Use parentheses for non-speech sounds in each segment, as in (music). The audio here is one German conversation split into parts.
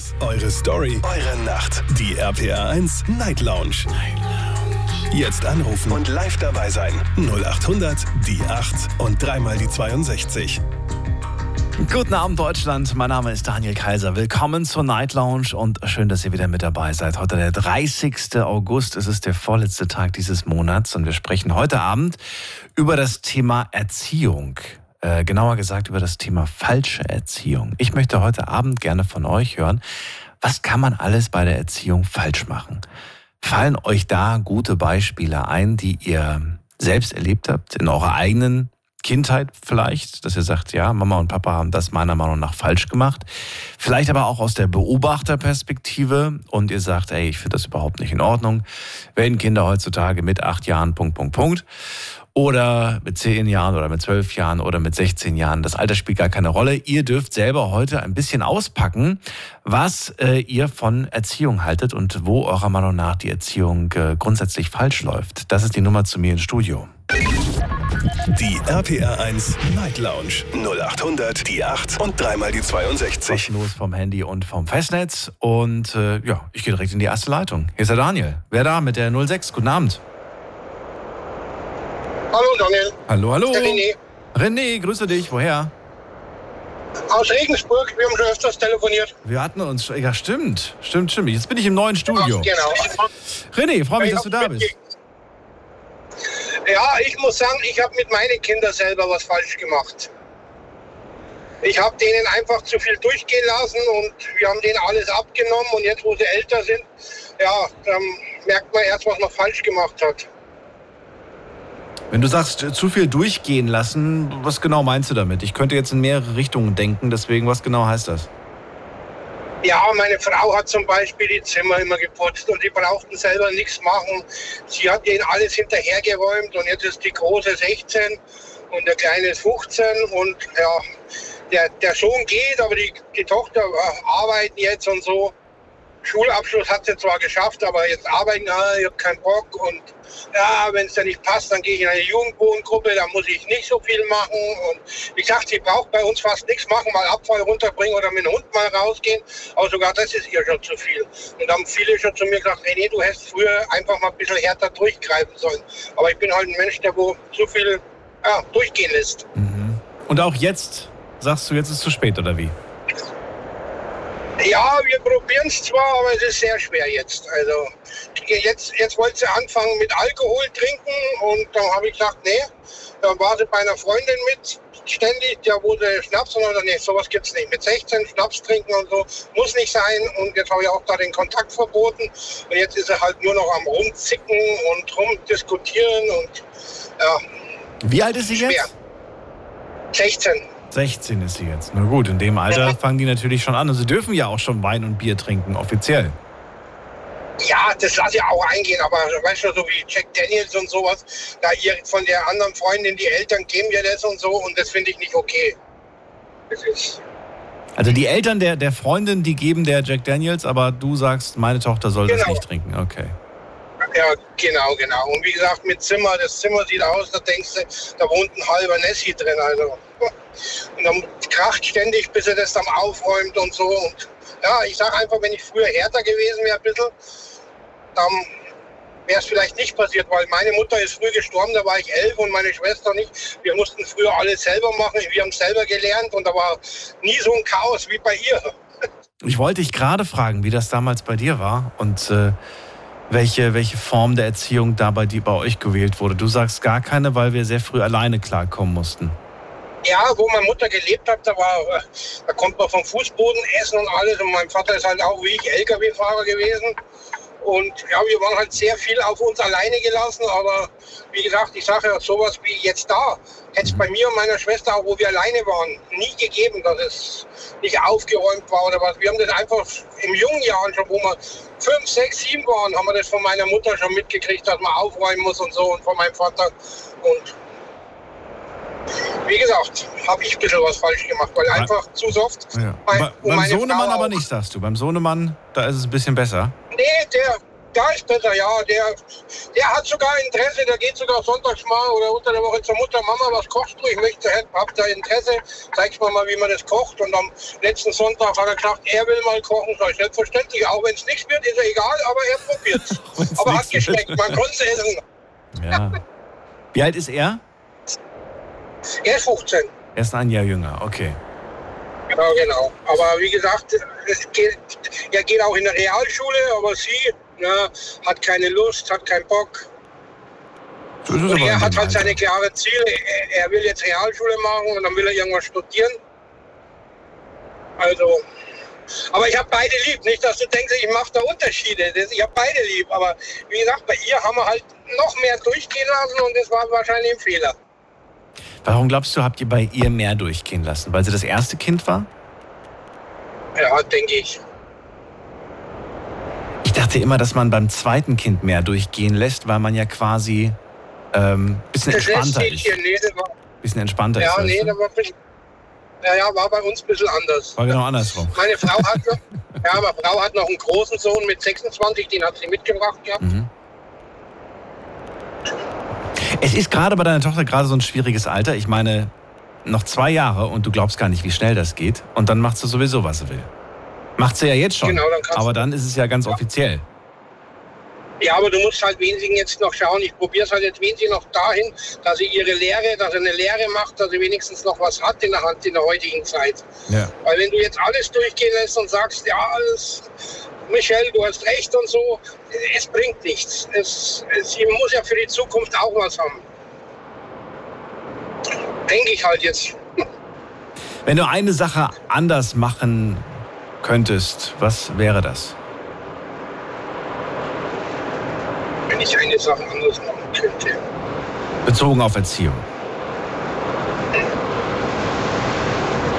Spaß, eure Story, eure Nacht. Die RPR 1 Night Lounge. Night Lounge. Jetzt anrufen und live dabei sein. 0800 die 8 und dreimal die 62. Guten Abend, Deutschland. Mein Name ist Daniel Kaiser. Willkommen zur Night Lounge und schön, dass ihr wieder mit dabei seid. Heute der 30. August. Es ist der vorletzte Tag dieses Monats und wir sprechen heute Abend über das Thema Erziehung. Äh, genauer gesagt über das Thema falsche Erziehung. Ich möchte heute Abend gerne von euch hören, was kann man alles bei der Erziehung falsch machen? Fallen euch da gute Beispiele ein, die ihr selbst erlebt habt in eurer eigenen Kindheit vielleicht, dass ihr sagt, ja, Mama und Papa haben das meiner Meinung nach falsch gemacht. Vielleicht aber auch aus der Beobachterperspektive und ihr sagt, ey, ich finde das überhaupt nicht in Ordnung, wenn Kinder heutzutage mit acht Jahren Punkt, Punkt, Punkt oder mit zehn Jahren oder mit zwölf Jahren oder mit 16 Jahren. Das Alter spielt gar keine Rolle. Ihr dürft selber heute ein bisschen auspacken, was äh, ihr von Erziehung haltet und wo eurer Meinung nach die Erziehung äh, grundsätzlich falsch läuft. Das ist die Nummer zu mir ins Studio. Die RPR 1 Night Lounge 0800 die 8 und dreimal die 62. Kostenlos vom Handy und vom Festnetz. Und äh, ja, ich gehe direkt in die erste Leitung. Hier ist der Daniel. Wer da mit der 06? Guten Abend. Hallo Daniel. Hallo, hallo. Der René. René, grüße dich. Woher? Aus Regensburg, wir haben schon öfters telefoniert. Wir hatten uns. schon- Ja, stimmt. Stimmt, stimmt. Jetzt bin ich im neuen Studio. Genau. René, freue mich, Ich dass du da bist. Ja, ich muss sagen, ich habe mit meinen Kindern selber was falsch gemacht. Ich habe denen einfach zu viel durchgehen lassen und wir haben denen alles abgenommen und jetzt, wo sie älter sind, ja, dann merkt man erst, was man falsch gemacht hat. Wenn du sagst, äh, zu viel durchgehen lassen, was genau meinst du damit? Ich könnte jetzt in mehrere Richtungen denken, deswegen, was genau heißt das? Ja, meine Frau hat zum Beispiel die Zimmer immer geputzt und die brauchten selber nichts machen. Sie hat ihnen alles hinterhergeräumt und jetzt ist die große 16 und der kleine ist 15 und ja, der, der Sohn geht, aber die, die Tochter äh, arbeiten jetzt und so. Schulabschluss hat sie zwar geschafft, aber jetzt arbeiten, ah, ich habe keinen Bock und ja, wenn es dann nicht passt, dann gehe ich in eine Jugendwohngruppe, da muss ich nicht so viel machen und wie gesagt, sie braucht bei uns fast nichts machen, mal Abfall runterbringen oder mit dem Hund mal rausgehen, aber sogar das ist ihr schon zu viel. Und da haben viele schon zu mir gesagt, René, du hättest früher einfach mal ein bisschen härter durchgreifen sollen. Aber ich bin halt ein Mensch, der wo zu viel ja, durchgehen lässt. Und auch jetzt sagst du, jetzt ist es zu spät, oder wie? Ja, wir probieren es zwar, aber es ist sehr schwer jetzt. Also jetzt, jetzt wollte sie anfangen mit Alkohol trinken und dann habe ich gesagt, nee. Dann war sie bei einer Freundin mit ständig, der wurde Schnaps und dann nee, sowas gibt's nicht. Mit 16 Schnaps trinken und so muss nicht sein. Und jetzt habe ich auch da den Kontakt verboten. Und jetzt ist er halt nur noch am rumzicken und rumdiskutieren und ja, Wie alt ist sie schwer. jetzt? 16. 16 ist sie jetzt. Na gut, in dem Alter fangen die natürlich schon an. Und sie dürfen ja auch schon Wein und Bier trinken, offiziell. Ja, das lasse ich auch eingehen, aber weißt du, so wie Jack Daniels und sowas, da ihr von der anderen Freundin, die Eltern geben ja das und so und das finde ich nicht okay. Das ist, Also die Eltern der, der Freundin, die geben der Jack Daniels, aber du sagst, meine Tochter soll das Genau. nicht trinken. Okay. ja, genau, genau. Und wie gesagt, mit Zimmer, das Zimmer sieht aus, da denkst du, da wohnt ein halber Nessie drin, also. Und dann kracht ständig, bis er das dann aufräumt und so. Und ja, ich sage einfach, wenn ich früher härter gewesen wäre, ein bisschen, dann wäre es vielleicht nicht passiert, weil meine Mutter ist früh gestorben, da war ich elf und meine Schwester nicht. Wir mussten früher alles selber machen, wir haben selber gelernt und da war nie so ein Chaos wie bei ihr. Ich wollte dich gerade fragen, wie das damals bei dir war und äh, welche, welche Form der Erziehung da bei, dir, bei euch gewählt wurde. Du sagst gar keine, weil wir sehr früh alleine klarkommen mussten. Ja, wo meine Mutter gelebt hat, da war, äh, da kommt man vom Fußboden essen und alles. Und mein Vater ist halt auch wie ich LKW-Fahrer gewesen. Und ja, wir waren halt sehr viel auf uns alleine gelassen. Aber wie gesagt, ich sage ja, sowas wie jetzt da, hätte es bei mir und meiner Schwester, auch wo wir alleine waren, nie gegeben, dass es nicht aufgeräumt war oder was. Wir haben das einfach in jungen Jahren schon, wo wir fünf, sechs, sieben waren, haben wir das von meiner Mutter schon mitgekriegt, dass man aufräumen muss und so und von meinem Vater. Und wie gesagt, habe ich ein bisschen was falsch gemacht, weil einfach zu soft. Ja. Bei, beim Sohnemann Frau aber nicht, sagst du. Beim Sohnemann, da ist es ein bisschen besser. Nee, der, Da ist besser, ja. Der, der hat sogar Interesse, der geht sogar sonntags mal oder unter der Woche zur Mutter, Mama, was kochst du? Ich möchte, hab da Interesse, zeigst mir mal, wie man das kocht. Und am letzten Sonntag hat er gesagt, er will mal kochen. Sag ich, selbstverständlich, auch wenn es nichts wird, ist er egal, aber er probiert (laughs) Aber hat geschmeckt, man konnte es essen. Ja. Wie alt ist er? Er ist 15. Er ist ein Jahr jünger, okay. Ja, genau. Aber wie gesagt, geht, er geht auch in der Realschule, aber sie na, hat keine Lust, hat keinen Bock. Und er hat halt seine klaren Ziele. Er, er will jetzt Realschule machen und dann will er irgendwas studieren. Also, aber ich habe beide lieb. Nicht, dass du denkst, ich mache da Unterschiede. Ich habe beide lieb. Aber wie gesagt, bei ihr haben wir halt noch mehr durchgehen lassen und das war wahrscheinlich ein Fehler. Warum glaubst du, habt ihr bei ihr mehr durchgehen lassen? Weil sie das erste Kind war? Ja, denke ich. Ich dachte immer, dass man beim zweiten Kind mehr durchgehen lässt, weil man ja quasi ähm, bisschen das entspannter ist. Hier, nee, war, bisschen entspannter ja, ist. Nee, das war bisschen, ja, ja, war bei uns ein bisschen anders. War genau andersrum. Meine Frau hat, ja, aber Frau hat noch einen großen Sohn mit 26, den hat sie mitgebracht gehabt. Mhm. Es ist gerade bei deiner Tochter gerade so ein schwieriges Alter. Ich meine, noch zwei Jahre und du glaubst gar nicht, wie schnell das geht. Und dann macht sie sowieso, was sie will. Macht sie ja jetzt schon. Genau, dann aber dann ist es ja ganz ja. offiziell. Ja, aber du musst halt wenigstens jetzt noch schauen. Ich probiere es halt jetzt wenigstens noch dahin, dass sie ihre Lehre, dass sie eine Lehre macht, dass sie wenigstens noch was hat in der Hand in der heutigen Zeit. Ja. Weil wenn du jetzt alles durchgehen lässt und sagst, ja, alles, Michelle, du hast recht und so, es bringt nichts. Es, es, sie muss ja für die Zukunft auch was haben. Denke ich halt jetzt. Wenn du eine Sache anders machen könntest, was wäre das? Wenn ich eine Sache anders machen könnte. Bezogen auf Erziehung.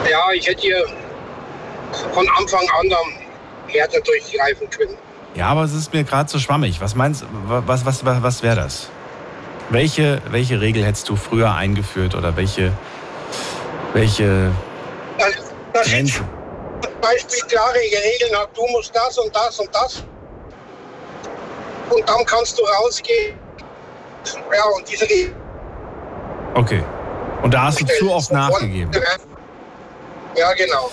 Ja, ich hätte hier von Anfang an härter durchgreifen können. Ja, aber es ist mir gerade so schwammig. Was meinst was, was, was, was wäre das? Welche, welche Regel hättest du früher eingeführt oder welche, welche das, das Grenze? Zum Beispiel klare Regeln hat, du musst das und das und das. Und dann kannst du rausgehen. Ja, und diese Regeln. Okay. Und da hast du zu oft nachgegeben. Ja, genau.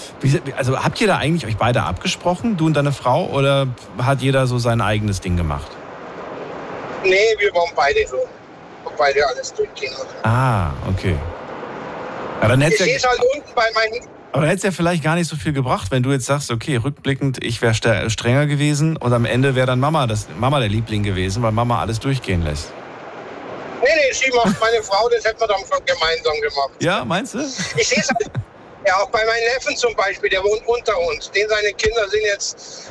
also habt ihr da eigentlich euch beide abgesprochen, du und deine Frau, oder hat jeder so sein eigenes Ding gemacht? Nee, wir waren beide so. Beide alles durchgehen. Ah, okay. Ja, dann ich ja, halt unten bei meinen. Aber dann hätte es ja vielleicht gar nicht so viel gebracht, wenn du jetzt sagst, okay, rückblickend, ich wäre strenger gewesen und am Ende wäre dann Mama, das, Mama der Liebling gewesen, weil Mama alles durchgehen lässt. Nee, nee, sie macht meine Frau, das hätten wir dann gemeinsam gemacht. Ja, meinst du? Ich sehe es halt, ja, auch bei meinem Neffen zum Beispiel, der wohnt unter uns. Den seine Kinder sind jetzt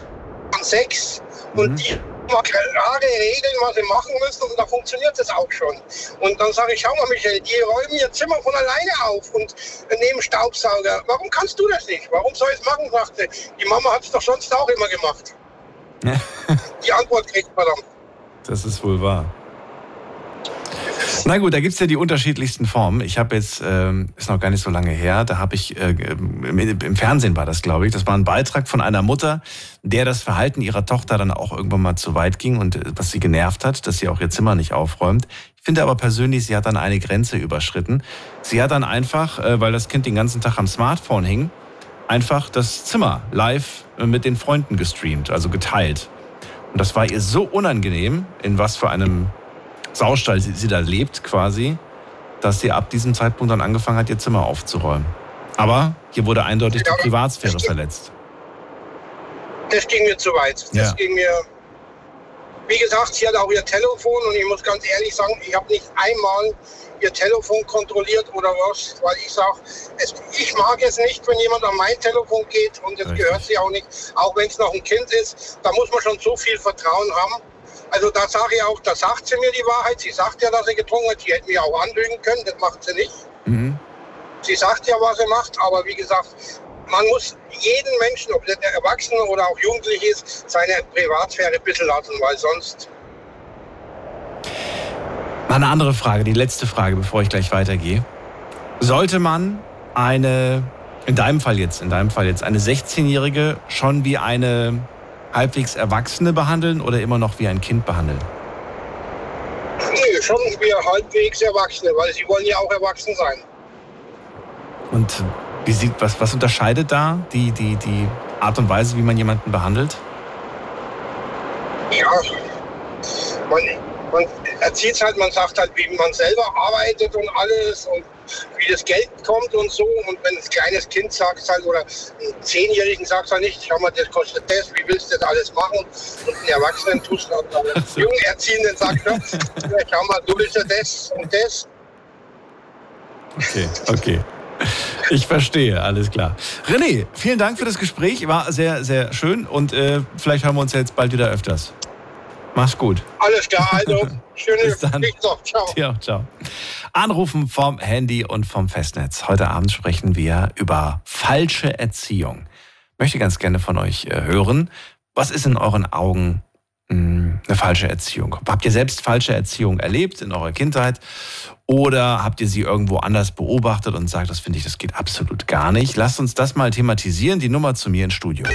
sechs mhm. und die haben klare Regeln, was sie machen müssen und da funktioniert das auch schon. Und dann sage ich, schau mal Michael, die räumen ihr Zimmer von alleine auf und nehmen Staubsauger. Warum kannst du das nicht? Warum soll ich es machen? sagte die Mama hat es doch sonst auch immer gemacht. (laughs) die Antwort kriegt man dann. Das ist wohl wahr. Na gut, da gibt es ja die unterschiedlichsten Formen. Ich habe jetzt, ähm, ist noch gar nicht so lange her, da habe ich, äh, im, im, Fernsehen war das, glaube ich, das war ein Beitrag von einer Mutter, der das Verhalten ihrer Tochter dann auch irgendwann mal zu weit ging und äh, was sie genervt hat, dass sie auch ihr Zimmer nicht aufräumt. Ich finde aber persönlich, sie hat dann eine Grenze überschritten. Sie hat dann einfach, äh, weil das Kind den ganzen Tag am Smartphone hing, einfach das Zimmer live äh, mit den Freunden gestreamt, also geteilt. Und das war ihr so unangenehm, in was für einem Saustall sie, sie da lebt quasi, dass sie ab diesem Zeitpunkt dann angefangen hat, ihr Zimmer aufzuräumen. Aber hier wurde eindeutig die Privatsphäre verletzt. Das ging mir zu weit. Das ja. ging mir. Wie gesagt, sie hat auch ihr Telefon und ich muss ganz ehrlich sagen, ich habe nicht einmal ihr Telefon kontrolliert oder was, weil ich sage, ich mag es nicht, wenn jemand an mein Telefon geht und das gehört sie auch nicht, auch wenn es noch ein Kind ist. Da muss man schon so viel Vertrauen haben. Also da sage ich auch, da sagt sie mir die Wahrheit. Sie sagt ja, dass sie getrunken hat. Sie hätte mich auch anlügen können, das macht sie nicht. Mhm. Sie sagt ja, was sie macht, aber wie gesagt, man muss jeden Menschen, ob der Erwachsene oder auch Jugendlich ist, seine Privatsphäre ein bisschen lassen, weil sonst. Mal eine andere Frage, die letzte Frage, bevor ich gleich weitergehe. Sollte man eine, in deinem Fall jetzt, in deinem Fall jetzt, eine 16-Jährige schon wie eine halbwegs Erwachsene behandeln oder immer noch wie ein Kind behandeln? Nee, schon wie halbwegs Erwachsene, weil sie wollen ja auch erwachsen sein. Und wie sieht, was, was unterscheidet da die, die, die Art und Weise, wie man jemanden behandelt? Ja, man, man erzählt es halt, man sagt halt, wie man selber arbeitet und alles und wie das Geld kommt und so. Und wenn ein kleines Kind sagt halt, oder ein Zehnjährigen sagt halt nicht, schau mal, das kostet das, wie willst du das alles machen? Und einen Erwachsenen tust du halt, einen (laughs) jungen Erziehenden sagt, ja, schau mal, du willst ja das und das. Okay, okay. Ich verstehe, alles klar. René, vielen Dank für das Gespräch. War sehr, sehr schön und äh, vielleicht hören wir uns jetzt bald wieder öfters. Mach's gut. Alles klar, also (laughs) schöne Bis dann. Noch. Ciao. (laughs) Ja, ciao. Anrufen vom Handy und vom Festnetz. Heute Abend sprechen wir über falsche Erziehung. Ich möchte ganz gerne von euch äh, hören. Was ist in euren Augen hm, eine falsche Erziehung? Habt ihr selbst falsche Erziehung erlebt in eurer Kindheit? Oder habt ihr sie irgendwo anders beobachtet und sagt, das finde ich, das geht absolut gar nicht? Lasst uns das mal thematisieren. Die Nummer zu mir ins Studio.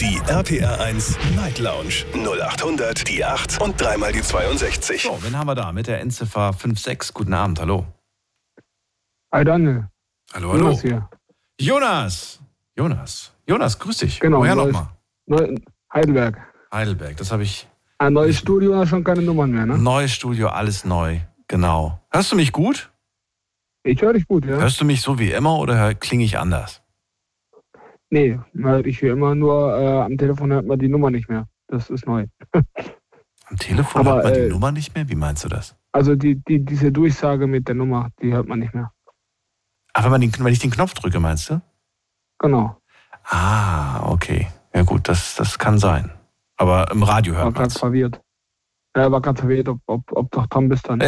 Die RPR 1 Night Lounge 0800 die 8 und dreimal die 62. So, wen haben wir da mit der Endziffer 56? Guten Abend, hallo. Hi Daniel. Hallo, hallo. Jonas hier. Jonas. Jonas. Jonas, grüß dich. Genau. Woher nochmal? Heidelberg. Heidelberg, das habe ich. Ein neues Studio, schon keine Nummern mehr, ne? Neues Studio, alles neu. Genau. Hörst du mich gut? Ich höre dich gut, ja. Hörst du mich so wie immer oder klinge ich anders? Nee, ich höre immer nur, äh, am Telefon hört man die Nummer nicht mehr. Das ist neu. (laughs) am Telefon Aber, hört man die äh, Nummer nicht mehr? Wie meinst du das? Also die, die, diese Durchsage mit der Nummer, die hört man nicht mehr. Ach, wenn, man den, wenn ich den Knopf drücke, meinst du? Genau. Ah, okay. Ja gut, das, das kann sein. Aber im Radio hört man es. verwirrt. Er war gerade verwirrt, ob, ob, ob du dran bist dann.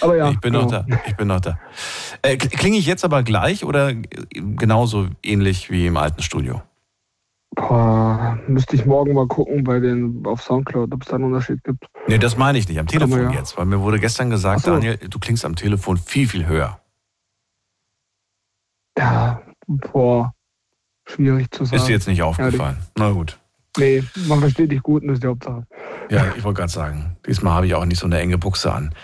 aber ja. (laughs) Ich bin genau. noch da. Ich bin noch da. Äh, Klinge ich jetzt aber gleich oder genauso ähnlich wie im alten Studio? Boah, müsste ich morgen mal gucken bei den auf Soundcloud, ob es da einen Unterschied gibt. Nee, das meine ich nicht. Am Telefon ja. jetzt. Weil mir wurde gestern gesagt, so. Daniel, du klingst am Telefon viel, viel höher. Ja, boah, schwierig zu sagen. Ist dir jetzt nicht aufgefallen? Ja, Na gut. Nee, man versteht dich gut und das ist die Hauptsache. Ja, ich wollte gerade sagen, diesmal habe ich auch nicht so eine enge Buchse an.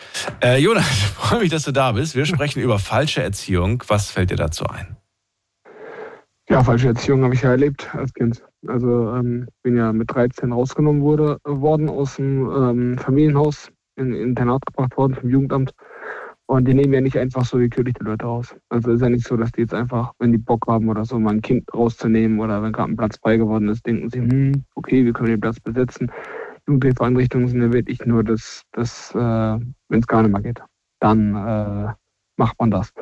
Äh, Jonas, (laughs) ich freue mich, dass du da bist. Wir sprechen über falsche Erziehung. Was fällt dir dazu ein? Ja, falsche Erziehung habe ich ja erlebt als Kind. Also ähm, bin ja mit 13 rausgenommen wurde, worden aus dem ähm, Familienhaus, in, in Internat gebracht worden vom Jugendamt. Und die nehmen ja nicht einfach so willkürlich die Leute raus. Also ist ja nicht so, dass die jetzt einfach, wenn die Bock haben oder so, mal ein Kind rauszunehmen oder wenn gerade ein Platz frei geworden ist, denken sie, hm, okay, wir können den Platz besetzen. Jugendhilfeeinrichtungen sind ja wirklich nur das, das äh, wenn es gar nicht mehr geht. Dann äh, macht man das.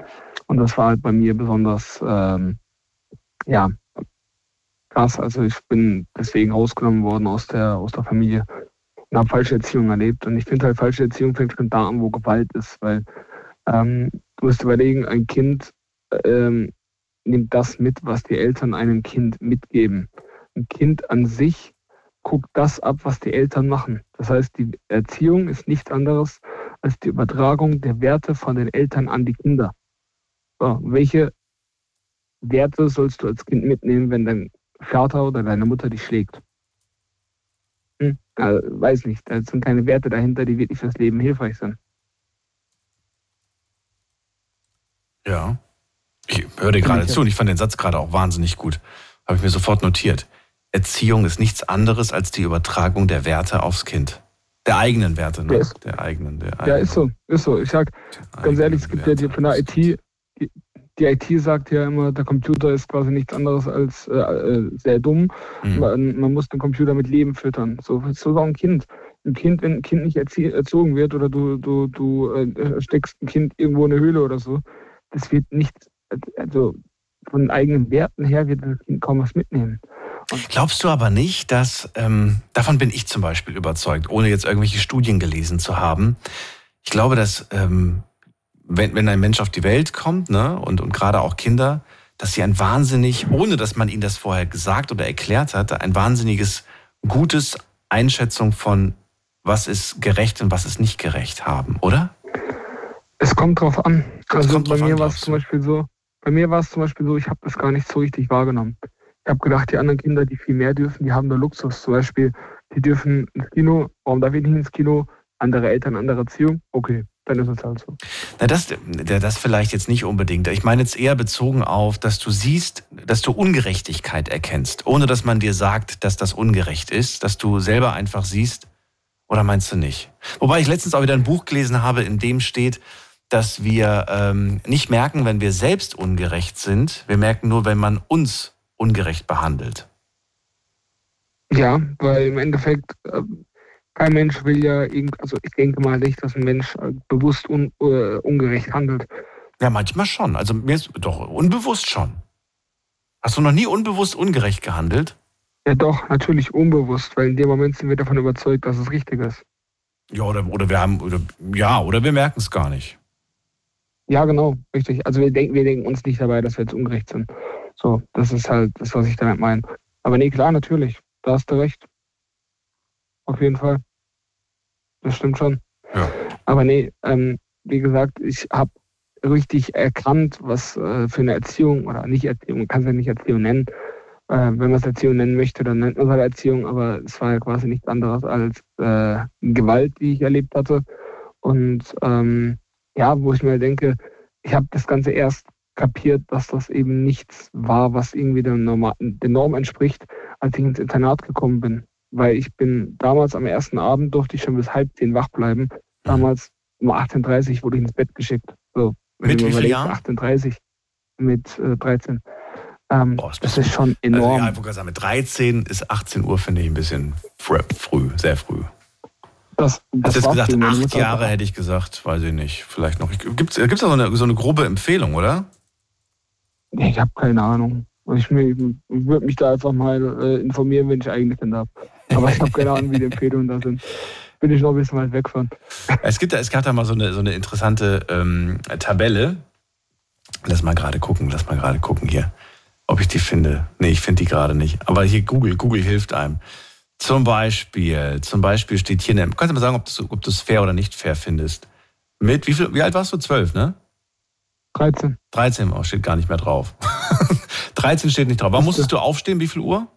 Und das war halt bei mir besonders, ähm, ja, krass. Also ich bin deswegen rausgenommen worden aus der, aus der Familie und habe falsche Erziehung erlebt. Und ich finde halt, falsche Erziehung fängt schon da an, wo Gewalt ist, weil ähm, du musst überlegen, ein Kind ähm, nimmt das mit, was die Eltern einem Kind mitgeben. Ein Kind an sich guckt das ab, was die Eltern machen. Das heißt, die Erziehung ist nichts anderes als die Übertragung der Werte von den Eltern an die Kinder. So, welche Werte sollst du als Kind mitnehmen, wenn dein Vater oder deine Mutter dich schlägt? Hm? Also, weiß nicht, da sind keine Werte dahinter, die wirklich fürs Leben hilfreich sind. Ja. Ich höre dir gerade zu und ich fand den Satz gerade auch wahnsinnig gut. Habe ich mir sofort notiert. Erziehung ist nichts anderes als die Übertragung der Werte aufs Kind. Der eigenen Werte, ne? Ist, der eigenen, der eigenen. Ja, ist so, ist so. Ich sag ganz ehrlich, es gibt Werte. ja die von der IT, die, die, IT sagt ja immer, der Computer ist quasi nichts anderes als äh, äh, sehr dumm. Mhm. Man, man, muss den Computer mit Leben füttern. So, so auch ein Kind. Ein Kind, wenn ein Kind nicht erzogen wird oder du, du, du äh, steckst ein Kind irgendwo in eine Höhle oder so, das wird nicht, also von eigenen Werten her wird das Kind kaum was mitnehmen. Glaubst du aber nicht, dass, ähm, davon bin ich zum Beispiel überzeugt, ohne jetzt irgendwelche Studien gelesen zu haben. Ich glaube, dass ähm, wenn, wenn ein Mensch auf die Welt kommt, ne, und, und gerade auch Kinder, dass sie ein wahnsinnig, ohne dass man ihnen das vorher gesagt oder erklärt hat, ein wahnsinniges, gutes Einschätzung von, was ist gerecht und was ist nicht gerecht haben, oder? Es kommt drauf an. Also bei mir war es zum Beispiel so, bei mir war es zum Beispiel so, ich habe das gar nicht so richtig wahrgenommen. Ich habe gedacht, die anderen Kinder, die viel mehr dürfen, die haben nur Luxus. Zum Beispiel, die dürfen ins Kino, warum darf ich nicht ins Kino? Andere Eltern, andere Erziehung, okay, dann ist es halt so. Na, das, das vielleicht jetzt nicht unbedingt. Ich meine jetzt eher bezogen auf, dass du siehst, dass du Ungerechtigkeit erkennst, ohne dass man dir sagt, dass das ungerecht ist, dass du selber einfach siehst, oder meinst du nicht? Wobei ich letztens auch wieder ein Buch gelesen habe, in dem steht, dass wir ähm, nicht merken, wenn wir selbst ungerecht sind. Wir merken nur, wenn man uns ungerecht behandelt. Ja, weil im Endeffekt äh, kein Mensch will ja, also ich denke mal nicht, dass ein Mensch äh, bewusst un, uh, ungerecht handelt. Ja, manchmal schon. Also mir ist doch unbewusst schon. Hast du noch nie unbewusst ungerecht gehandelt? Ja, doch, natürlich unbewusst, weil in dem Moment sind wir davon überzeugt, dass es richtig ist. Ja, oder, oder wir haben, oder, ja, oder wir merken es gar nicht. Ja, genau, richtig. Also wir denken, wir denken uns nicht dabei, dass wir jetzt ungerecht sind. So, das ist halt das, was ich damit meine. Aber nee, klar, natürlich. Da hast du recht. Auf jeden Fall. Das stimmt schon. Ja. Aber nee, ähm, wie gesagt, ich habe richtig erkannt, was äh, für eine Erziehung oder nicht Erziehung, man kann es ja nicht Erziehung nennen, äh, wenn man es Erziehung nennen möchte, dann nennt man es halt Erziehung, aber es war ja quasi nichts anderes als äh, Gewalt, die ich erlebt hatte. Und ähm, ja, wo ich mir denke, ich habe das Ganze erst kapiert, dass das eben nichts war, was irgendwie der, Norm, der Norm entspricht, als ich ins Internat gekommen bin. Weil ich bin damals am ersten Abend durfte ich schon bis halb zehn wach bleiben. Mhm. Damals um 18.30 Uhr wurde ich ins Bett geschickt. So, mit wie vielen Jahren? 18.30 mit äh, 13. Ähm, Boah, das ist schon enorm. Also, ja, sagen, mit 13 ist 18 Uhr, finde ich, ein bisschen früh, sehr früh. Das, das Hast du jetzt gesagt, acht Jahre hätte ich gesagt, weiß ich nicht, vielleicht noch. Gibt es da so eine, so eine grobe Empfehlung, oder? Ich habe keine Ahnung. Ich, ich würde mich da einfach mal äh, informieren, wenn ich eigentlich denn habe. Aber ich habe keine Ahnung, wie die Empfehlungen da sind. Bin ich noch ein bisschen weit weg von. Es, gibt, es gab da mal so eine, so eine interessante ähm, Tabelle. Lass mal gerade gucken, lass mal gerade gucken hier, ob ich die finde. Nee, ich finde die gerade nicht. Aber hier Google, Google hilft einem. Zum Beispiel, zum Beispiel steht hier, kannst du mal sagen, ob du es fair oder nicht fair findest. Mit, wie, viel, wie alt warst du? Zwölf, ne? 13. 13, oh, steht gar nicht mehr drauf. (laughs) 13 steht nicht drauf. Wann musstest du aufstehen? Wie viel Uhr?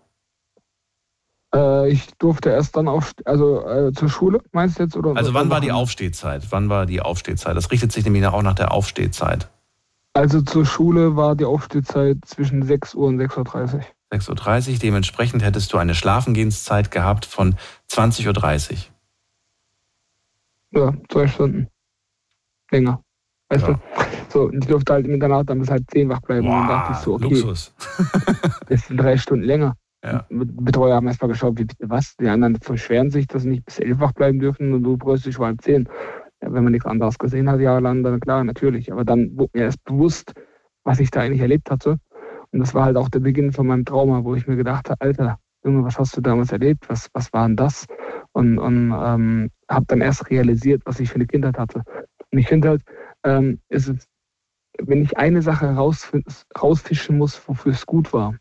Äh, ich durfte erst dann auf, also äh, zur Schule, meinst du jetzt? Oder also wann war die Aufstehzeit? Wann war die Aufstehzeit? Das richtet sich nämlich auch nach der Aufstehzeit. Also zur Schule war die Aufstehzeit zwischen 6 Uhr und 6.30 Uhr. 6.30 Uhr, dementsprechend hättest du eine Schlafengehenszeit gehabt von 20.30 Uhr. Ja, zwei Stunden. Länger. Weißt ja. du? So, und ich durfte halt im Internat dann bis halb zehn wach bleiben. Wow, und dann dachte ich so, okay, Luxus. (laughs) das sind drei Stunden länger. Ja. Betreuer haben erstmal geschaut, wie bitte was? Die anderen verschweren sich, dass sie nicht bis elf wach bleiben dürfen und du brauchst dich vor halb zehn. Ja, wenn man nichts anderes gesehen hat, jahrelang, dann klar, natürlich. Aber dann wurde mir erst bewusst, was ich da eigentlich erlebt hatte. Und das war halt auch der Beginn von meinem Trauma, wo ich mir gedacht habe, Alter, Junge, was hast du damals erlebt? Was, was war denn das? Und, und ähm, habe dann erst realisiert, was ich für eine Kindheit hatte. Und ich finde halt, ähm, ist es wenn ich eine Sache rausfischen muss, wofür es gut war.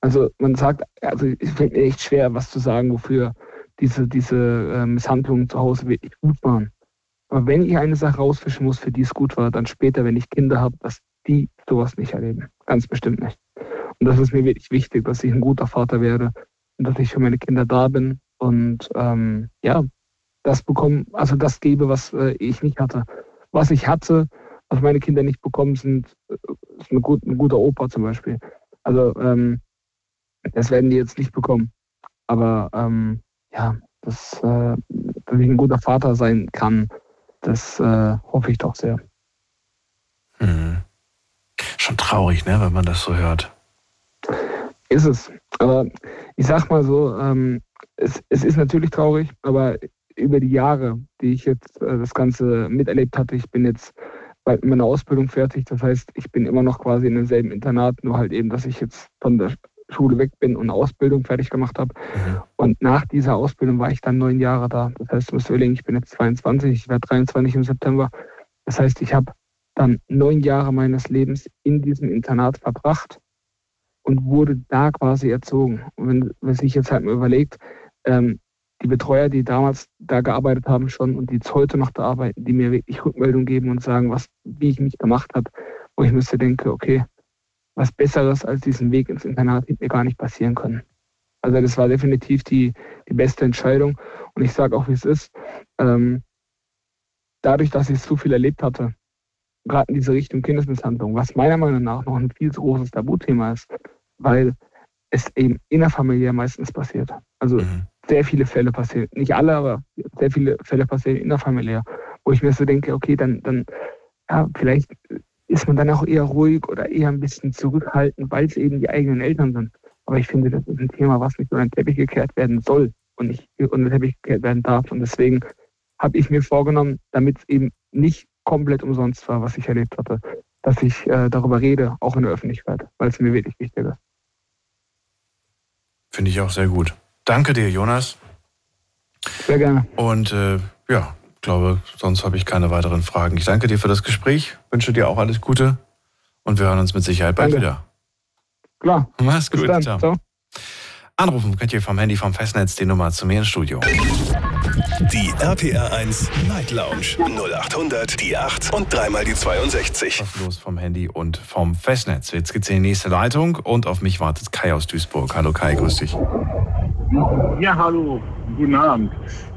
Also man sagt, also es fällt mir echt schwer, was zu sagen, wofür diese, diese äh, Misshandlungen zu Hause wirklich gut waren. Aber wenn ich eine Sache rausfischen muss, für die es gut war, dann später, wenn ich Kinder habe, dass die sowas nicht erleben. Ganz bestimmt nicht. Und das ist mir wirklich wichtig, dass ich ein guter Vater werde und dass ich für meine Kinder da bin und ähm, ja, das bekomme, also das gebe, was äh, ich nicht hatte. Was ich hatte, was meine Kinder nicht bekommen, sind, äh, ist ein, gut, ein guter Opa zum Beispiel. Also ähm, das werden die jetzt nicht bekommen. Aber ähm, ja, dass, äh, dass ich ein guter Vater sein kann, das äh, hoffe ich doch sehr. Mhm. Schon traurig, ne, wenn man das so hört. Ist es. Aber ich sag mal so, ähm, es, es ist natürlich traurig, aber über die Jahre, die ich jetzt äh, das Ganze miterlebt hatte, ich bin jetzt bald mit meiner Ausbildung fertig. Das heißt, ich bin immer noch quasi in demselben Internat, nur halt eben, dass ich jetzt von der Schule weg bin und eine Ausbildung fertig gemacht habe. Mhm. Und nach dieser Ausbildung war ich dann neun Jahre da. Das heißt, du musst überlegen, ich bin jetzt 22, ich werde 23 im September. Das heißt, ich habe dann neun Jahre meines Lebens in diesem Internat verbracht und wurde da quasi erzogen. Und wenn, wenn sich jetzt halt mal überlegt, ähm, die Betreuer, die damals da gearbeitet haben schon und die jetzt heute noch da arbeiten, die mir wirklich Rückmeldung geben und sagen, was, wie ich mich gemacht habe, wo ich so denke, okay, was Besseres als diesen Weg ins Internat hätte mir gar nicht passieren können. Also das war definitiv die, die beste Entscheidung. Und ich sage auch, wie es ist. Ähm, dadurch, dass ich so viel erlebt hatte, gerade in diese Richtung Kindesmisshandlung, was meiner Meinung nach noch ein viel zu großes Tabuthema ist, weil es eben innerfamiliär meistens passiert. Also mhm. sehr viele Fälle passieren, nicht alle, aber sehr viele Fälle passieren innerfamiliär, wo ich mir so denke, okay, dann, dann ja, vielleicht ist man dann auch eher ruhig oder eher ein bisschen zurückhaltend, weil es eben die eigenen Eltern sind. Aber ich finde, das ist ein Thema, was nicht unter den Teppich gekehrt werden soll und nicht unter den Teppich gekehrt werden darf. Und deswegen habe ich mir vorgenommen, damit es eben nicht komplett umsonst war, was ich erlebt hatte, dass ich äh, darüber rede, auch in der Öffentlichkeit, weil es mir wirklich wichtig ist. Finde ich auch sehr gut. Danke dir, Jonas. Sehr gerne. Und äh, ja, glaube, sonst habe ich keine weiteren Fragen. Ich danke dir für das Gespräch, wünsche dir auch alles Gute und wir hören uns mit Sicherheit bald danke. wieder. Klar. Mach's gut. Ciao. Ciao. Anrufen könnt ihr vom Handy vom Festnetz die Nummer zu mir ins Studio. Die RPR 1 Night Lounge 0800 die 8 und dreimal die 62. Was los vom Handy und vom Festnetz. Jetzt geht's in die nächste Leitung und auf mich wartet Kai aus Duisburg. Hallo Kai, grüß dich. Ja, hallo, guten Abend.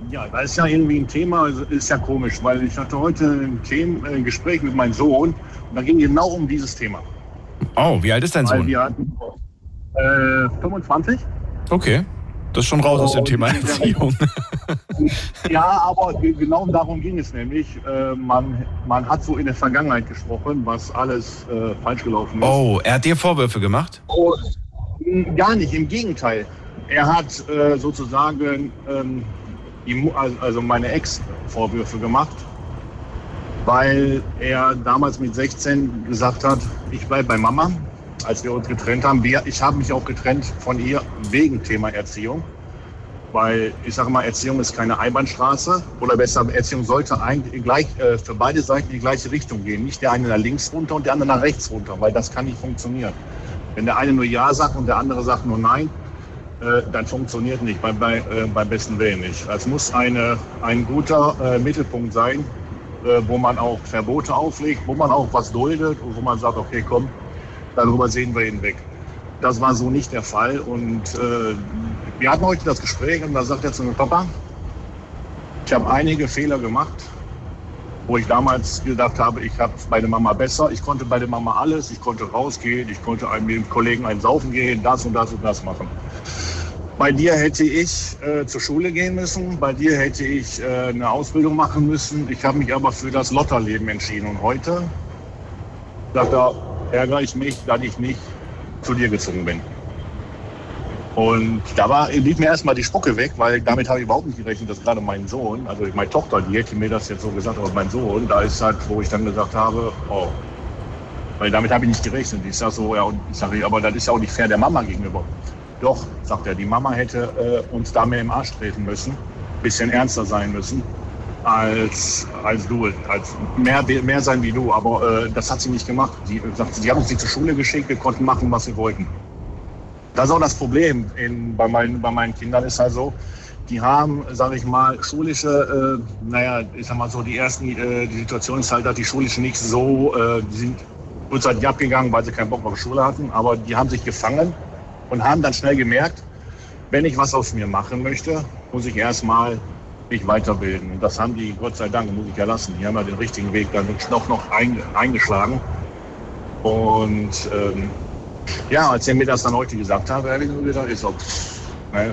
Ja, da ist ja irgendwie ein Thema, ist ja komisch, weil ich hatte heute ein, Thema, ein Gespräch mit meinem Sohn und da ging genau um dieses Thema. Oh, wie alt ist dein weil Sohn? Wir hatten, äh, 25. Okay. Das ist schon raus aus dem Thema Erziehung. (laughs) Ja, aber genau darum ging es nämlich. Äh, man, man hat so in der Vergangenheit gesprochen, was alles äh, falsch gelaufen ist. Oh, er hat dir Vorwürfe gemacht? Oh, gar nicht, im Gegenteil. Er hat äh, sozusagen ähm, also meine Ex Vorwürfe gemacht, weil er damals mit 16 gesagt hat, ich bleibe bei Mama als wir uns getrennt haben. Ich habe mich auch getrennt von ihr wegen Thema Erziehung. Weil ich sage mal, Erziehung ist keine Einbahnstraße. Oder besser, Erziehung sollte eigentlich gleich, äh, für beide Seiten in die gleiche Richtung gehen. Nicht der eine nach links runter und der andere nach rechts runter, weil das kann nicht funktionieren. Wenn der eine nur Ja sagt und der andere sagt nur Nein, äh, dann funktioniert nicht, bei, bei, äh, beim besten Willen nicht. Es muss eine, ein guter äh, Mittelpunkt sein, äh, wo man auch Verbote auflegt, wo man auch was duldet und wo man sagt, okay, komm, darüber sehen wir hinweg. Das war so nicht der Fall. Und äh, wir hatten heute das Gespräch und da sagt er zu mir, Papa, ich habe einige Fehler gemacht, wo ich damals gedacht habe, ich habe bei der Mama besser. Ich konnte bei der Mama alles. Ich konnte rausgehen, ich konnte mit dem Kollegen einen Saufen gehen, das und das und das machen. Bei dir hätte ich äh, zur Schule gehen müssen, bei dir hätte ich äh, eine Ausbildung machen müssen. Ich habe mich aber für das Lotterleben entschieden. Und heute sagt er, ärgere ich mich, dass ich nicht zu dir gezogen bin. Und da war, lief mir erstmal die Spucke weg, weil damit habe ich überhaupt nicht gerechnet, dass gerade mein Sohn, also meine Tochter, die hätte mir das jetzt so gesagt, aber mein Sohn, da ist halt, wo ich dann gesagt habe, oh, weil damit habe ich nicht gerechnet. Ich sage so, ja, und ich sage, aber das ist ja auch nicht fair der Mama gegenüber. Doch, sagt er, die Mama hätte äh, uns da mehr im Arsch treten müssen, bisschen ernster sein müssen als, als du, als mehr, mehr sein wie du. Aber äh, das hat sie nicht gemacht. Sie, sagt, sie haben uns nicht zur Schule geschickt, wir konnten machen, was wir wollten. Das ist auch das Problem in, bei, meinen, bei meinen Kindern ist halt so, die haben, sage ich mal, schulische, äh, naja, ich sag mal so, die ersten, äh, die Situation ist halt, dass die schulische nicht so, äh, die sind kurzzeitig abgegangen, weil sie keinen Bock auf Schule hatten, aber die haben sich gefangen und haben dann schnell gemerkt, wenn ich was aus mir machen möchte, muss ich erstmal mich weiterbilden. Und das haben die, Gott sei Dank, muss ich ja lassen. Die haben ja den richtigen Weg dann noch, noch eingeschlagen. Und ähm, ja, als er mir das dann heute gesagt hat, habe ich gedacht, ist auch, äh,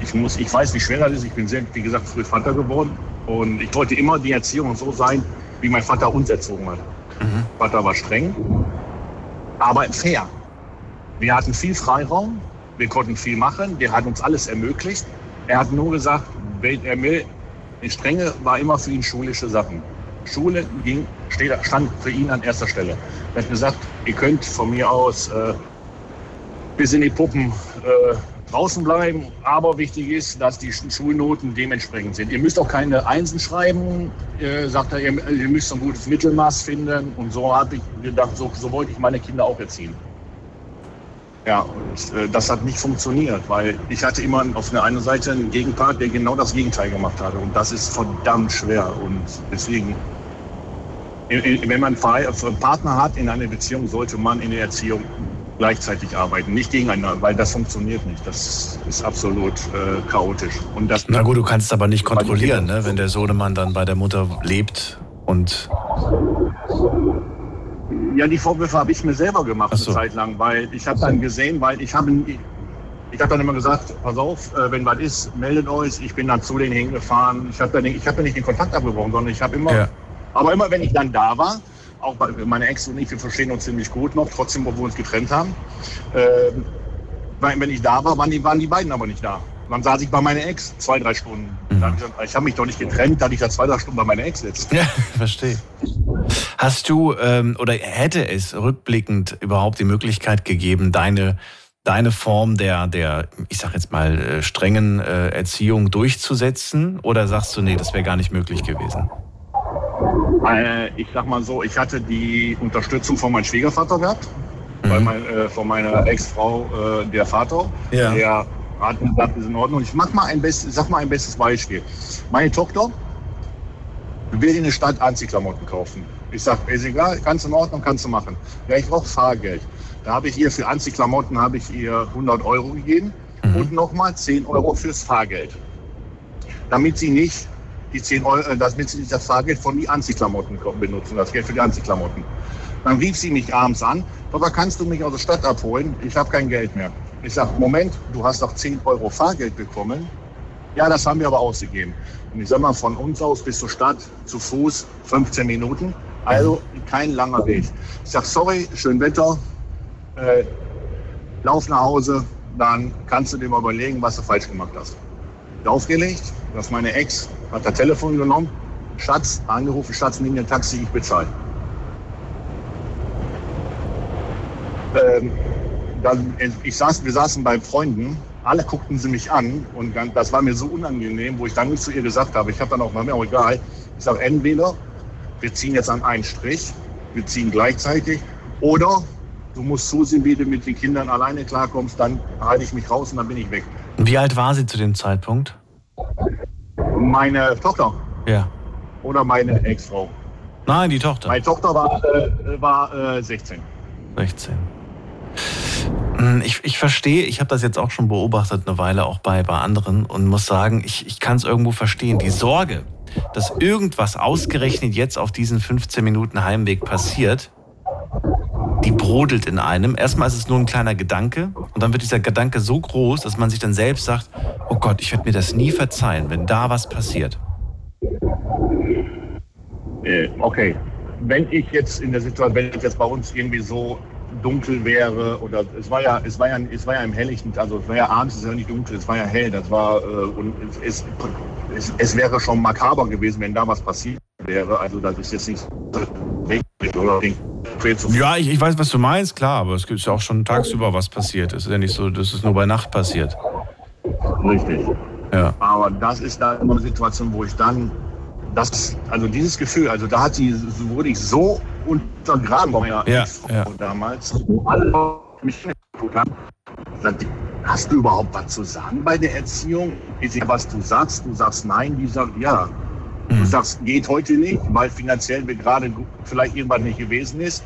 ich, muss, ich weiß, wie schwer das ist. Ich bin, sehr, wie gesagt, früh Vater geworden. Und ich wollte immer die Erziehung so sein, wie mein Vater uns erzogen hat. Mhm. Vater war streng, aber fair. Wir hatten viel Freiraum, wir konnten viel machen, der hat uns alles ermöglicht. Er hat nur gesagt, er will, die Strenge war immer für ihn schulische Sachen. Schule ging, steht, stand für ihn an erster Stelle. Er hat gesagt, ihr könnt von mir aus äh, bis in die Puppen äh, draußen bleiben, aber wichtig ist, dass die Schulnoten dementsprechend sind. Ihr müsst auch keine Einsen schreiben, äh, sagt er, ihr, ihr, müsst ein gutes Mittelmaß finden. Und so habe ich gedacht, so, so wollte ich meine Kinder auch erziehen. Ja, und äh, das hat nicht funktioniert, weil ich hatte immer auf der einen Seite einen Gegenpart, der genau das Gegenteil gemacht hatte. Und das ist verdammt schwer. Und deswegen, wenn man einen Partner hat in einer Beziehung, sollte man in der Erziehung gleichzeitig arbeiten, nicht gegeneinander, weil das funktioniert nicht. Das ist absolut äh, chaotisch. Und das Na gut, du kannst es aber nicht kontrollieren, ne? wenn der Sohnemann dann bei der Mutter lebt und ja, die Vorwürfe habe ich mir selber gemacht so. eine Zeit lang, weil ich habe dann gesehen, weil ich habe ich habe dann immer gesagt, pass auf, äh, wenn was ist, meldet euch. Ich bin dann zu denen hingefahren. Ich habe dann ich habe nicht den Kontakt abgebrochen, sondern ich habe immer, ja. aber immer wenn ich dann da war, auch bei, meine Ex und ich, wir verstehen uns ziemlich gut noch, trotzdem, obwohl wir uns getrennt haben. Äh, wenn ich da war, waren die, waren die beiden aber nicht da. Dann saß ich bei meiner Ex zwei, drei Stunden. Mhm. Ich habe mich doch nicht getrennt, da ich da zwei, drei Stunden bei meiner Ex sitze. Ja, (laughs) verstehe. Hast du ähm, oder hätte es rückblickend überhaupt die Möglichkeit gegeben, deine deine Form der, der ich sag jetzt mal, äh, strengen äh, Erziehung durchzusetzen? Oder sagst du, nee, das wäre gar nicht möglich gewesen? Äh, ich sag mal so, ich hatte die Unterstützung von meinem Schwiegervater gehabt, mhm. weil mein, äh, von meiner Ex-Frau, äh, der Vater, ja. der hat gesagt, ist in Ordnung. Ich mach mal ein bestes, sag mal ein bestes Beispiel. Meine Tochter will in der Stadt Anziehklamotten kaufen. Ich sag, ist egal, du in Ordnung, kannst du machen. Ja, ich brauche Fahrgeld. Da habe ich ihr für Anziehklamotten habe ich ihr 100 Euro gegeben mhm. und nochmal 10 Euro fürs Fahrgeld. Damit sie nicht die 10 Euro, äh, damit sie das Fahrgeld von die Anziehklamotten benutzen, das Geld für die Anziehklamotten. Dann rief sie mich abends an, Papa, kannst du mich aus der Stadt abholen? Ich habe kein Geld mehr. Ich sage, Moment, du hast doch 10 Euro Fahrgeld bekommen. Ja, das haben wir aber ausgegeben. Und ich sag mal, von uns aus bis zur Stadt zu Fuß 15 Minuten. Also kein langer Weg. Ich sage, sorry, schön Wetter, äh, lauf nach Hause, dann kannst du dir mal überlegen, was du falsch gemacht hast. Aufgelegt, dass meine Ex hat das Telefon genommen, Schatz, angerufen, Schatz, nimm dir Taxi, ich bezahle. Ähm, dann, ich saß, wir saßen bei Freunden, alle guckten sie mich an und dann, das war mir so unangenehm, wo ich dann nicht zu ihr gesagt habe, ich habe dann auch, mal mir auch egal, ich sage entweder, wir ziehen jetzt an einen Strich, wir ziehen gleichzeitig oder du musst zusehen, wie du mit den Kindern alleine klarkommst, dann halte ich mich raus und dann bin ich weg. Wie alt war sie zu dem Zeitpunkt? Meine Tochter. Ja. Oder meine Ex-Frau. Nein, die Tochter. Meine Tochter war, äh, war äh, 16. 16. Hm, ich, ich verstehe, ich habe das jetzt auch schon beobachtet eine Weile auch bei, bei anderen und muss sagen, ich, ich kann es irgendwo verstehen. Die Sorge, dass irgendwas ausgerechnet jetzt auf diesen 15 Minuten Heimweg passiert, die brodelt in einem. Erstmal ist es nur ein kleiner Gedanke und dann wird dieser Gedanke so groß, dass man sich dann selbst sagt, oh Gott, ich werde mir das nie verzeihen, wenn da was passiert. Äh, okay, wenn ich jetzt in der Situation, wenn es jetzt bei uns irgendwie so dunkel wäre oder es war ja, es war ja, es war ja im Helllichten, also es war ja abends, es ist ja nicht dunkel, es war ja hell, das war äh, und es, es, es, wäre schon makaber gewesen, wenn da was passiert wäre. Also das ist jetzt nicht ja, ich, ich weiß, was du meinst, klar, aber es gibt ja auch schon tagsüber was passiert. Es ist ja nicht so, dass es nur bei Nacht passiert. Richtig. Ja. Aber das ist da immer eine Situation, wo ich dann, das, also dieses Gefühl, also da hat sie, wurde ich so untergraben bei meiner ja, ja. damals, wo alle mich haben. Hast du überhaupt was zu sagen bei der Erziehung? Ist was du sagst? Du sagst nein, die sagt ja. Du mhm. sagst, geht heute nicht, weil finanziell gerade vielleicht irgendwann nicht gewesen ist.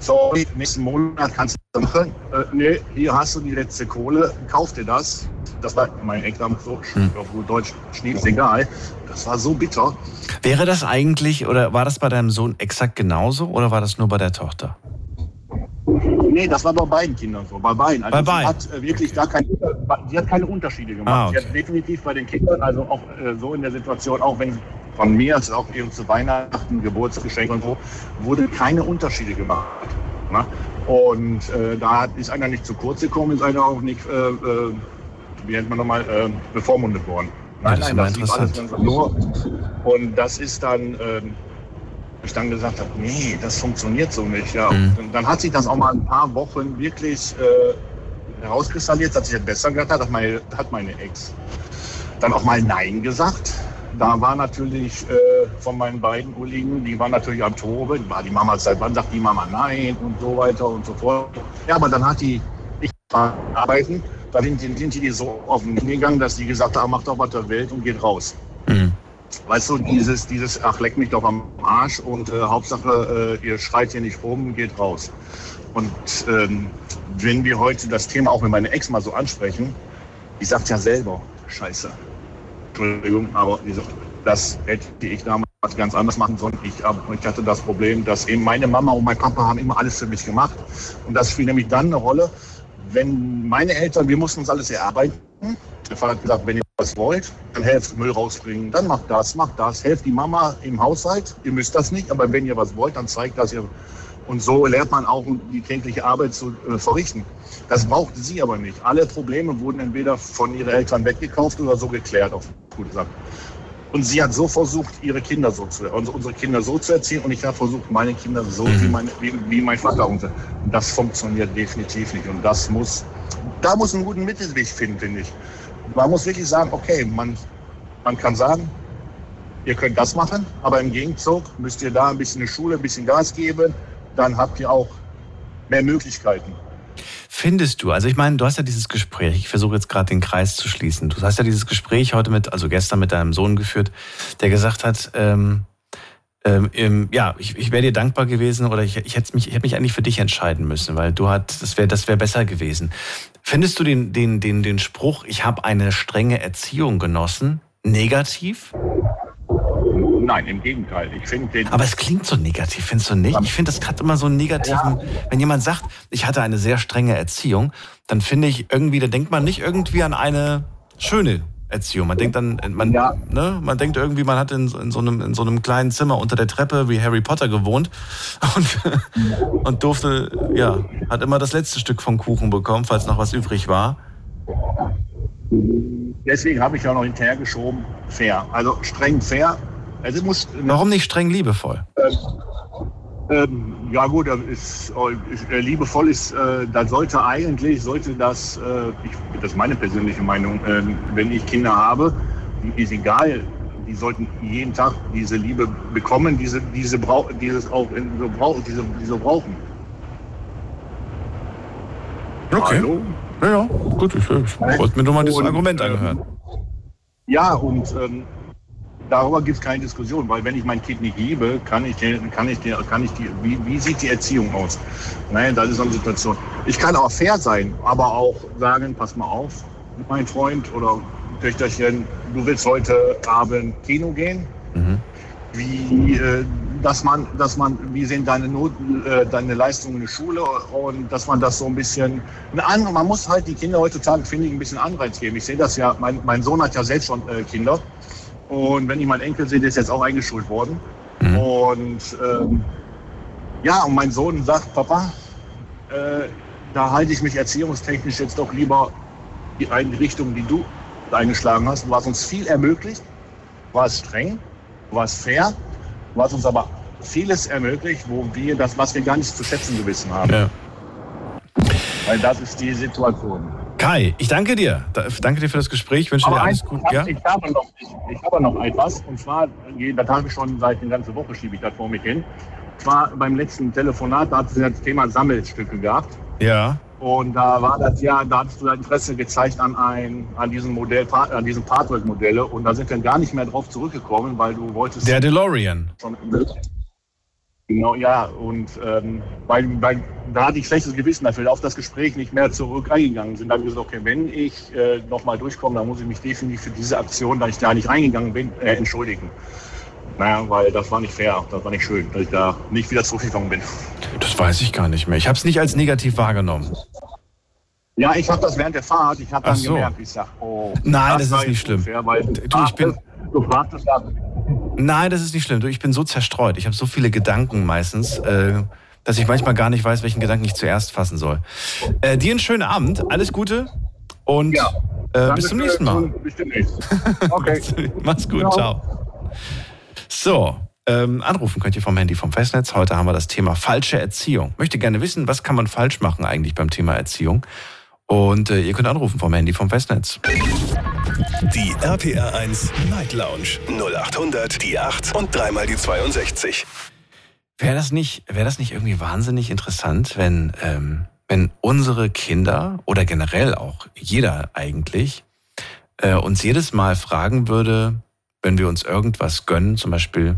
Sorry, nächsten Monat kannst du machen. Äh, nee, hier hast du die letzte Kohle, kauf dir das. Das war mein Examen so, hm. auf gut Deutsch, Schnips egal. Das war so bitter. Wäre das eigentlich, oder war das bei deinem Sohn exakt genauso, oder war das nur bei der Tochter? Nee, das war bei beiden Kindern so, bei beiden. Also bei beiden. hat äh, wirklich gar keine, sie hat keine Unterschiede gemacht. Ah, okay. Sie hat definitiv bei den Kindern, also auch äh, so in der Situation, auch wenn von mir, also auch eben zu Weihnachten, Geburtsgeschenk und so, wurde keine Unterschiede gemacht. Ne? Und äh, da ist einer nicht zu kurz gekommen, ist einer auch nicht, äh, äh wie nennt man nochmal, äh, bevormundet worden. Nein, nein, das, das alles ganz nur. Und das ist dann, ähm, ich dann gesagt habe, nee, das funktioniert so nicht. Ja. Mhm. dann hat sich das auch mal ein paar Wochen wirklich äh, herauskristallisiert, dass sich das besser gehört hat, hat meine, hat meine Ex dann auch mal Nein gesagt. Da war natürlich äh, von meinen beiden Kollegen, die waren natürlich am Tobe, war die Mama seit wann sagt die Mama Nein und so weiter und so fort. Ja, aber dann hat die, ich war arbeiten, da sind, sind die so auf den gegangen, dass die gesagt haben, macht doch was der Welt und geht raus. Mhm. weißt du, dieses, dieses, ach, leck mich doch am Arsch und äh, Hauptsache, äh, ihr schreit hier nicht rum, geht raus. Und ähm, wenn wir heute das Thema auch mit meiner Ex mal so ansprechen, die sagt ja selber, scheiße. Entschuldigung, aber das hätte ich damals ganz anders machen sollen. Ich, ich hatte das Problem, dass eben meine Mama und mein Papa haben immer alles für mich gemacht. Und das spielt nämlich dann eine Rolle, wenn meine Eltern, wir mussten uns alles erarbeiten. Der Vater hat gesagt, wenn ihr was wollt, dann helft Müll rausbringen, dann macht das, macht das, helft die Mama im Haushalt. Ihr müsst das nicht, aber wenn ihr was wollt, dann zeigt das ihr. Und so lernt man auch die tägliche Arbeit zu äh, verrichten. Das brauchte sie aber nicht. Alle Probleme wurden entweder von ihren Eltern weggekauft oder so geklärt, auf gut gesagt. Und sie hat so versucht, ihre Kinder so zu, also unsere Kinder so zu erziehen. Und ich habe versucht, meine Kinder so mhm. wie, meine, wie, wie, mein Vater. Und das funktioniert definitiv nicht. Und das muss, da muss ein guten Mittelweg finden, finde ich. Man muss wirklich sagen, okay, man, man kann sagen, ihr könnt das machen, aber im Gegenzug müsst ihr da ein bisschen eine Schule, ein bisschen Gas geben. Dann habt ihr auch mehr Möglichkeiten. Findest du, also ich meine, du hast ja dieses Gespräch, ich versuche jetzt gerade den Kreis zu schließen. Du hast ja dieses Gespräch heute mit, also gestern mit deinem Sohn geführt, der gesagt hat, ähm, ähm, ja, ich, ich wäre dir dankbar gewesen oder ich, ich hätte mich, ich mich eigentlich für dich entscheiden müssen, weil du hat, das wäre, das wäre besser gewesen. Findest du den, den, den, den Spruch, ich habe eine strenge Erziehung genossen, negativ? Nein, im Gegenteil. Ich finde Aber es klingt so negativ, findest du nicht? Ich finde, das hat immer so einen negativen. Ja. Wenn jemand sagt, ich hatte eine sehr strenge Erziehung, dann finde ich irgendwie, da denkt man nicht irgendwie an eine schöne Erziehung. Man denkt dann, man, ja. ne, man denkt irgendwie, man hat in, in, so einem, in so einem kleinen Zimmer unter der Treppe wie Harry Potter gewohnt (laughs) und, und durfte, ja, hat immer das letzte Stück vom Kuchen bekommen, falls noch was übrig war. Deswegen habe ich ja noch hinterhergeschoben, fair. Also streng fair, also muss, Warum nicht streng liebevoll? Ähm, ähm, ja gut, ist, äh, liebevoll ist, äh, da sollte eigentlich, sollte das, äh, ich, das ist meine persönliche Meinung, äh, wenn ich Kinder habe, ist egal, die sollten jeden Tag diese Liebe bekommen, diese, diese brau dieses auch in, so brau diese, diese brauchen. Okay. Hallo? Ja, ja, gut, ich, ich wollte mir nur mal dieses Argument angehören. Ja, und ähm, darüber gibt es keine Diskussion, weil wenn ich mein Kind nicht liebe, kann ich, kann ich, kann ich die, wie, wie sieht die Erziehung aus? Nein, das ist so eine Situation. Ich kann auch fair sein, aber auch sagen, pass mal auf, mein Freund oder Töchterchen, du willst heute Abend Kino gehen? Mhm. Wie, äh, dass man, dass man, wie sehen deine Noten, äh, deine Leistungen in der Schule und dass man das so ein bisschen, eine man muss halt die Kinder heutzutage, finde ich, ein bisschen Anreiz geben. Ich sehe das ja, mein, mein Sohn hat ja selbst schon äh, Kinder und wenn ich meinen Enkel sehe, der ist jetzt auch eingeschult worden. Mhm. Und ähm, ja, und mein Sohn sagt, Papa, äh, da halte ich mich erziehungstechnisch jetzt doch lieber in eine Richtung, die du eingeschlagen hast. Du hast uns viel ermöglicht, warst streng, warst fair, du hast uns aber vieles ermöglicht, wo wir das, was wir gar nicht zu schätzen gewissen haben. Ja. Weil das ist die Situation. Kai, ich danke dir. Danke dir für das Gespräch. Ich wünsche Aber dir alles Gute. Ja? Ich, habe noch, ich, ich, habe noch etwas. Und zwar, das habe ich schon seit einer ganzen Woche, schiebe ich das vor mich hin. Und zwar beim letzten Telefonat, da hat es das Thema Sammelstücke gehabt. Ja. Und da war das ja, da hast du dein Interesse gezeigt an, ein, an diesem Modell, an diesen Fahrzeugmodelle. Und da sind wir gar nicht mehr drauf zurückgekommen, weil du wolltest. Der DeLorean. Schon, Genau, ja. Und ähm, weil, weil da hatte ich schlechtes Gewissen dafür, auf das Gespräch nicht mehr zurück eingegangen sind. Da habe ich gesagt, okay, wenn ich äh, nochmal durchkomme, dann muss ich mich definitiv für diese Aktion, da ich da nicht reingegangen bin, äh, entschuldigen. Naja, weil das war nicht fair, das war nicht schön, dass ich da nicht wieder zurückgekommen bin. Das weiß ich gar nicht mehr. Ich habe es nicht als negativ wahrgenommen. Ja, ich habe das während der Fahrt, ich habe dann so. gemerkt, ich sage, oh. Nein, das, das ist nicht schlimm. Fair, du, ich bin, du fragtest ja, Nein, das ist nicht schlimm. Ich bin so zerstreut. Ich habe so viele Gedanken meistens, äh, dass ich manchmal gar nicht weiß, welchen Gedanken ich zuerst fassen soll. Äh, dir einen schönen Abend, alles Gute und ja, äh, bis zum nächsten Mal. Bis demnächst. (laughs) Okay. Mach's gut, ja. ciao. So, ähm, anrufen könnt ihr vom Handy vom Festnetz. Heute haben wir das Thema falsche Erziehung. Möchte gerne wissen, was kann man falsch machen eigentlich beim Thema Erziehung? Und äh, ihr könnt anrufen vom Handy vom Festnetz. Die RPR 1 Night Lounge 0800 die 8 und dreimal die 62. Wäre das nicht, wäre das nicht irgendwie wahnsinnig interessant, wenn, ähm, wenn unsere Kinder oder generell auch jeder eigentlich äh, uns jedes Mal fragen würde, wenn wir uns irgendwas gönnen, zum Beispiel,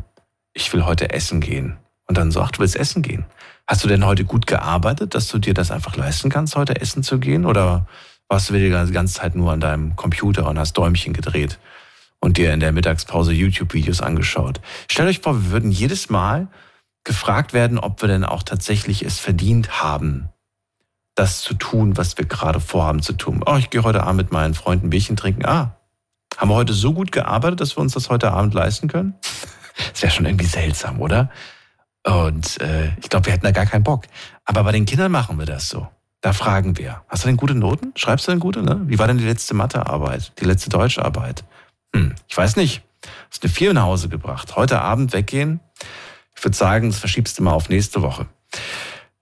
ich will heute essen gehen. Und dann ach, du willst essen gehen. Hast du denn heute gut gearbeitet, dass du dir das einfach leisten kannst, heute essen zu gehen? Oder warst du die ganze Zeit nur an deinem Computer und hast Däumchen gedreht und dir in der Mittagspause YouTube-Videos angeschaut? Stellt euch vor, wir würden jedes Mal gefragt werden, ob wir denn auch tatsächlich es verdient haben, das zu tun, was wir gerade vorhaben zu tun. Oh, ich gehe heute Abend mit meinen Freunden Bierchen trinken. Ah, haben wir heute so gut gearbeitet, dass wir uns das heute Abend leisten können? (laughs) Das wäre schon irgendwie seltsam, oder? Und äh, ich glaube, wir hätten da gar keinen Bock. Aber bei den Kindern machen wir das so. Da fragen wir. Hast du denn gute Noten? Schreibst du denn gute? Ne? Wie war denn die letzte Mathearbeit? Die letzte Deutscharbeit? Hm, ich weiß nicht. Hast eine Vier nach Hause gebracht. Heute Abend weggehen? Ich würde sagen, das verschiebst du mal auf nächste Woche.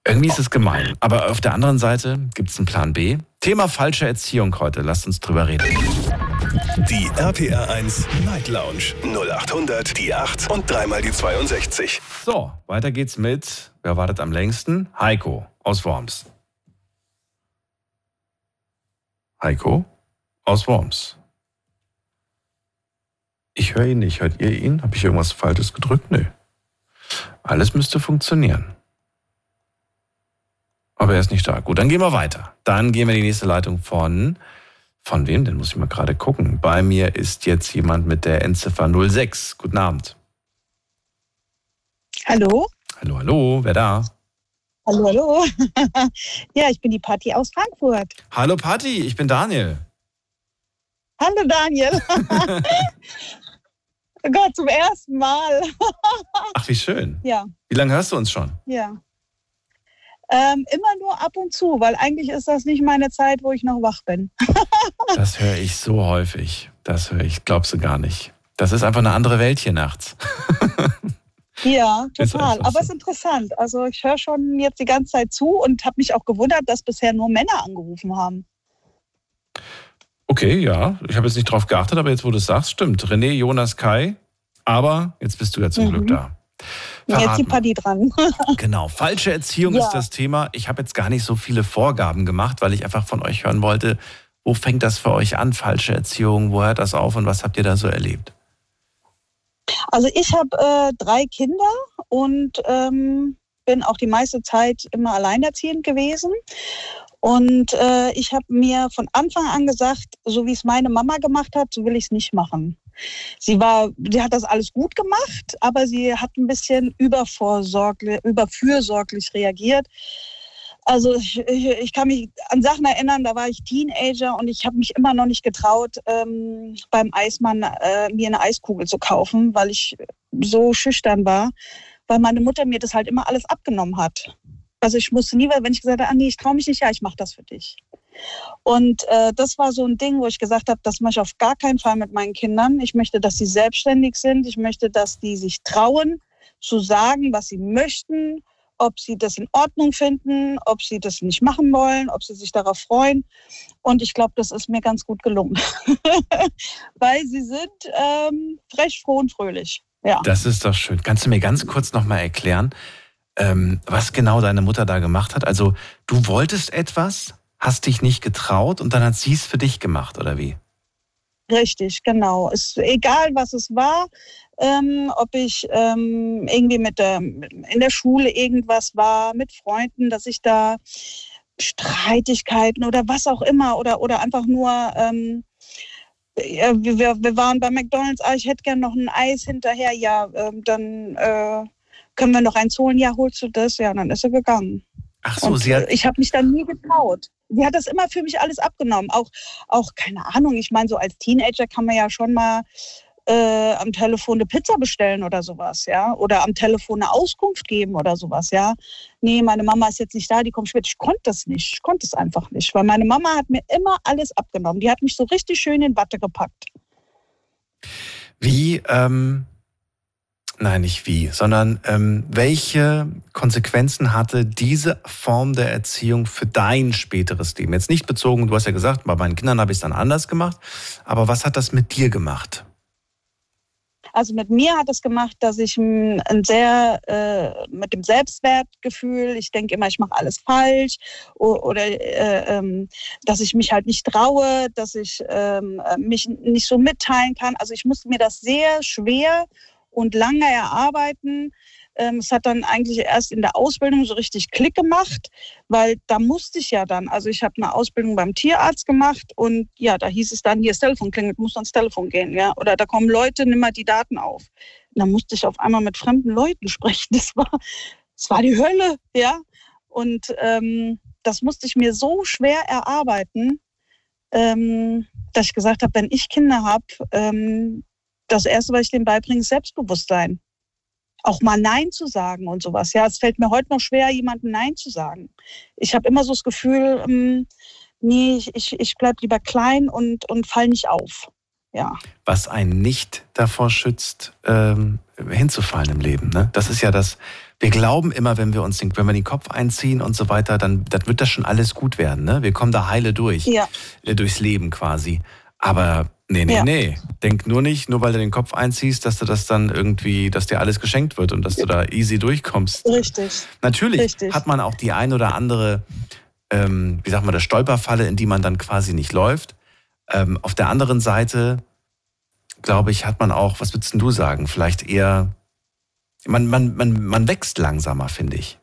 Irgendwie ist es gemein. Aber auf der anderen Seite gibt es einen Plan B. Thema falsche Erziehung heute. Lasst uns drüber reden. Die RPR 1 Night Lounge 0800 die 8 und dreimal die 62. So, weiter geht's mit, wer wartet am längsten? Heiko aus Worms. Heiko aus Worms. Ich höre ihn nicht. Hört ihr ihn? Habe ich irgendwas Falsches gedrückt? Nö. Alles müsste funktionieren. Aber er ist nicht da. Gut, dann gehen wir weiter. Dann gehen wir in die nächste Leitung von. Von wem? Den muss ich mal gerade gucken. Bei mir ist jetzt jemand mit der Endziffer 06. Guten Abend. Hallo? Hallo, hallo. Wer da? Hallo, hallo. (laughs) ja, ich bin die Party aus Frankfurt. Hallo Patti, ich bin Daniel. Hallo Daniel. (laughs) oh Gott, zum ersten Mal. (laughs) Ach, wie schön. Ja. Wie lange hörst du uns schon? Ja. Ähm, immer nur ab und zu, weil eigentlich ist das nicht meine Zeit, wo ich noch wach bin. das höre ich so häufig. Das höre ich, glaubst du gar nicht. Das ist einfach eine andere Welt hier nachts. Ja, total. Aber es ist interessant. Also ich höre schon jetzt die ganze Zeit zu und habe mich auch gewundert, dass bisher nur Männer angerufen haben. Okay, ja. Ich habe jetzt nicht drauf geachtet, aber jetzt, wo du es sagst, stimmt. René, Jonas, Kai. Aber jetzt bist du ja zum mhm. Glück da. Verraten. Jetzt die Party dran. (laughs) genau. Falsche Erziehung ja. ist das Thema. Ich habe jetzt gar nicht so viele Vorgaben gemacht, weil ich einfach von euch hören wollte, wo fängt das für euch an, falsche Erziehung? Wo hört das auf und was habt ihr da so erlebt? Also ich habe äh, drei Kinder und ähm, bin auch die meiste Zeit immer alleinerziehend gewesen. Und äh, ich habe mir von Anfang an gesagt, so wie es meine Mama gemacht hat, so will ich es nicht machen. Sie war, sie hat das alles gut gemacht, aber sie hat ein bisschen überfürsorglich reagiert. Also ich, ich, kann mich an Sachen erinnern, da war ich Teenager und ich habe mich immer noch nicht getraut, ähm, beim Eismann äh, mir eine Eiskugel zu kaufen, weil ich so schüchtern war, weil meine Mutter mir das halt immer alles abgenommen hat. Also ich musste nie, wenn ich gesagt habe, ah, nee, ich traue mich nicht, ja, ich mache das für dich. Und äh, das war so ein Ding, wo ich gesagt habe, das mache ich auf gar keinen Fall mit meinen Kindern. Ich möchte, dass sie selbstständig sind. Ich möchte, dass die sich trauen, zu sagen, was sie möchten ob sie das in Ordnung finden, ob sie das nicht machen wollen, ob sie sich darauf freuen. Und ich glaube, das ist mir ganz gut gelungen, (laughs) weil sie sind ähm, frech, froh und fröhlich. Ja. Das ist doch schön. Kannst du mir ganz kurz nochmal erklären, ähm, was genau deine Mutter da gemacht hat? Also du wolltest etwas, hast dich nicht getraut und dann hat sie es für dich gemacht, oder wie? Richtig, genau. Es, egal was es war, ähm, ob ich ähm, irgendwie mit der, in der Schule irgendwas war, mit Freunden, dass ich da Streitigkeiten oder was auch immer oder, oder einfach nur, ähm, wir, wir waren bei McDonalds, ah, ich hätte gern noch ein Eis hinterher, ja, äh, dann äh, können wir noch eins holen, ja, holst du das? Ja, dann ist er gegangen. Ach so, und, sie hat... Ich habe mich dann nie getraut. Sie hat das immer für mich alles abgenommen. Auch, auch keine Ahnung, ich meine, so als Teenager kann man ja schon mal äh, am Telefon eine Pizza bestellen oder sowas, ja. Oder am Telefon eine Auskunft geben oder sowas, ja. Nee, meine Mama ist jetzt nicht da, die kommt später. Ich konnte das nicht. Ich konnte es einfach nicht. Weil meine Mama hat mir immer alles abgenommen. Die hat mich so richtig schön in Watte gepackt. Wie, ähm, nein, nicht wie, sondern ähm, welche Konsequenzen hatte diese Form der Erziehung für dein späteres Leben? Jetzt nicht bezogen, du hast ja gesagt, bei meinen Kindern habe ich es dann anders gemacht, aber was hat das mit dir gemacht? Also mit mir hat es gemacht, dass ich ein sehr äh, mit dem Selbstwertgefühl, ich denke immer, ich mache alles falsch oder äh, ähm, dass ich mich halt nicht traue, dass ich ähm, mich nicht so mitteilen kann. Also ich musste mir das sehr schwer und lange erarbeiten, ähm, es hat dann eigentlich erst in der Ausbildung so richtig Klick gemacht, weil da musste ich ja dann, also ich habe eine Ausbildung beim Tierarzt gemacht und ja, da hieß es dann, hier das Telefon klingelt, musst ans Telefon gehen, ja, oder da kommen Leute, nimm mal die Daten auf. Und dann musste ich auf einmal mit fremden Leuten (laughs) sprechen. Das war, das war die Hölle, ja. Und ähm, das musste ich mir so schwer erarbeiten, ähm, dass ich gesagt habe, wenn ich Kinder habe, ähm, das Erste, was ich denen beibringe, ist Selbstbewusstsein auch mal Nein zu sagen und sowas. Ja, es fällt mir heute noch schwer, jemandem Nein zu sagen. Ich habe immer so das Gefühl, ähm, nee, ich, ich, ich bleibe lieber klein und, und fall nicht auf. Ja. Was einen nicht davor schützt, ähm, hinzufallen im Leben. Ne? Das ist ja das, wir glauben immer, wenn wir uns den, wenn wir den Kopf einziehen und so weiter, dann, dann wird das schon alles gut werden. Ne? Wir kommen da heile durch, ja. äh, durchs Leben quasi. Aber Nee, nee, ja. nee. Denk nur nicht, nur weil du den Kopf einziehst, dass du das dann irgendwie, dass dir alles geschenkt wird und dass du da easy durchkommst. Richtig. Natürlich Richtig. hat man auch die ein oder andere, ähm, wie sagt man, das Stolperfalle, in die man dann quasi nicht läuft. Ähm, auf der anderen Seite, glaube ich, hat man auch, was würdest du sagen, vielleicht eher, man, man, man, man wächst langsamer, finde ich.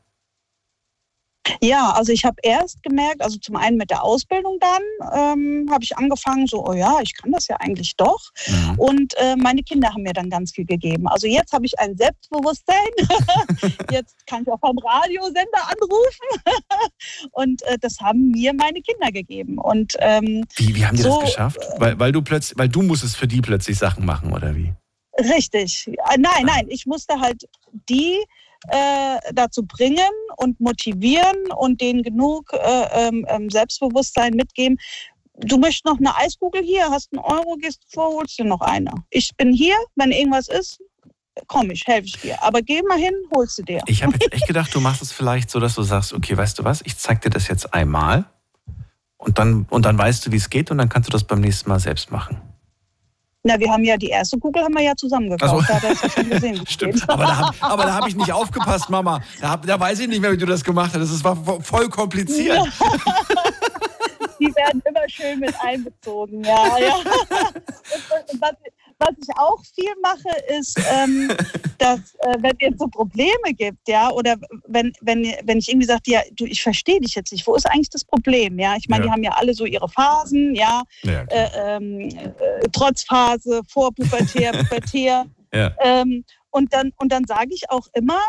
Ja, also ich habe erst gemerkt, also zum einen mit der Ausbildung dann ähm, habe ich angefangen, so, oh ja, ich kann das ja eigentlich doch. Mhm. Und äh, meine Kinder haben mir dann ganz viel gegeben. Also jetzt habe ich ein Selbstbewusstsein. (laughs) jetzt kann ich auch vom Radiosender anrufen. (laughs) und äh, das haben mir meine Kinder gegeben. Und ähm, wie, wie haben die so, das geschafft? Weil, weil du plötzlich, weil du musstest für die plötzlich Sachen machen, oder wie? Richtig. Äh, nein, nein, ich musste halt die äh, dazu bringen und motivieren und denen genug äh, ähm, ähm, Selbstbewusstsein mitgeben. Du möchtest noch eine Eiskugel hier, hast einen Euro, gehst vor, holst dir noch eine. Ich bin hier, wenn irgendwas ist, komm ich, helfe ich dir. Aber geh mal hin, holst du dir. Ich habe jetzt (laughs) echt gedacht, du machst es vielleicht so, dass du sagst, okay, weißt du was, ich zeig dir das jetzt einmal und dann, und dann weißt du, wie es geht und dann kannst du das beim nächsten Mal selbst machen. Na, wir haben ja die erste Kugel haben wir ja zusammen gekauft. Also, da hat er ja schon gesehen. (laughs) Stimmt. Aber da habe hab ich nicht aufgepasst, Mama. Da, da, weiß ich nicht mehr, wie du das gemacht hast. Das war voll kompliziert. die werden immer schön mit einbezogen, ja. ja. (laughs) Und, was, was ich auch viel mache, ist, ähm, (laughs) dass äh, wenn es so Probleme gibt, ja, oder wenn, wenn, wenn ich irgendwie sage, ja, du, ich verstehe dich jetzt nicht, wo ist eigentlich das Problem? Ja, ich meine, ja. die haben ja alle so ihre Phasen, ja, ja äh, ähm, äh, Trotzphase, Vorpubertär, (laughs) Pubertär. ja. Ähm, und dann, und dann sage ich auch immer,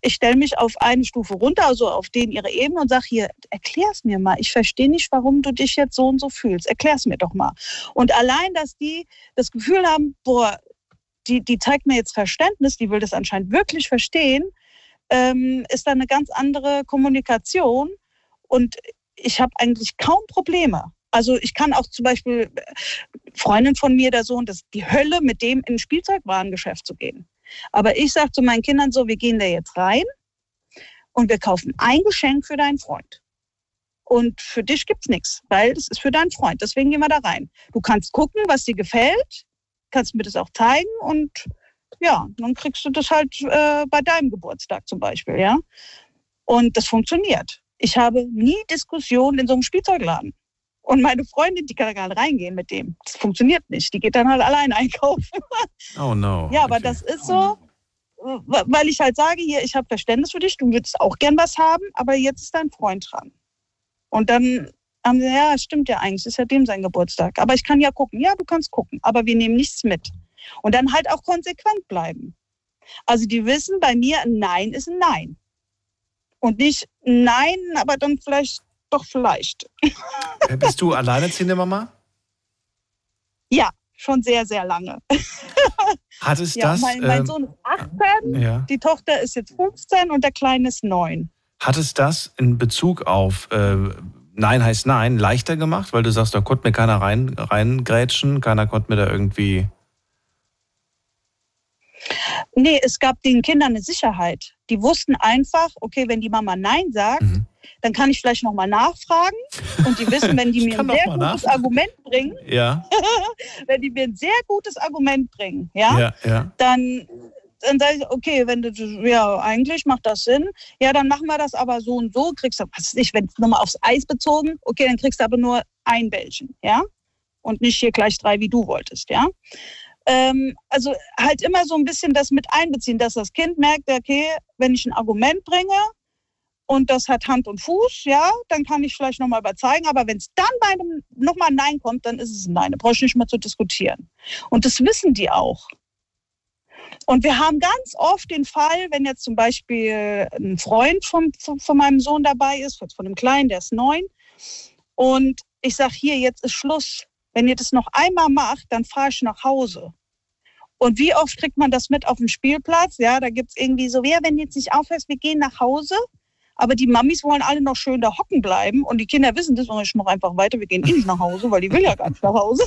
ich stelle mich auf eine Stufe runter, also auf den ihre Ebene und sage hier, erklär's mir mal. Ich verstehe nicht, warum du dich jetzt so und so fühlst. Erklär's mir doch mal. Und allein, dass die das Gefühl haben, boah, die, die zeigt mir jetzt Verständnis, die will das anscheinend wirklich verstehen, ähm, ist da eine ganz andere Kommunikation. Und ich habe eigentlich kaum Probleme. Also ich kann auch zum Beispiel Freundin von mir, der Sohn, das ist die Hölle, mit dem in ein Spielzeugwarengeschäft zu gehen. Aber ich sage zu meinen Kindern so, wir gehen da jetzt rein und wir kaufen ein Geschenk für deinen Freund. Und für dich gibt es nichts, weil es ist für deinen Freund. Deswegen gehen wir da rein. Du kannst gucken, was dir gefällt, kannst mir das auch zeigen und ja, dann kriegst du das halt äh, bei deinem Geburtstag zum Beispiel, ja. Und das funktioniert. Ich habe nie Diskussionen in so einem Spielzeugladen. Und meine Freundin, die kann da nicht reingehen mit dem. Das funktioniert nicht. Die geht dann halt allein einkaufen. Oh no. Ja, aber okay. das ist so, weil ich halt sage, hier, ich habe Verständnis für dich, du würdest auch gern was haben, aber jetzt ist dein Freund dran. Und dann haben sie, ja, stimmt ja eigentlich, ist ja dem sein Geburtstag. Aber ich kann ja gucken. Ja, du kannst gucken, aber wir nehmen nichts mit. Und dann halt auch konsequent bleiben. Also die wissen, bei mir ein Nein ist ein Nein. Und nicht Nein, aber dann vielleicht doch vielleicht. (laughs) Äh, bist du alleinerziehende Mama? Ja, schon sehr, sehr lange. (laughs) Hat es ja, das? Mein, mein ähm, Sohn ist 18, ja. die Tochter ist jetzt 15 und der Kleine ist 9. Hat es das in Bezug auf äh, Nein heißt Nein leichter gemacht, weil du sagst, da konnte mir keiner rein, reingrätschen, keiner konnte mir da irgendwie. Nee, es gab den Kindern eine Sicherheit. Die wussten einfach, okay, wenn die Mama Nein sagt, mhm dann kann ich vielleicht nochmal nachfragen und die wissen, wenn die mir ein sehr gutes nachfragen. Argument bringen, ja. (laughs) wenn die mir ein sehr gutes Argument bringen, ja, ja, ja. dann dann sage ich, okay, wenn du, ja, eigentlich macht das Sinn. Ja, dann machen wir das aber so und so. Kriegst du, was nicht, wenn es nochmal aufs Eis bezogen, okay, dann kriegst du aber nur ein Bällchen, ja? Und nicht hier gleich drei, wie du wolltest, ja? Ähm, also halt immer so ein bisschen das mit einbeziehen, dass das Kind merkt, okay, wenn ich ein Argument bringe und das hat Hand und Fuß, ja, dann kann ich vielleicht nochmal überzeugen. Aber wenn es dann bei einem nochmal ein Nein kommt, dann ist es ein Nein. Da brauche ich nicht mehr zu diskutieren. Und das wissen die auch. Und wir haben ganz oft den Fall, wenn jetzt zum Beispiel ein Freund von, von, meinem Sohn dabei ist, von dem Kleinen, der ist neun, und ich sage, hier, jetzt ist Schluss. Wenn ihr das noch einmal macht, dann fahre ich nach Hause. Und wie oft kriegt man das mit auf dem Spielplatz? Ja, da gibt es irgendwie so, ja, wenn jetzt nicht aufhörst, wir gehen nach Hause. Aber die Mamis wollen alle noch schön da hocken bleiben und die Kinder wissen das und ich mache einfach weiter, wir gehen eh nicht nach Hause, weil die will ja gar nicht nach Hause.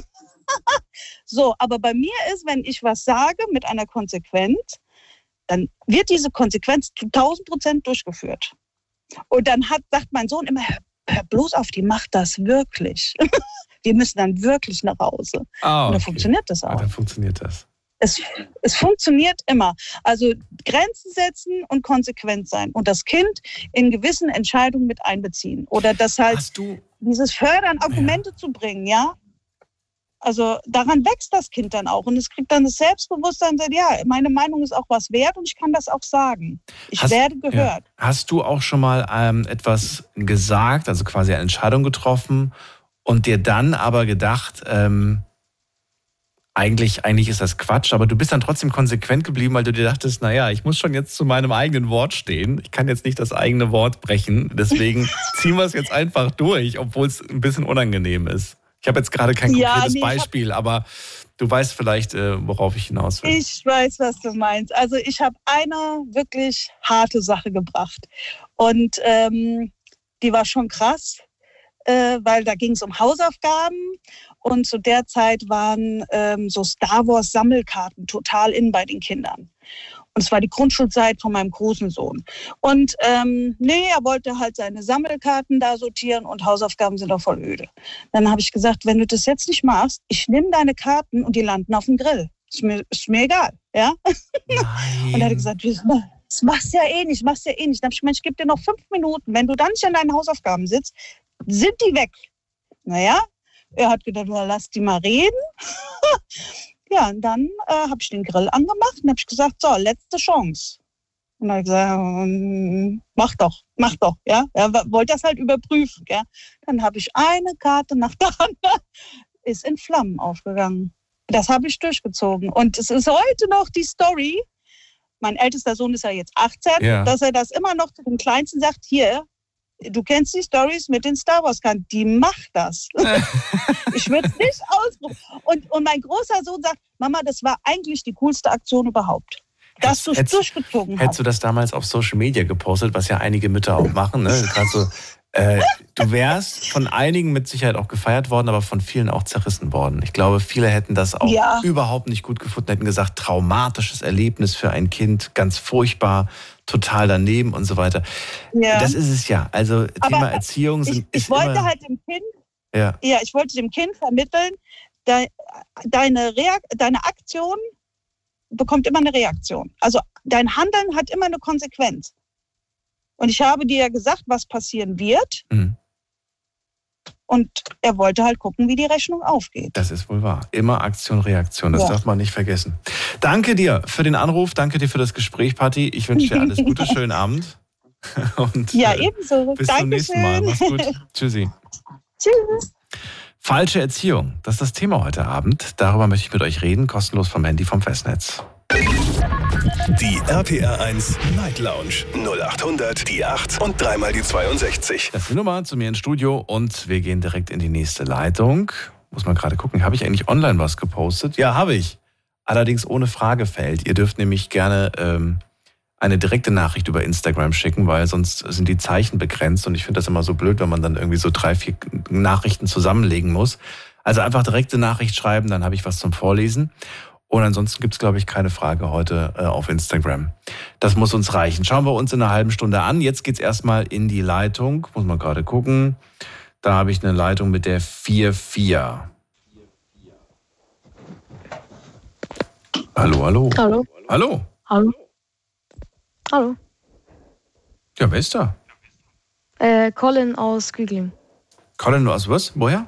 (laughs) so, aber bei mir ist, wenn ich was sage mit einer Konsequenz, dann wird diese Konsequenz zu 1000 Prozent durchgeführt. Und dann hat, sagt mein Sohn immer, hör bloß auf, die macht das wirklich. (laughs) Wir müssen dann wirklich nach Hause. Ah, okay. Und dann funktioniert das auch. Ah, dann funktioniert das. Es, es funktioniert immer. Also Grenzen setzen und konsequent sein und das Kind in gewissen Entscheidungen mit einbeziehen. Oder das halt dieses Fördern, Argumente ja. zu bringen, ja. Also daran wächst das Kind dann auch und es kriegt dann das Selbstbewusstsein, sagt, ja, meine Meinung ist auch was wert und ich kann das auch sagen. Ich hast, werde gehört. Ja. Hast du auch schon mal ähm, etwas gesagt, also quasi eine Entscheidung getroffen und dir dann aber gedacht, ähm, eigentlich, eigentlich ist das Quatsch, aber du bist dann trotzdem konsequent geblieben, weil du dir dachtest, naja, ich muss schon jetzt zu meinem eigenen Wort stehen. Ich kann jetzt nicht das eigene Wort brechen. Deswegen (laughs) ziehen wir es jetzt einfach durch, obwohl es ein bisschen unangenehm ist. Ich habe jetzt gerade kein konkretes ja, nee, Beispiel, aber du weißt vielleicht, äh, worauf ich hinaus will. Ich weiß, was du meinst. Also ich habe eine wirklich harte Sache gebracht. Und ähm, die war schon krass, äh, weil da ging es um Hausaufgaben. Und zu der Zeit waren ähm, so Star Wars Sammelkarten total in bei den Kindern. Und es war die Grundschulzeit von meinem großen Sohn. Und ähm, nee, er wollte halt seine Sammelkarten da sortieren und Hausaufgaben sind auch voll öde. Dann habe ich gesagt, wenn du das jetzt nicht machst, ich nehme deine Karten und die landen auf dem Grill. Ist mir, ist mir egal, ja? Nein. (laughs) und er hat gesagt, das machst du ja eh nicht, machst du ja eh nicht. Dann habe ich gemeint, ich gebe dir noch fünf Minuten. Wenn du dann nicht an deinen Hausaufgaben sitzt, sind die weg. Naja, er hat gedacht, lass die mal reden. (laughs) Ja, und dann äh, habe ich den Grill angemacht und habe ich gesagt, so, letzte Chance. Und dann habe ich gesagt, ähm, mach doch, mach doch, ja. Er wollte das halt überprüfen, ja. Dann habe ich eine Karte nach der anderen, (laughs) ist in Flammen aufgegangen. Das habe ich durchgezogen. Und es ist heute noch die Story, mein ältester Sohn ist ja jetzt 18, ja. dass er das immer noch zu dem Kleinsten sagt, hier, du kennst die Stories mit den Star Wars Karten, die macht das. (laughs) ich würde es nicht ausprobieren. Und, und mein großer Sohn sagt, Mama, das war eigentlich die coolste Aktion überhaupt. Dass du es durchgezogen hast. Hättest du das damals auf Social Media gepostet, was ja einige Mütter auch machen, ne? Gerade so, äh, du wärst von einigen mit Sicherheit auch gefeiert worden, aber von vielen auch zerrissen worden. Ich glaube, viele hätten das auch ja. überhaupt nicht gut gefunden, hätten gesagt, traumatisches Erlebnis für ein Kind, ganz furchtbar total daneben und so weiter. Ja. Das ist es ja. Also Thema Aber Erziehung sind. Ich, ich wollte immer, halt dem Kind, ja. ja, ich wollte dem Kind vermitteln, de, deine, Reak deine Aktion bekommt immer eine Reaktion. Also dein Handeln hat immer eine Konsequenz. Und ich habe dir ja gesagt, was passieren wird. Mhm. Und er wollte halt gucken, wie die Rechnung aufgeht. Das ist wohl wahr. Immer Aktion, Reaktion. Das ja. darf man nicht vergessen. Danke dir für den Anruf. Danke dir für das Gespräch, Patti. Ich wünsche dir alles Gute. (laughs) Schönen Abend. (laughs) Und, ja, äh, ebenso. Bis Dankeschön. zum nächsten Mal. Mach's gut. (laughs) Tschüssi. Tschüss. Falsche Erziehung. Das ist das Thema heute Abend. Darüber möchte ich mit euch reden. Kostenlos vom Handy vom Festnetz. Die RPR 1 Night Lounge 0800 die 8 und dreimal die 62. Das ist die Nummer zu mir ins Studio und wir gehen direkt in die nächste Leitung. Muss man gerade gucken, habe ich eigentlich online was gepostet? Ja, habe ich. Allerdings ohne Fragefeld. Ihr dürft nämlich gerne ähm, eine direkte Nachricht über Instagram schicken, weil sonst sind die Zeichen begrenzt und ich finde das immer so blöd, wenn man dann irgendwie so drei, vier Nachrichten zusammenlegen muss. Also einfach direkte Nachricht schreiben, dann habe ich was zum Vorlesen. Und ansonsten gibt es, glaube ich, keine Frage heute äh, auf Instagram. Das muss uns reichen. Schauen wir uns in einer halben Stunde an. Jetzt geht es erstmal in die Leitung. Muss man gerade gucken. Da habe ich eine Leitung mit der 4-4. Hallo, hallo. Hallo. Hallo. Hallo. Hallo. Ja, wer ist da? Äh, Colin aus Güglingen. Colin aus was? Woher?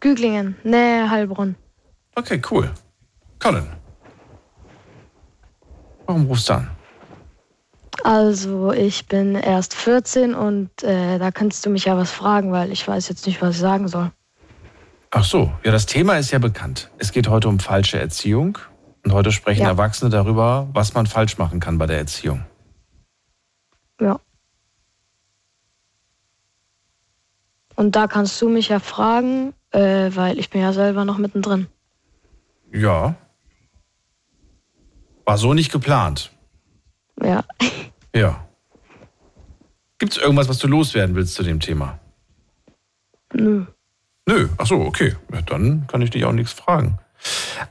Güglingen, Nähe Heilbronn. Okay, cool. Colin. Warum rufst du an? Also, ich bin erst 14 und äh, da kannst du mich ja was fragen, weil ich weiß jetzt nicht, was ich sagen soll. Ach so, ja, das Thema ist ja bekannt. Es geht heute um falsche Erziehung und heute sprechen Ja. Erwachsene darüber, was man falsch machen kann bei der Erziehung. Ja. Und da kannst du mich ja fragen, äh, weil ich bin ja selber noch mittendrin. Ja. War so nicht geplant. Ja. Ja. Gibt es irgendwas, was du loswerden willst zu dem Thema? Nö. Nö, ach so, okay. Ja, dann kann ich dich auch nichts fragen.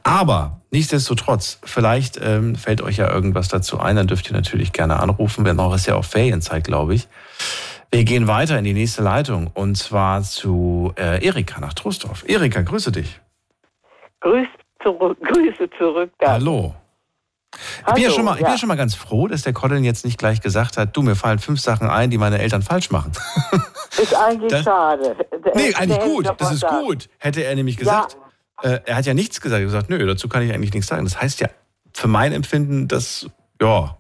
Aber nichtsdestotrotz, vielleicht ähm, fällt euch ja irgendwas dazu ein, dann dürft ihr natürlich gerne anrufen. Wir noch ist ja auch Ferienzeit, glaube ich. Wir gehen weiter in die nächste Leitung und zwar zu äh, Erika nach Trostorf. Erika, grüße dich. Grüß zurück, (laughs) Grüße zurück. Da. Hallo. Ich bin, ja Hallo, schon mal, ich bin ja. ja schon mal ganz froh, dass der Colin jetzt nicht gleich gesagt hat, du, mir fallen fünf Sachen ein, die meine Eltern falsch machen. (laughs) Ist eigentlich Das- schade. Der- Nee, eigentlich gut. Das ist sagen. gut. Hätte er nämlich gesagt, äh, er hat ja nichts gesagt. Er hat gesagt, nö, dazu kann ich eigentlich nichts sagen. Das heißt ja, für mein Empfinden, das, ja,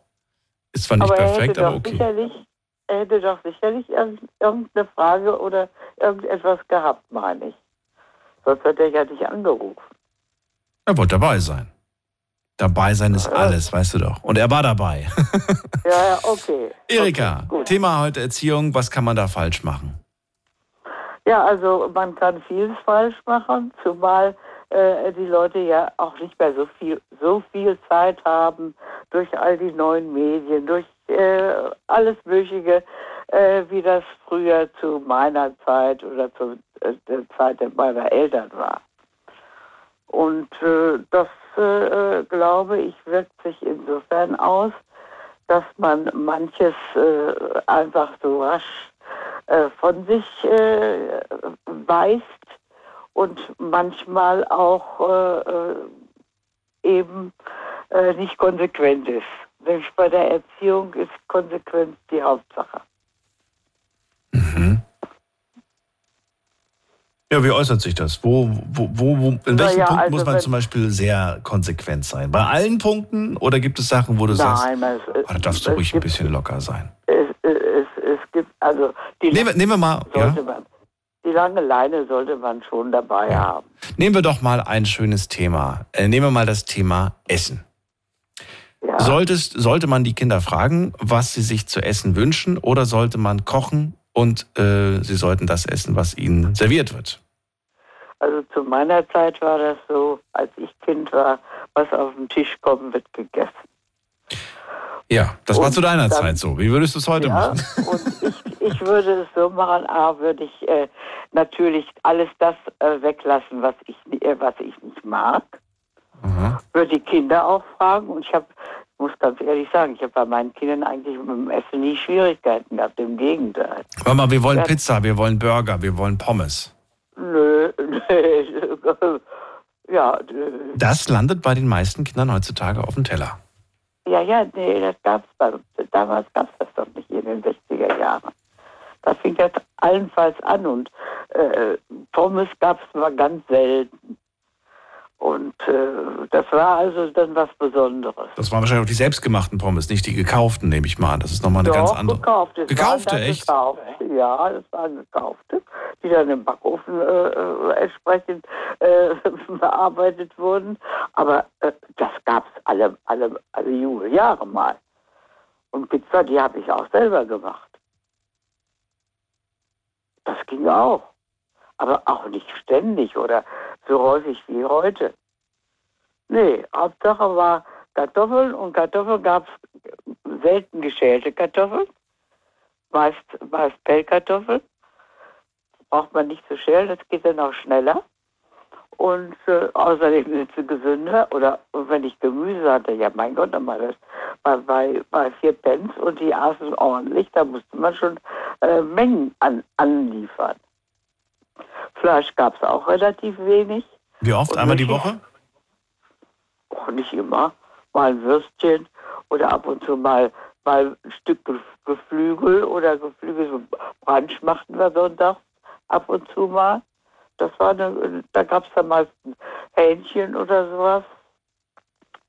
ist zwar nicht aber er perfekt, aber okay. sicherlich, er hätte doch sicherlich irgend- irgendeine Frage oder irgendetwas gehabt, meine ich. Sonst hätte er ja nicht angerufen. Er wollte dabei sein. Dabei sein ist alles, weißt du doch. Und er war dabei. Ja, ja, okay. (laughs) Erika, Okay. Thema heute Erziehung, was kann man da falsch machen? Ja, also man kann vieles falsch machen, zumal äh, die Leute ja auch nicht mehr so viel, so viel Zeit haben durch all die neuen Medien, durch äh, alles Mögliche, äh, wie das früher zu meiner Zeit oder zu äh, der Zeit meiner Eltern war. Und äh, das, äh, glaube ich, wirkt sich insofern aus, dass man manches äh, einfach so rasch äh, von sich äh, weist und manchmal auch äh, äh, eben äh, nicht konsequent ist. Nämlich bei der Erziehung ist Konsequenz die Hauptsache. Ja, wie äußert sich das? Wo, wo, wo, wo in welchen ja, Punkten also muss man zum Beispiel sehr konsequent sein? Bei allen Punkten oder gibt es Sachen, wo du sagst, Nein, man, es, oh, da darfst du ruhig ein gibt, bisschen locker sein? Es, es, es gibt also die Nehmen, wir- nehmen wir mal, ja, man, die lange Leine sollte man schon dabei Ja. haben. nehmen wir doch mal ein schönes Thema. Äh, nehmen wir mal das Thema Essen. Solltest, sollte man die Kinder fragen, was sie sich zu essen wünschen, oder sollte man kochen und äh, sie sollten das essen, was ihnen serviert wird? Also zu meiner Zeit war das so, als ich Kind war, was auf den Tisch kommt, wird gegessen. Ja, das war Und zu deiner dann- Zeit so. Wie würdest du es heute ja, machen? und ich, ich würde es so machen, A, würde ich äh, natürlich alles das äh, weglassen, was ich, äh, was ich nicht mag. Aha. Würde die Kinder auch fragen und ich habe, muss ganz ehrlich sagen, ich habe bei meinen Kindern eigentlich mit dem Essen nie Schwierigkeiten gehabt, im Gegenteil. Mama, wir wollen. Pizza, wir wollen Burger, wir wollen Pommes. Nö, (laughs) nö, ja, nö. Das landet bei den meisten Kindern heutzutage auf dem Teller. Ja, ja, nee, das gab's bei. Damals gab es das doch nicht in den 60er Jahren. Da fing das allenfalls an und äh, Pommes gab es nur ganz selten. Und äh, das war also dann was Besonderes. Das waren wahrscheinlich auch die selbstgemachten Pommes, nicht die gekauften, nehme ich mal an. Das ist nochmal eine Doch, ganz andere. gekaufte. Gekaufte, echt? Gekaufte. Ja, das waren gekaufte, die dann im Backofen äh, äh, entsprechend äh, (laughs) bearbeitet wurden. Aber äh, das gab es alle, alle, alle Jahre mal. Und Pizza, die habe ich auch selber gemacht. Das ging auch. Aber auch nicht ständig oder so häufig wie heute. Nee, Hauptsache war Kartoffeln und Kartoffeln gab es selten geschälte Kartoffeln, meist, meist Pellkartoffeln. Braucht man nicht zu schälen, das geht dann auch schneller. Und äh, außerdem sind sie gesünder. Oder wenn ich Gemüse hatte, ja mein Gott, dann war das bei, bei, bei vier Pence und die aßen ordentlich, da musste man schon äh, Mengen an, anliefern. Fleisch gab es auch relativ wenig. Wie oft? Einmal die Woche? Auch nicht immer. Mal ein Würstchen oder ab und zu mal, mal ein Stück Geflügel oder Geflügel. So Brunch machten wir Sonntag ab und zu mal. Das war eine, da gab es dann meistens Hähnchen oder sowas.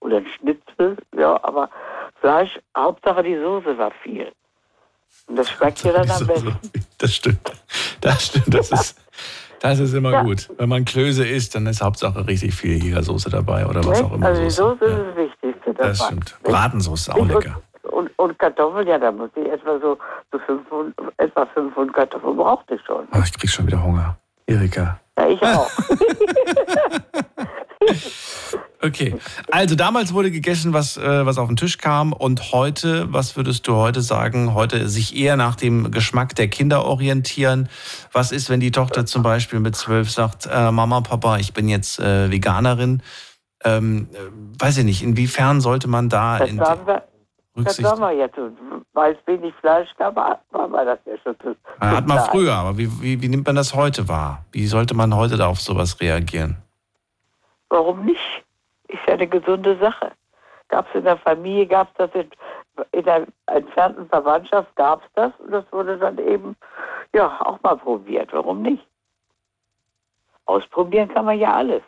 Oder ein Schnitzel, ja, aber Fleisch, Hauptsache die Soße war viel. Und das schmeckt dir dann am besten. Das stimmt. Das stimmt. Das ist, das ist immer ja. gut. Wenn man Klöße isst, dann ist Hauptsache richtig viel Jägersoße dabei oder was auch immer. Also die Soße ist das Wichtigste. Das stimmt. Bratensauce ist auch lecker. Und, und, Kartoffeln, ja, da muss ich etwa so, so 500, etwa 500 Kartoffeln brauchte ich schon. Oh, ich krieg schon wieder Hunger. Erika. Ja, ich auch. (laughs) (laughs) okay. Also damals wurde gegessen, was, äh, was auf den Tisch kam. Und heute, was würdest du heute sagen? Heute sich eher nach dem Geschmack der Kinder orientieren. Was ist, wenn die Tochter zum Beispiel mit zwölf sagt, äh, Mama, Papa, ich bin jetzt äh, Veganerin? Ähm, äh, weiß ich nicht, inwiefern sollte man da das in sagen wir, Rücksicht... Das sagen wir jetzt. Weil es wenig Fleisch gab, war das ja schon zu, Hat man früher, aber wie, wie, wie nimmt man das heute wahr? Wie sollte man heute da auf sowas reagieren? Warum nicht? Ist ja eine gesunde Sache. Gab es in der Familie, gab es das in, in der entfernten Verwandtschaft, gab es das und das wurde dann eben ja auch mal probiert. Warum nicht? Ausprobieren kann man ja alles.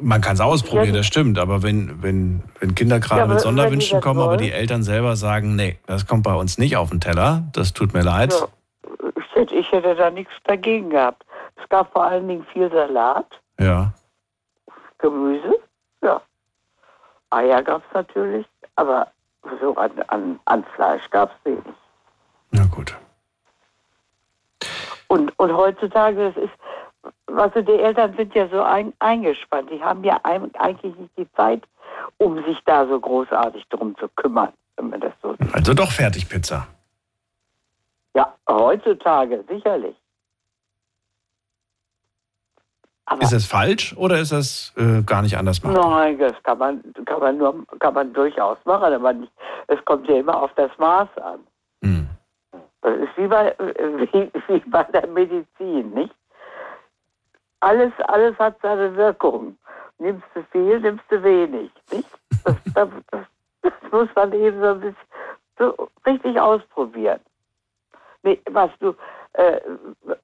Man kann es ausprobieren, das stimmt, aber wenn, wenn, wenn Kinder gerade ja, mit Sonderwünschen kommen, aber die Eltern selber sagen, nee, das kommt bei uns nicht auf den Teller, das tut mir leid. Ja, ich, hätte, ich hätte da nichts dagegen gehabt. Es gab vor allen Dingen viel Salat. Ja. Gemüse, ja. Eier gab es natürlich, aber so an, an, an Fleisch gab es wenig. Na gut. Und, und heutzutage, das ist, also die Eltern sind ja so ein, eingespannt. Die haben ja ein, eigentlich nicht die Zeit, um sich da so großartig drum zu kümmern, wenn man das so sieht. Also doch Fertigpizza. Ja, heutzutage, sicherlich. Aber ist das falsch oder ist das äh, gar nicht anders machen? Nein, das kann man, kann man, nur, kann man durchaus machen, aber nicht, es kommt ja immer auf das Maß an. Hm. Das ist wie bei, wie, wie bei der Medizin, nicht? Alles, alles hat seine Wirkung. Nimmst du viel, nimmst du wenig, nicht? Das, das, das, das muss man eben so ein bisschen so richtig ausprobieren. Nee, was du, äh,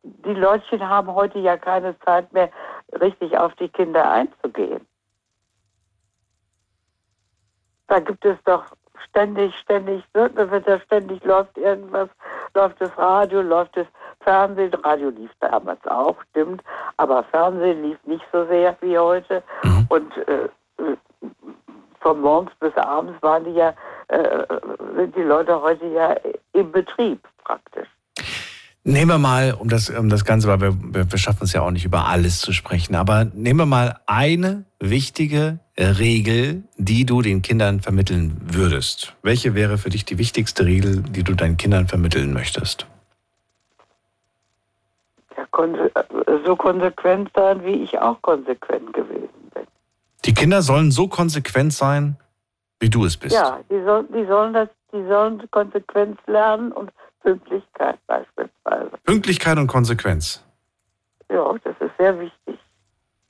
die Leutchen haben heute ja keine Zeit mehr, richtig auf die Kinder einzugehen. Da gibt es doch ständig, ständig, ne, da wird ja ständig läuft irgendwas, läuft das Radio, läuft das Fernsehen. Radio lief damals auch, stimmt, aber Fernsehen lief nicht so sehr wie heute. Mhm. Und äh, von morgens bis abends waren die ja, äh, sind die Leute heute ja im Betrieb praktisch. Nehmen wir mal, um das, um das Ganze, weil wir, wir schaffen es ja auch nicht über alles zu sprechen, aber nehmen wir mal eine wichtige Regel, die du den Kindern vermitteln würdest. Welche wäre für dich die wichtigste Regel, die du deinen Kindern vermitteln möchtest? Ja, so konsequent sein, wie ich auch konsequent gewesen bin. Die Kinder sollen so konsequent sein, wie du es bist. Ja, die, soll, die sollen das, die sollen Konsequenz lernen und Pünktlichkeit beispielsweise. Pünktlichkeit und Konsequenz. Ja, das ist sehr wichtig.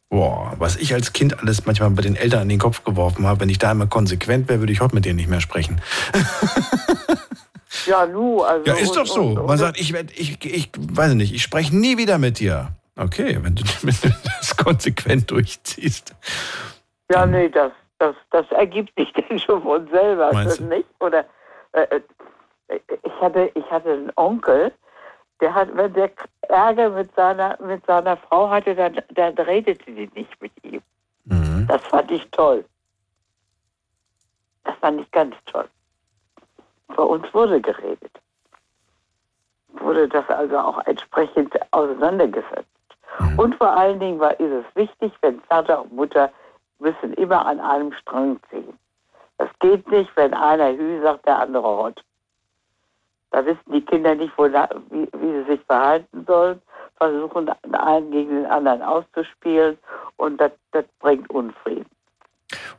Boah, was ich als Kind alles manchmal bei den Eltern in den Kopf geworfen habe, wenn ich da einmal konsequent wäre, würde ich heute mit denen nicht mehr sprechen. ja, nu, also. Ja, ist und, doch so. Und, und, Man sagt, ich, ich, ich weiß nicht, ich spreche nie wieder mit dir. Okay, wenn du, wenn (laughs) du das konsequent durchziehst. Ja, nee, das, das, das ergibt sich (laughs) denn schon von selber, Meinst du? nicht? Oder äh, äh ich hatte, ich hatte einen Onkel, der hat, wenn der Ärger mit seiner, mit seiner Frau hatte, dann, dann redete die nicht mit ihm. Mhm. Das fand ich toll. Das fand ich ganz toll. Bei uns wurde geredet. Wurde das also auch entsprechend auseinandergesetzt. Mhm. Und vor allen Dingen war, ist es wichtig, wenn Vater und Mutter müssen immer an einem Strang ziehen. Das geht nicht, wenn einer Hü sagt, der andere Hott. Da wissen die Kinder nicht, wo, wie, wie sie sich verhalten sollen. versuchen, einen gegen den anderen auszuspielen und das, das bringt Unfrieden.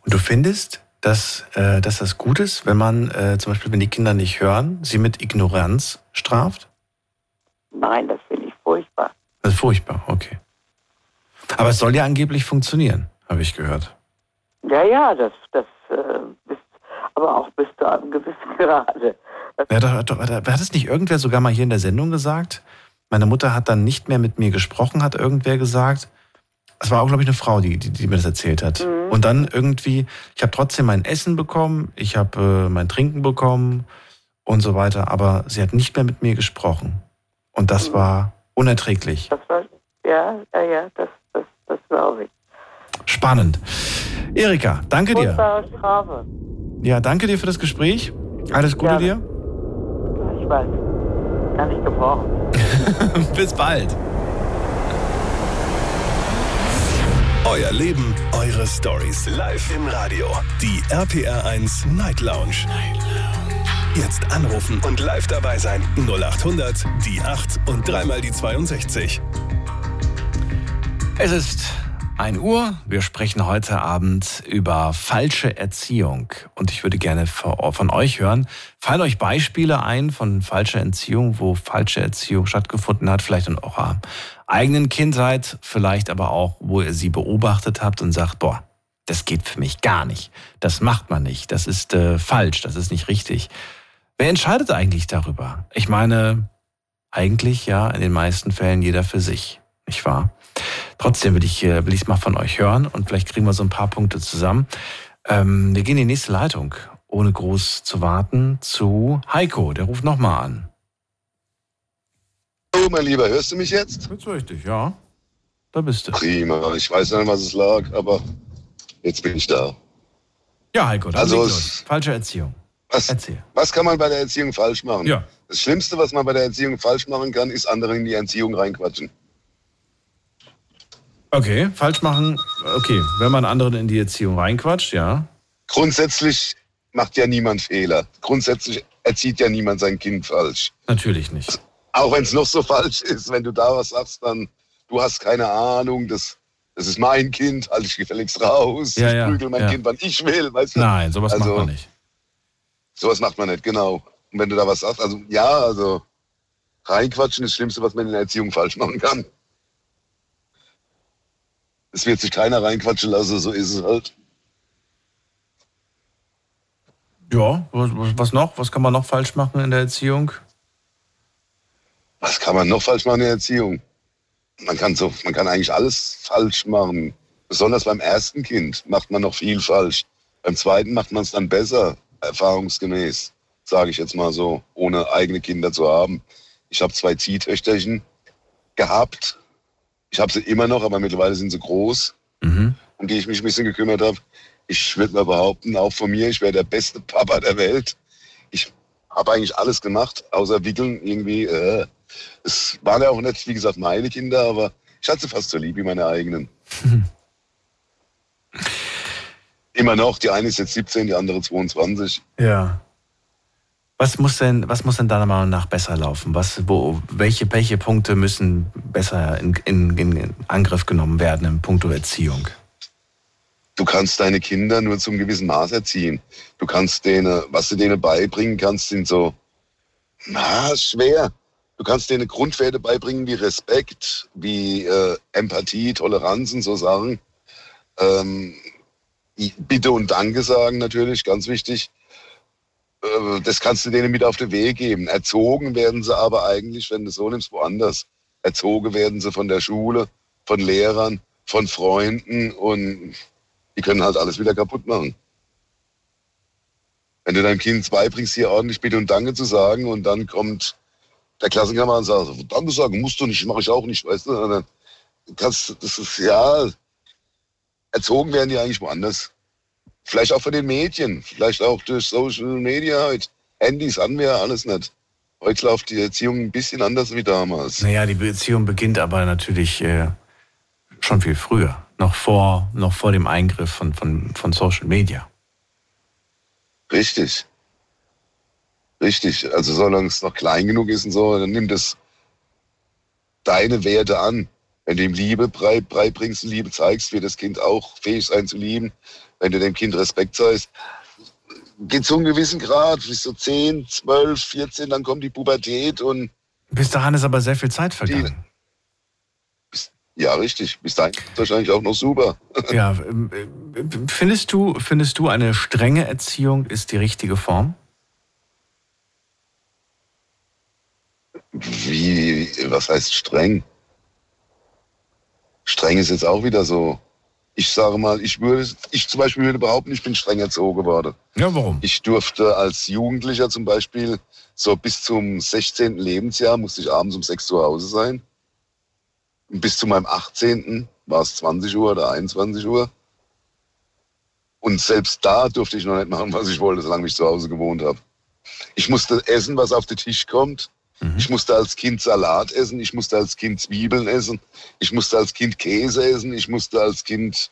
Und du findest, dass, äh, dass das gut ist, wenn man äh, zum Beispiel, wenn die Kinder nicht hören, sie mit Ignoranz straft? Nein, das finde ich furchtbar. Das ist furchtbar, okay. Aber es soll ja angeblich funktionieren, habe ich gehört. Ja, ja, das, das äh, bis, aber auch bis zu einem gewissen (laughs) Grade. Ja, da, da, da, hat es nicht irgendwer sogar mal hier in der Sendung gesagt? Meine Mutter hat dann nicht mehr mit mir gesprochen, hat irgendwer gesagt. Es war auch, glaube ich, eine Frau, die, die, die mir das erzählt hat. Mhm. Und dann irgendwie, ich habe trotzdem mein Essen bekommen, ich habe äh, mein Trinken bekommen und so weiter, aber sie hat nicht mehr mit mir gesprochen. Und das mhm. war unerträglich. Das war, ja, ja, ja, das, das, das glaube ich. Spannend. Erika, danke dir. Strafe. Ja, danke dir für das Gespräch. Alles Gute ja. dir. Ich weiß. Kann ich gebrauchen. (laughs) Bis bald. Euer Leben, eure Stories. Live im Radio. Die RPR1 Night Lounge. Night Lounge. Jetzt anrufen und live dabei sein. 0800 die 8 und dreimal die 62. Es ist 1 Uhr. Wir sprechen heute Abend über falsche Erziehung. Und ich würde gerne von euch hören, fallen euch Beispiele ein von falscher Erziehung, wo falsche Erziehung stattgefunden hat, vielleicht in eurer eigenen Kindheit, vielleicht aber auch, wo ihr sie beobachtet habt und sagt, boah, das geht für mich gar nicht. Das macht man nicht. Das ist äh, falsch. Das ist nicht richtig. Wer entscheidet eigentlich darüber? Ich meine, eigentlich ja in den meisten Fällen jeder für sich, nicht wahr? Trotzdem will ich will ich es mal von euch hören und vielleicht kriegen wir so ein paar Punkte zusammen. Ähm, wir gehen in die nächste Leitung, ohne groß zu warten, zu Heiko. Der ruft nochmal an. Hallo, mein Lieber, hörst du mich jetzt? Jetzt höre ich dich, ja. Da bist du. Prima. Ich weiß nicht, was es lag, aber jetzt bin ich da. Ja, Heiko, dann also es, falsche Erziehung. Was, Erzähl. was kann man bei der Erziehung falsch machen? Ja. Das Schlimmste, was man bei der Erziehung falsch machen kann, ist andere in die Erziehung reinquatschen. Okay, falsch machen. Okay, wenn man anderen in die Erziehung reinquatscht, ja. Grundsätzlich macht ja niemand Fehler. Grundsätzlich erzieht ja niemand sein Kind falsch. Natürlich nicht. Auch wenn es noch so falsch ist, wenn du da was sagst, dann du hast keine Ahnung, das, das ist mein Kind, halte ich gefälligst raus. Ja, ich prügel mein ja. Kind, wann ich will. Weißt du? Nein, sowas also, macht man nicht. Sowas macht man nicht, genau. Und wenn du da was sagst, also ja, also reinquatschen ist das Schlimmste, was man in der Erziehung falsch machen kann es wird sich keiner reinquatschen lassen, so ist es halt. Ja, was noch? Was kann man noch falsch machen in der Erziehung? Was kann man noch falsch machen in der Erziehung? Man kann, so, man kann eigentlich alles falsch machen. Besonders beim ersten Kind macht man noch viel falsch. Beim zweiten macht man es dann besser, erfahrungsgemäß, sage ich jetzt mal so, ohne eigene Kinder zu haben. Ich habe zwei Ziehtöchterchen gehabt ich habe sie immer noch, aber mittlerweile sind sie groß, mhm. um die ich mich ein bisschen gekümmert habe. Ich würde mal behaupten, auch von mir, ich wäre der beste Papa der Welt. Ich habe eigentlich alles gemacht, außer wickeln irgendwie. Äh, es waren ja auch nicht, wie gesagt, meine Kinder, aber ich hatte sie fast so lieb wie meine eigenen. Mhm. (laughs) Immer noch, die eine ist jetzt 17, die andere 22. Ja. Was muss denn, was muss denn deiner Meinung nach besser laufen? Was, wo, welche, welche Punkte müssen besser in, in, in Angriff genommen werden in puncto Erziehung? Du kannst deine Kinder nur zum gewissen Maß erziehen. Du kannst denen, was du denen beibringen kannst, sind so, na, schwer. Du kannst denen Grundwerte beibringen wie Respekt, wie äh, Empathie, Toleranz und so Sachen. Ähm, Bitte und Danke sagen natürlich, ganz wichtig. Äh, das kannst du denen mit auf den Weg geben. Erzogen werden sie aber eigentlich, wenn du so nimmst, woanders. Erzogen werden sie von der Schule, von Lehrern, von Freunden und die können halt alles wieder kaputt machen. Wenn du deinem Kind beibringst, hier ordentlich Bitte und Danke zu sagen und dann kommt der Klassenkamerad und sagt, Danke sagen musst du nicht, mache ich auch nicht, weißt du? Und dann kannst, das ist, ja, erzogen werden die eigentlich woanders. Vielleicht auch von den Medien, vielleicht auch durch Social Media heute. Handys haben wir alles nicht. Heute läuft die Erziehung ein bisschen anders wie damals. Naja, die Beziehung beginnt aber natürlich äh, schon viel früher, noch vor, noch vor dem Eingriff von, von, von Social Media. Richtig. Richtig. Also solange es noch klein genug ist und so, dann nimmt es deine Werte an. Wenn du ihm Liebe beibringst und Liebe zeigst, wird das Kind auch fähig sein zu lieben. Wenn du dem Kind Respekt zeigst, geht zu einem gewissen Grad, bis so 10, 12, 14, dann kommt die Pubertät und. Bis dahin ist aber sehr viel Zeit vergangen. Die, ja, richtig. Bis dahin ist wahrscheinlich auch noch super. (laughs) Ja, ähm, äh, findest du, findest du eine strenge Erziehung ist die richtige Form? Wie, was heißt streng? Streng ist jetzt auch wieder so ich sage mal, ich würde, ich zum Beispiel würde behaupten, ich bin streng erzogen worden. Ja, warum? Ich durfte als Jugendlicher zum Beispiel so bis zum 16. Lebensjahr musste ich abends um 6 Uhr zu Hause sein. Und bis zu meinem 18. war es 20 Uhr oder 21 Uhr. Und selbst da durfte ich noch nicht machen, was ich wollte, solange ich zu Hause gewohnt habe. Ich musste essen, was auf den Tisch kommt. Mhm. Ich musste als Kind Salat essen, ich musste als Kind Zwiebeln essen, ich musste als Kind Käse essen, ich musste als Kind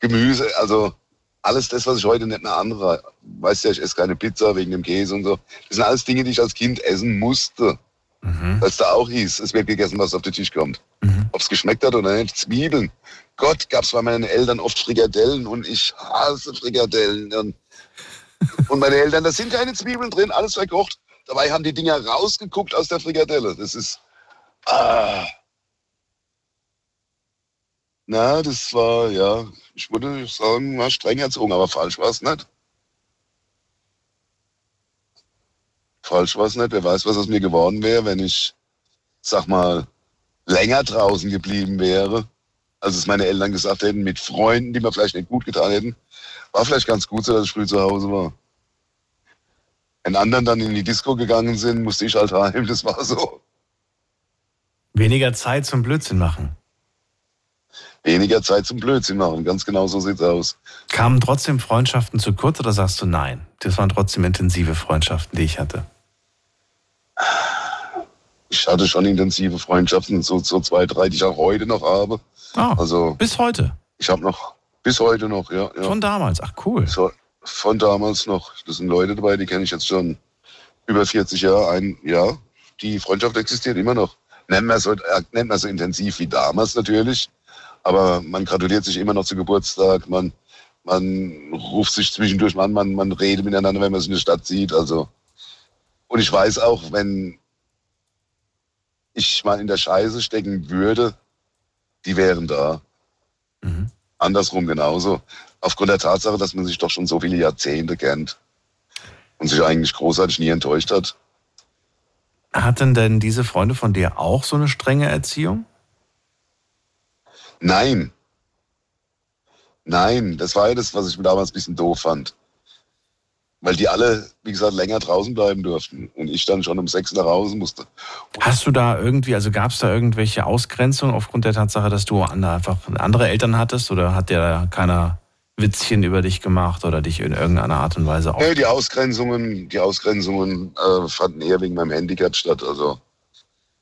Gemüse, also alles das, was ich heute nicht mehr andere. Weißt ja, ich esse keine Pizza wegen dem Käse und so. Das sind alles Dinge, die ich als Kind essen musste. Mhm. Es da auch hieß, es wird gegessen, was auf den Tisch kommt. Mhm. Ob es geschmeckt hat oder nicht. Zwiebeln. Gott, gab es bei meinen Eltern oft Frikadellen und ich hasse Frikadellen. Und, und meine Eltern, da sind keine Zwiebeln drin, alles verkocht. Dabei haben die Dinger rausgeguckt aus der Frikadelle. Das ist. Ah. Na, das war, ja, ich würde sagen, war streng erzogen, aber falsch war es nicht. Falsch war es nicht. Wer weiß, was aus mir geworden wäre, wenn ich, sag mal, länger draußen geblieben wäre, als es meine Eltern gesagt hätten, mit Freunden, die mir vielleicht nicht gut getan hätten. War vielleicht ganz gut so, dass ich früh zu Hause war. Wenn anderen dann in die Disco gegangen sind, musste ich halt heim. Das war so. Weniger Zeit zum Blödsinn machen. Weniger Zeit zum Blödsinn machen. Ganz genau so sieht's aus. Kamen trotzdem Freundschaften zu kurz oder sagst du nein? Das waren trotzdem intensive Freundschaften, die ich hatte. Ich hatte schon intensive Freundschaften, so, so zwei, drei, die ich auch heute noch habe. Ah, also, bis heute? Ich habe noch, bis heute noch, ja. ja. Von damals, ach cool. So, von damals noch. Das sind Leute dabei, die kenne ich jetzt schon über 40 Jahre. Ein ja, die Freundschaft existiert immer noch. Nennen wir so, äh, nennt man so intensiv wie damals natürlich. Aber man gratuliert sich immer noch zu Geburtstag. Man, man ruft sich zwischendurch an, man, man redet miteinander, wenn man sich in der Stadt sieht. Also. Und ich weiß auch, wenn ich mal in der Scheiße stecken würde, die wären da. Mhm. Andersrum genauso aufgrund der Tatsache, dass man sich doch schon so viele Jahrzehnte kennt und sich eigentlich großartig nie enttäuscht hat. Hatten denn diese Freunde von dir auch so eine strenge Erziehung? Nein. Nein, das war ja das, was ich damals ein bisschen doof fand. Weil die alle, wie gesagt, länger draußen bleiben durften und ich dann schon um sechs nach Hause musste. Hast du da irgendwie, also gab es da irgendwelche Ausgrenzungen aufgrund der Tatsache, dass du einfach andere Eltern hattest oder hat dir da keiner Witzchen über dich gemacht oder dich in irgendeiner Art und Weise auch? Nee, die Ausgrenzungen, die Ausgrenzungen äh, fanden eher wegen meinem Handicap statt. Also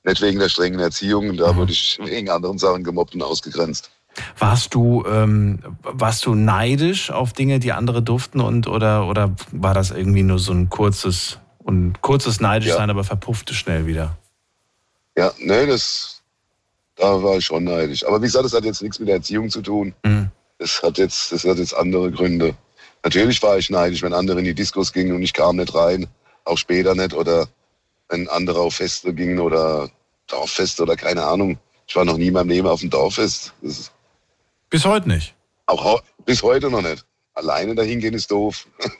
nicht wegen der strengen Erziehung, da mhm. wurde ich wegen anderen Sachen gemobbt und ausgegrenzt. Warst du, ähm, warst du neidisch auf Dinge, die andere durften und oder, oder war das irgendwie nur so ein kurzes und kurzes neidisch ja. sein, aber verpuffte schnell wieder? Ja, nee, das da war ich schon neidisch. Aber wie gesagt, das hat jetzt nichts mit der Erziehung zu tun. Mhm. Das hat jetzt, das hat jetzt andere Gründe. Natürlich war ich neidisch, wenn andere in die Diskos gingen und ich kam nicht rein, auch später nicht, oder wenn andere auf Feste gingen oder Dorffeste oder keine Ahnung. Ich war noch nie in meinem Leben auf dem Dorffest. bis heute nicht? Auch bis heute noch nicht. Alleine dahin gehen ist doof. (laughs)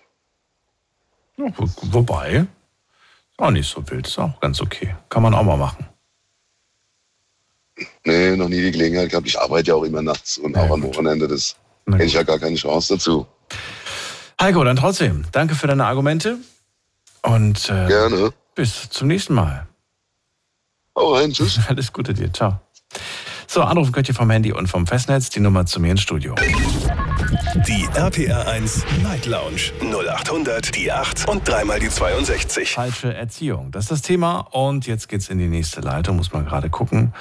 Ja, wobei, auch nicht so wild, ist auch ganz okay. Kann man auch mal machen. Nee, noch nie die Gelegenheit gehabt. Ich arbeite ja auch immer nachts und ja, auch am Wochenende. Das hätte ich ja gar keine Chance dazu. Heiko, dann trotzdem, danke für deine Argumente und äh, Gerne. bis zum nächsten Mal. Hau rein, tschüss. (laughs) Alles Gute dir, ciao. So, anrufen könnt ihr vom Handy und vom Festnetz die Nummer zu mir ins Studio. Die RPR 1 Night Lounge 0800 die 8 und dreimal die 62. Falsche Erziehung, das ist das Thema und jetzt geht's in die nächste Leitung, muss man gerade gucken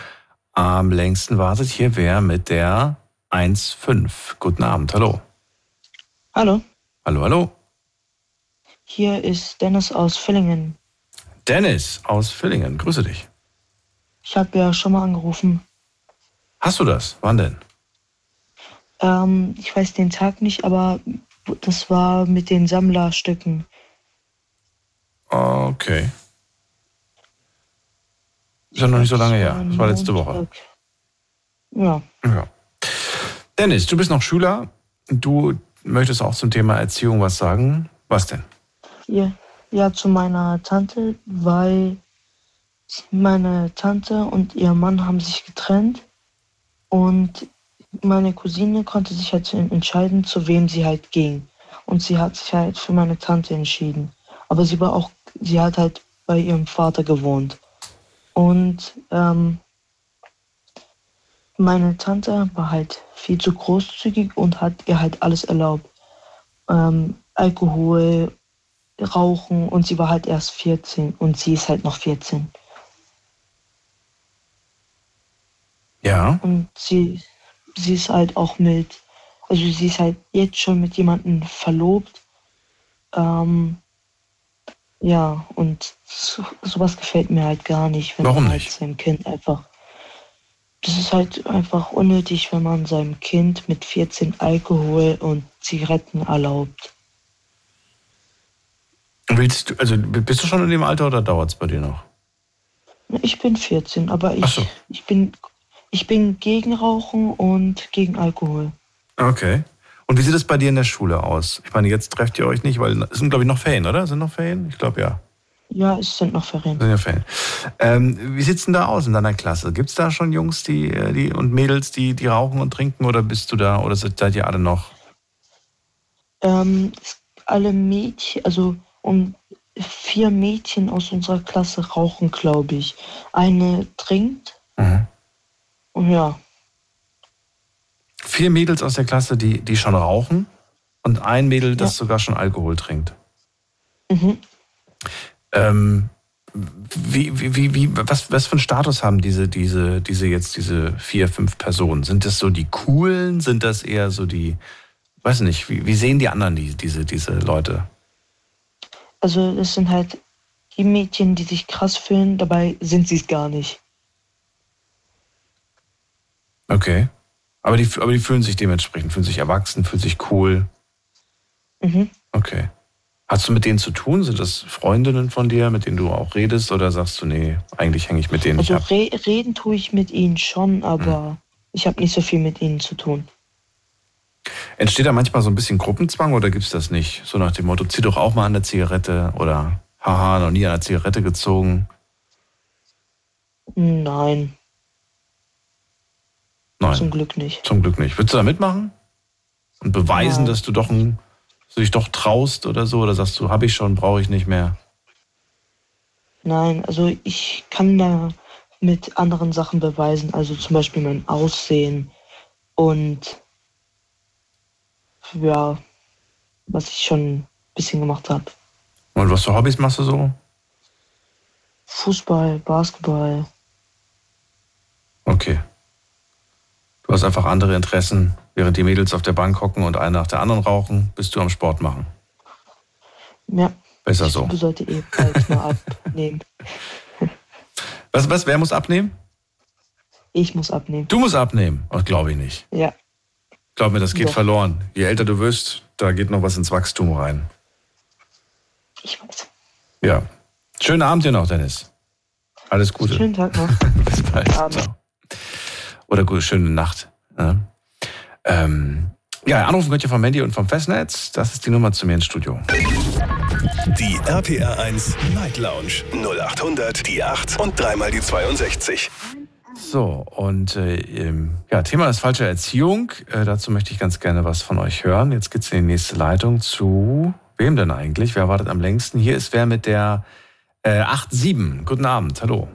am längsten wartet hier wer mit der 1.5. Guten Abend, hallo. Hallo. Hallo, hallo. Hier ist Dennis aus Villingen. Dennis aus Villingen, grüße dich. Ich habe ja schon mal angerufen. Hast du das? Wann denn? Ähm, ich weiß den Tag nicht, aber das war mit den Sammlerstücken. Okay. Ist ja noch nicht so lange her. Das war letzte Woche. Ja. Ja. Dennis, du bist noch Schüler. Du möchtest auch zum Thema Erziehung was sagen. Was denn? Ja, ja zu meiner Tante, weil meine Tante und ihr Mann haben sich getrennt und meine Cousine konnte sich halt entscheiden, zu wem sie halt ging. Und sie hat sich halt für meine Tante entschieden. Aber sie war auch, sie hat halt bei ihrem Vater gewohnt. Und ähm, meine Tante war halt viel zu großzügig und hat ihr halt alles erlaubt. Ähm, Alkohol, Rauchen und sie war halt erst 14 und sie ist halt noch 14. Ja. Und sie, sie ist halt auch mit, also sie ist halt jetzt schon mit jemandem verlobt. Ähm, ja, und so, sowas gefällt mir halt gar nicht, wenn Warum man halt nicht? seinem Kind einfach. Das ist halt einfach unnötig, wenn man seinem Kind mit 14 Alkohol und Zigaretten erlaubt. Willst du, also bist du schon in dem Alter oder dauert es bei dir noch? Ich bin 14, aber ich, so. ich, bin, ich bin gegen Rauchen und gegen Alkohol. Okay. Und wie sieht es bei dir in der Schule aus? Ich meine, jetzt trefft ihr euch nicht, weil es sind, glaube ich, noch Ferien, oder? Sind noch Ferien? Ich glaube, ja. Ja, es sind noch Ferien. Sind ja Ferien. Ähm, wie sieht's denn da aus in deiner Klasse? Gibt es da schon Jungs die, äh, die, und Mädels, die, die rauchen und trinken? Oder bist du da, oder seid ihr alle noch? Ähm, alle Mädchen, also um vier Mädchen aus unserer Klasse rauchen, glaube ich. Eine trinkt Mhm. und ja, Vier Mädels aus der Klasse, die, die schon rauchen und ein Mädel, das Ja. sogar schon Alkohol trinkt. mhm. Ähm, wie, wie, wie, wie, was, was für einen Status haben diese, diese, diese jetzt, diese vier, fünf Personen? Sind das so die coolen? Sind das eher so die, weiß nicht, wie, wie sehen die anderen die, diese, diese Leute? also das sind halt die Mädchen, die sich krass fühlen, dabei sind sie es gar nicht. Okay. Aber die, aber die fühlen sich dementsprechend, fühlen sich erwachsen, fühlen sich cool. Mhm. Okay. Hast du mit denen zu tun? Sind das Freundinnen von dir, mit denen du auch redest? Oder sagst du, nee, eigentlich hänge ich mit denen nicht Also ab? re reden tue ich mit ihnen schon, aber ich habe nicht so viel mit ihnen zu tun. Entsteht da manchmal so ein bisschen Gruppenzwang oder gibt's das nicht? So nach dem Motto, zieh doch auch mal an der Zigarette oder haha, noch nie an der Zigarette gezogen. Nein, Nein, zum Glück nicht. zum Glück nicht. Würdest du da mitmachen? Und beweisen, Nein. dass du doch ein, dass du dich doch traust oder so? Oder sagst du, habe ich schon, brauche ich nicht mehr? Nein, also ich kann da mit anderen Sachen beweisen, also zum Beispiel mein Aussehen und ja, was ich schon ein bisschen gemacht habe. Und was für Hobbys machst du so? Fußball, Basketball, Okay. Du hast einfach andere Interessen. Während die Mädels auf der Bank hocken und eine nach der anderen rauchen, bist du am Sport machen. ja, Besser so. du sollte eh bald mal (laughs) abnehmen. Was, was, wer muss abnehmen? Ich muss abnehmen. Du musst abnehmen. Oh, glaube ich nicht. Ja, Glaub mir, das geht Doch. verloren. Je älter du wirst, da geht noch was ins Wachstum rein. ich weiß. Ja. Schönen Abend dir noch, Dennis. Alles Gute. Schönen Tag noch. (laughs) Bis bald. Abend. Oder gute, schöne Nacht. Ja. Ähm, ja, anrufen könnt ihr vom Handy und vom Festnetz. Das ist die Nummer zu mir ins Studio. Die RPR 1 Night Lounge 0800 die 8 und dreimal die 62. So, und äh, ähm, ja, Thema ist falsche Erziehung. Äh, dazu möchte ich ganz gerne was von euch hören. Jetzt geht's in die nächste Leitung zu wem denn eigentlich? Wer wartet am längsten? Hier ist wer mit der äh, 87. Guten Abend, hallo.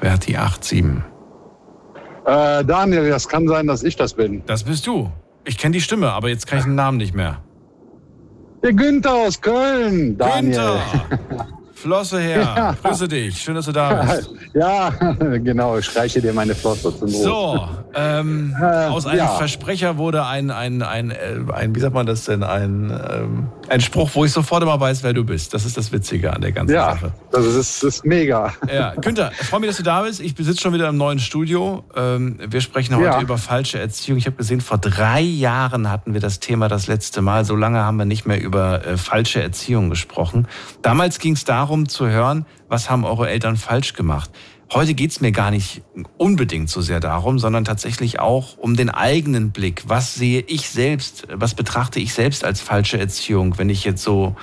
Wer hat die 87? Äh, Daniel, das kann sein, dass ich das bin. Das bist du. Ich kenne die Stimme, aber jetzt kann ich den Namen nicht mehr. Der Günther aus Köln, Daniel. Günther! (laughs) Flosse her, Ja. grüße dich. Schön, dass du da bist. Ja, (laughs) genau, ich reiche dir meine Flosse zum Brot. So, Ähm, äh, aus einem ja. Versprecher wurde ein, ein, ein, ein, äh, ein, wie sagt man das denn, ein, ähm, ein Spruch, wo ich sofort immer weiß, wer du bist. Das ist das Witzige an der ganzen ja, Sache. Das ist, das ist mega. Ja, Günther, (laughs) ich freue mich, dass du da bist. Ich besitze schon wieder im neuen Studio. Ähm, wir sprechen heute ja. über falsche Erziehung. Ich habe gesehen, vor drei Jahren hatten wir das Thema das letzte Mal. So lange haben wir nicht mehr über äh, falsche Erziehung gesprochen. Damals ging es darum zu hören, was haben eure Eltern falsch gemacht. Heute geht's mir gar nicht unbedingt so sehr darum, sondern tatsächlich auch um den eigenen Blick. Was sehe ich selbst, was betrachte ich selbst als falsche Erziehung, wenn ich jetzt so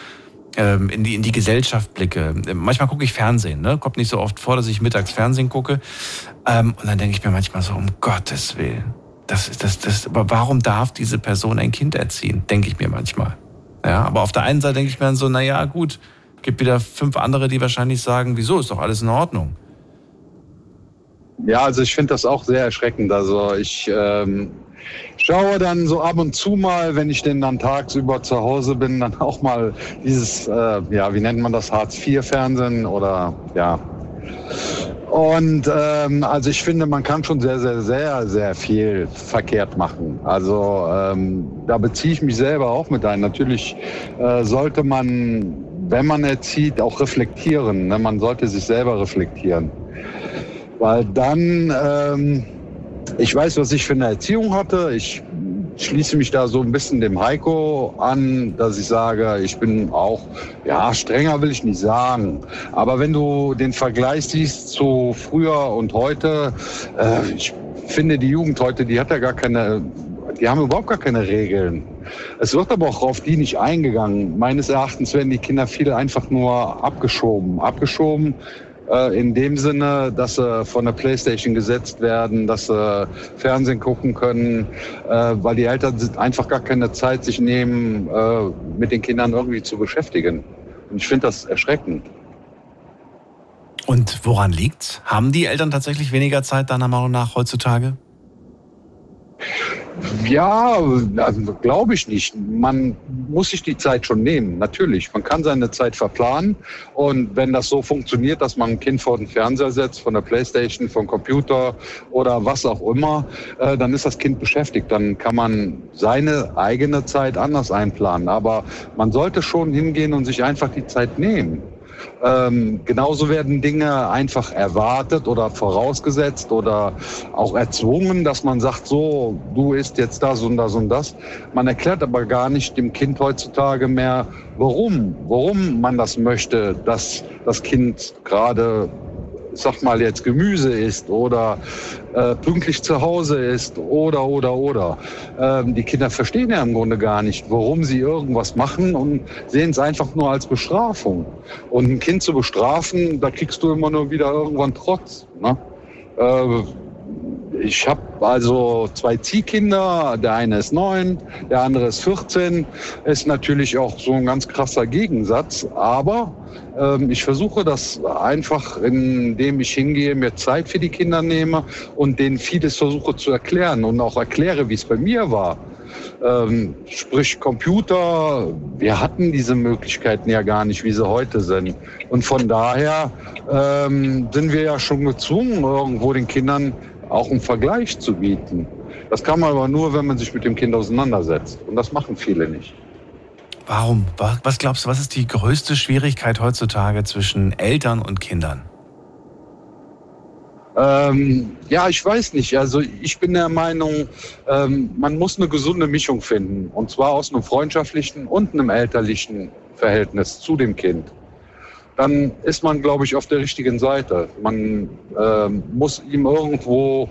ähm, in, die, in die Gesellschaft blicke. Manchmal gucke ich Fernsehen, ne? kommt nicht so oft vor, dass ich mittags Fernsehen gucke. Ähm, und dann denke ich mir manchmal so, um Gottes Willen, das ist das, das, aber warum darf diese Person ein Kind erziehen? Denke ich mir manchmal. Ja, aber auf der einen Seite denke ich mir dann so, naja, gut, gibt wieder fünf andere, die wahrscheinlich sagen, wieso, ist doch alles in Ordnung. Ja, also ich finde das auch sehr erschreckend. Also ich ähm, schaue dann so ab und zu mal, wenn ich denn dann tagsüber zu Hause bin, dann (laughs) auch mal dieses, äh, ja, wie nennt man das, Hartz-IV-Fernsehen oder ja. Und ähm, also ich finde, man kann schon sehr, sehr, sehr, sehr viel verkehrt machen. Also ähm, da beziehe ich mich selber auch mit ein. Natürlich äh, sollte man, wenn man erzieht, auch reflektieren. Ne? Man sollte sich selber reflektieren. Weil dann, ähm, ich weiß, was ich für eine Erziehung hatte. Ich schließe mich da so ein bisschen dem Heiko an, dass ich sage, ich bin auch, ja, strenger will ich nicht sagen. Aber wenn du den Vergleich siehst zu früher und heute, äh, ich finde, die Jugend heute, die hat ja gar keine, die haben überhaupt gar keine Regeln. Es wird aber auch auf die nicht eingegangen. Meines Erachtens werden die Kinder viel einfach nur abgeschoben. Abgeschoben äh, in dem Sinne, dass sie von der Playstation gesetzt werden, dass sie Fernsehen gucken können, äh, weil die Eltern einfach gar keine Zeit sich nehmen, äh, mit den Kindern irgendwie zu beschäftigen. Und ich finde das erschreckend. Und woran liegt's? Haben die Eltern tatsächlich weniger Zeit deiner Meinung nach heutzutage? Ja, also glaube ich nicht. Man muss sich die Zeit schon nehmen, natürlich. Man kann seine Zeit verplanen. Und wenn das so funktioniert, dass man ein Kind vor den Fernseher setzt, von der Playstation, vom Computer oder was auch immer, äh, dann ist das Kind beschäftigt. Dann kann man seine eigene Zeit anders einplanen. Aber man sollte schon hingehen und sich einfach die Zeit nehmen. Ähm, genauso werden Dinge einfach erwartet oder vorausgesetzt oder auch erzwungen, dass man sagt, so, du isst jetzt das und das und das. Man erklärt aber gar nicht dem Kind heutzutage mehr, warum, warum man das möchte, dass das Kind gerade sag mal jetzt Gemüse isst oder äh, pünktlich zu Hause ist oder oder oder. Ähm, die Kinder verstehen ja im Grunde gar nicht, warum sie irgendwas machen und sehen es einfach nur als Bestrafung. Und ein Kind zu bestrafen, da kriegst du immer nur wieder irgendwann Trotz. Ne? Äh, ich habe also zwei Ziehkinder, der eine ist neun, der andere ist 14. Ist natürlich auch so ein ganz krasser Gegensatz, aber ähm, ich versuche das einfach, indem ich hingehe, mir Zeit für die Kinder nehme und denen vieles versuche zu erklären und auch erkläre, wie es bei mir war. Ähm, sprich Computer, wir hatten diese Möglichkeiten ja gar nicht, wie sie heute sind. Und von daher ähm, sind wir ja schon gezwungen, irgendwo den Kindern auch einen Vergleich zu bieten. Das kann man aber nur, wenn man sich mit dem Kind auseinandersetzt. Und das machen viele nicht. Warum? Was glaubst du, was ist die größte Schwierigkeit heutzutage zwischen Eltern und Kindern? Ähm, ja, ich weiß nicht. Also ich bin der Meinung, ähm, man muss eine gesunde Mischung finden. Und zwar aus einem freundschaftlichen und einem elterlichen Verhältnis zu dem Kind dann ist man, glaube ich, auf der richtigen Seite. Man äh, muss ihm irgendwo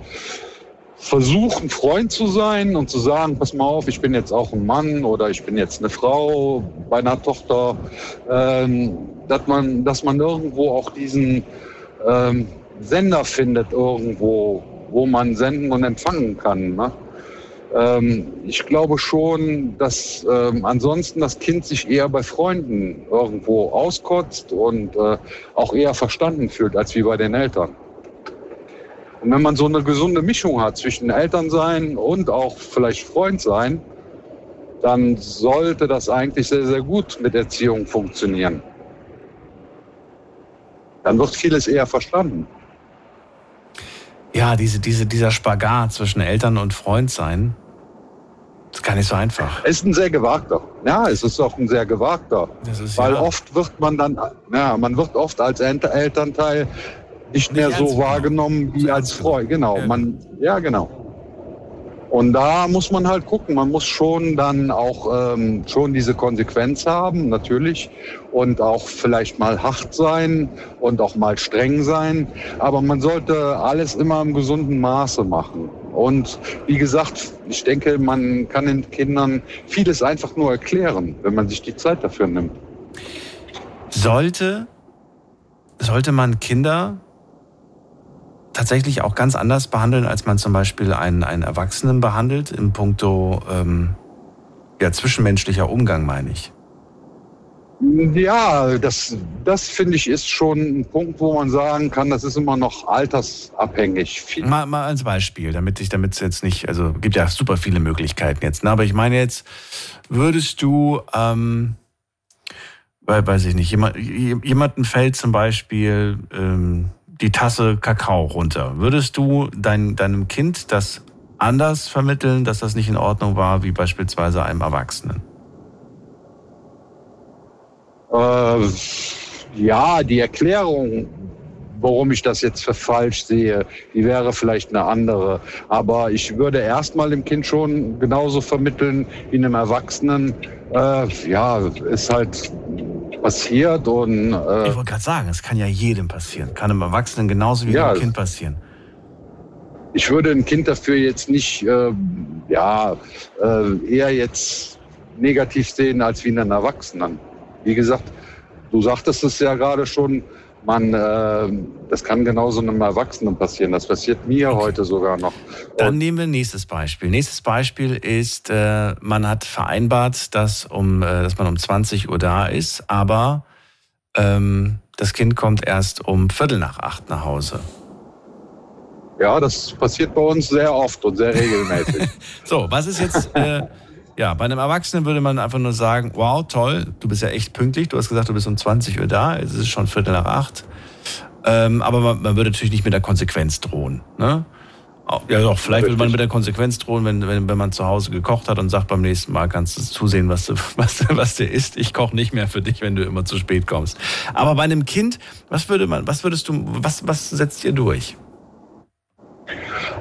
versuchen, Freund zu sein und zu sagen, pass mal auf, ich bin jetzt auch ein Mann oder ich bin jetzt eine Frau bei einer Tochter, ähm, dass, man, dass man irgendwo auch diesen ähm, Sender findet irgendwo, wo man senden und empfangen kann. Ne? Ähm, ich glaube schon, dass ähm, ansonsten das Kind sich eher bei Freunden irgendwo auskotzt und äh, auch eher verstanden fühlt als wie bei den Eltern. Und wenn man so eine gesunde Mischung hat zwischen Eltern sein und auch vielleicht Freund sein, dann sollte das eigentlich sehr, sehr gut mit Erziehung funktionieren. Dann wird vieles eher verstanden. Ja, diese, diese, dieser Spagat zwischen Eltern und Freund sein, ist gar nicht so einfach. Es ist ein sehr gewagter. Ja, es ist auch ein sehr gewagter. Ist, weil ja. oft wird man dann, ja, man wird oft als Elternteil nicht mehr so wahrgenommen wie als Freund. Genau, man, ja, genau. Und da muss man halt gucken. Man muss schon dann auch ähm, schon diese Konsequenz haben, natürlich. Und auch vielleicht mal hart sein und auch mal streng sein. Aber man sollte alles immer im gesunden Maße machen. Und wie gesagt, ich denke, man kann den Kindern vieles einfach nur erklären, wenn man sich die Zeit dafür nimmt. Sollte, sollte man Kinder tatsächlich auch ganz anders behandeln, als man zum Beispiel einen, einen Erwachsenen behandelt, im puncto ähm, ja, zwischenmenschlicher Umgang, meine ich. Ja, das, das finde ich ist schon ein Punkt, wo man sagen kann, das ist immer noch altersabhängig. Mal, mal als Beispiel, damit ich damit jetzt nicht, also gibt ja super viele Möglichkeiten jetzt, ne? aber ich meine jetzt, würdest du, ähm, weil, weiß ich nicht, jemand, jemanden fällt zum Beispiel ähm, die Tasse Kakao runter. Würdest du dein, deinem Kind das anders vermitteln, dass das nicht in Ordnung war, wie beispielsweise einem Erwachsenen? Äh, ja, die Erklärung, warum ich das jetzt für falsch sehe, die wäre vielleicht eine andere. Aber ich würde erstmal dem Kind schon genauso vermitteln wie einem Erwachsenen. Äh, ja, ist halt passiert und. Äh, ich wollte gerade sagen, es kann ja jedem passieren. Kann einem Erwachsenen genauso wie Ja. einem Kind passieren. ich würde ein Kind dafür jetzt nicht, äh, ja, äh, eher jetzt negativ sehen als wie einen Erwachsenen. Wie gesagt, du sagtest es ja gerade schon, man, äh, das kann genauso einem Erwachsenen passieren. Das passiert mir heute sogar noch. Dann nehmen wir nächstes Beispiel. Nächstes Beispiel ist, äh, man hat vereinbart, dass, um, äh, dass man um 20 Uhr da ist, aber ähm, das Kind kommt erst um Viertel nach acht nach Hause. Ja, das passiert bei uns sehr oft und sehr regelmäßig. (laughs) So, was ist jetzt, äh, ja, bei einem Erwachsenen würde man einfach nur sagen, wow, toll, du bist ja echt pünktlich, du hast gesagt, du bist um 20 Uhr da, es ist schon Viertel nach acht. Ähm, aber man, man würde natürlich nicht mit der Konsequenz drohen. Ne? Ja, doch, vielleicht würde man mit der Konsequenz drohen, wenn, wenn, wenn man zu Hause gekocht hat und sagt, beim nächsten Mal kannst du zusehen, was du, (laughs) was, was du isst. Ich koche nicht mehr für dich, wenn du immer zu spät kommst. Aber bei einem Kind, was würde man, was würdest du, was, was setzt ihr durch?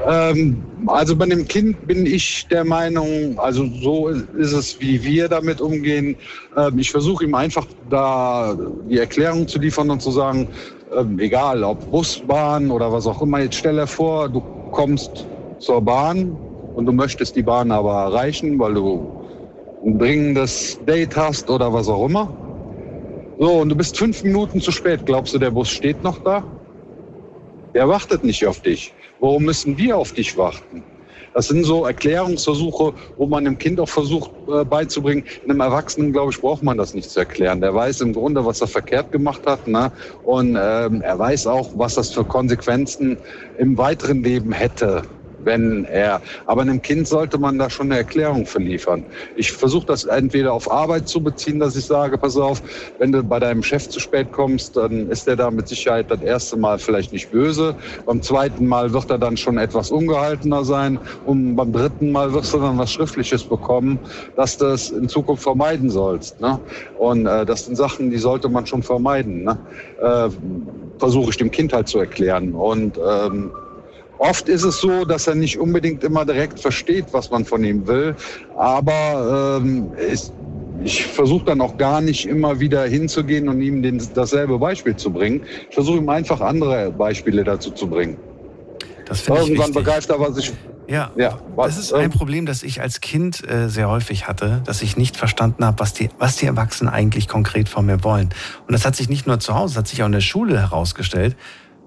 Ähm, also bei dem Kind bin ich der Meinung, also so ist es, wie wir damit umgehen. Ähm, ich versuche ihm einfach da die Erklärung zu liefern und zu sagen, ähm, egal ob Bus, Bahn oder was auch immer, jetzt stell dir vor, du kommst zur Bahn und du möchtest die Bahn aber erreichen, weil du ein dringendes Date hast oder was auch immer. So, und du bist fünf Minuten zu spät. Glaubst du, der Bus steht noch da? Der wartet nicht auf dich. Warum müssen wir auf dich warten? Das sind so Erklärungsversuche, wo man dem Kind auch versucht äh, beizubringen. Einem Erwachsenen, glaube ich, braucht man das nicht zu erklären. Der weiß im Grunde, was er verkehrt gemacht hat. Ne? Und ähm, er weiß auch, was das für Konsequenzen im weiteren Leben hätte, wenn er. Aber einem Kind sollte man da schon eine Erklärung für liefern. Ich versuche das entweder auf Arbeit zu beziehen, dass ich sage, pass auf, wenn du bei deinem Chef zu spät kommst, dann ist er da mit Sicherheit das erste Mal vielleicht nicht böse. Beim zweiten Mal wird er dann schon etwas ungehaltener sein. Und beim dritten Mal wirst du dann was Schriftliches bekommen, dass du es in Zukunft vermeiden sollst. Ne? Und äh, das sind Sachen, die sollte man schon vermeiden. Ne? Äh, Versuche ich dem Kind halt zu erklären. Und ähm, Oft ist es so, dass er nicht unbedingt immer direkt versteht, was man von ihm will. Aber ähm, es, ich versuche dann auch gar nicht immer wieder hinzugehen und ihm den, dasselbe Beispiel zu bringen. Ich versuche ihm einfach andere Beispiele dazu zu bringen. Das Irgendwann begreift er, was ich. Ja, Ja, das ist ein Problem, das ich als Kind äh, sehr häufig hatte, dass ich nicht verstanden habe, was die, was die Erwachsenen eigentlich konkret von mir wollen. Und das hat sich nicht nur zu Hause, das hat sich auch in der Schule herausgestellt,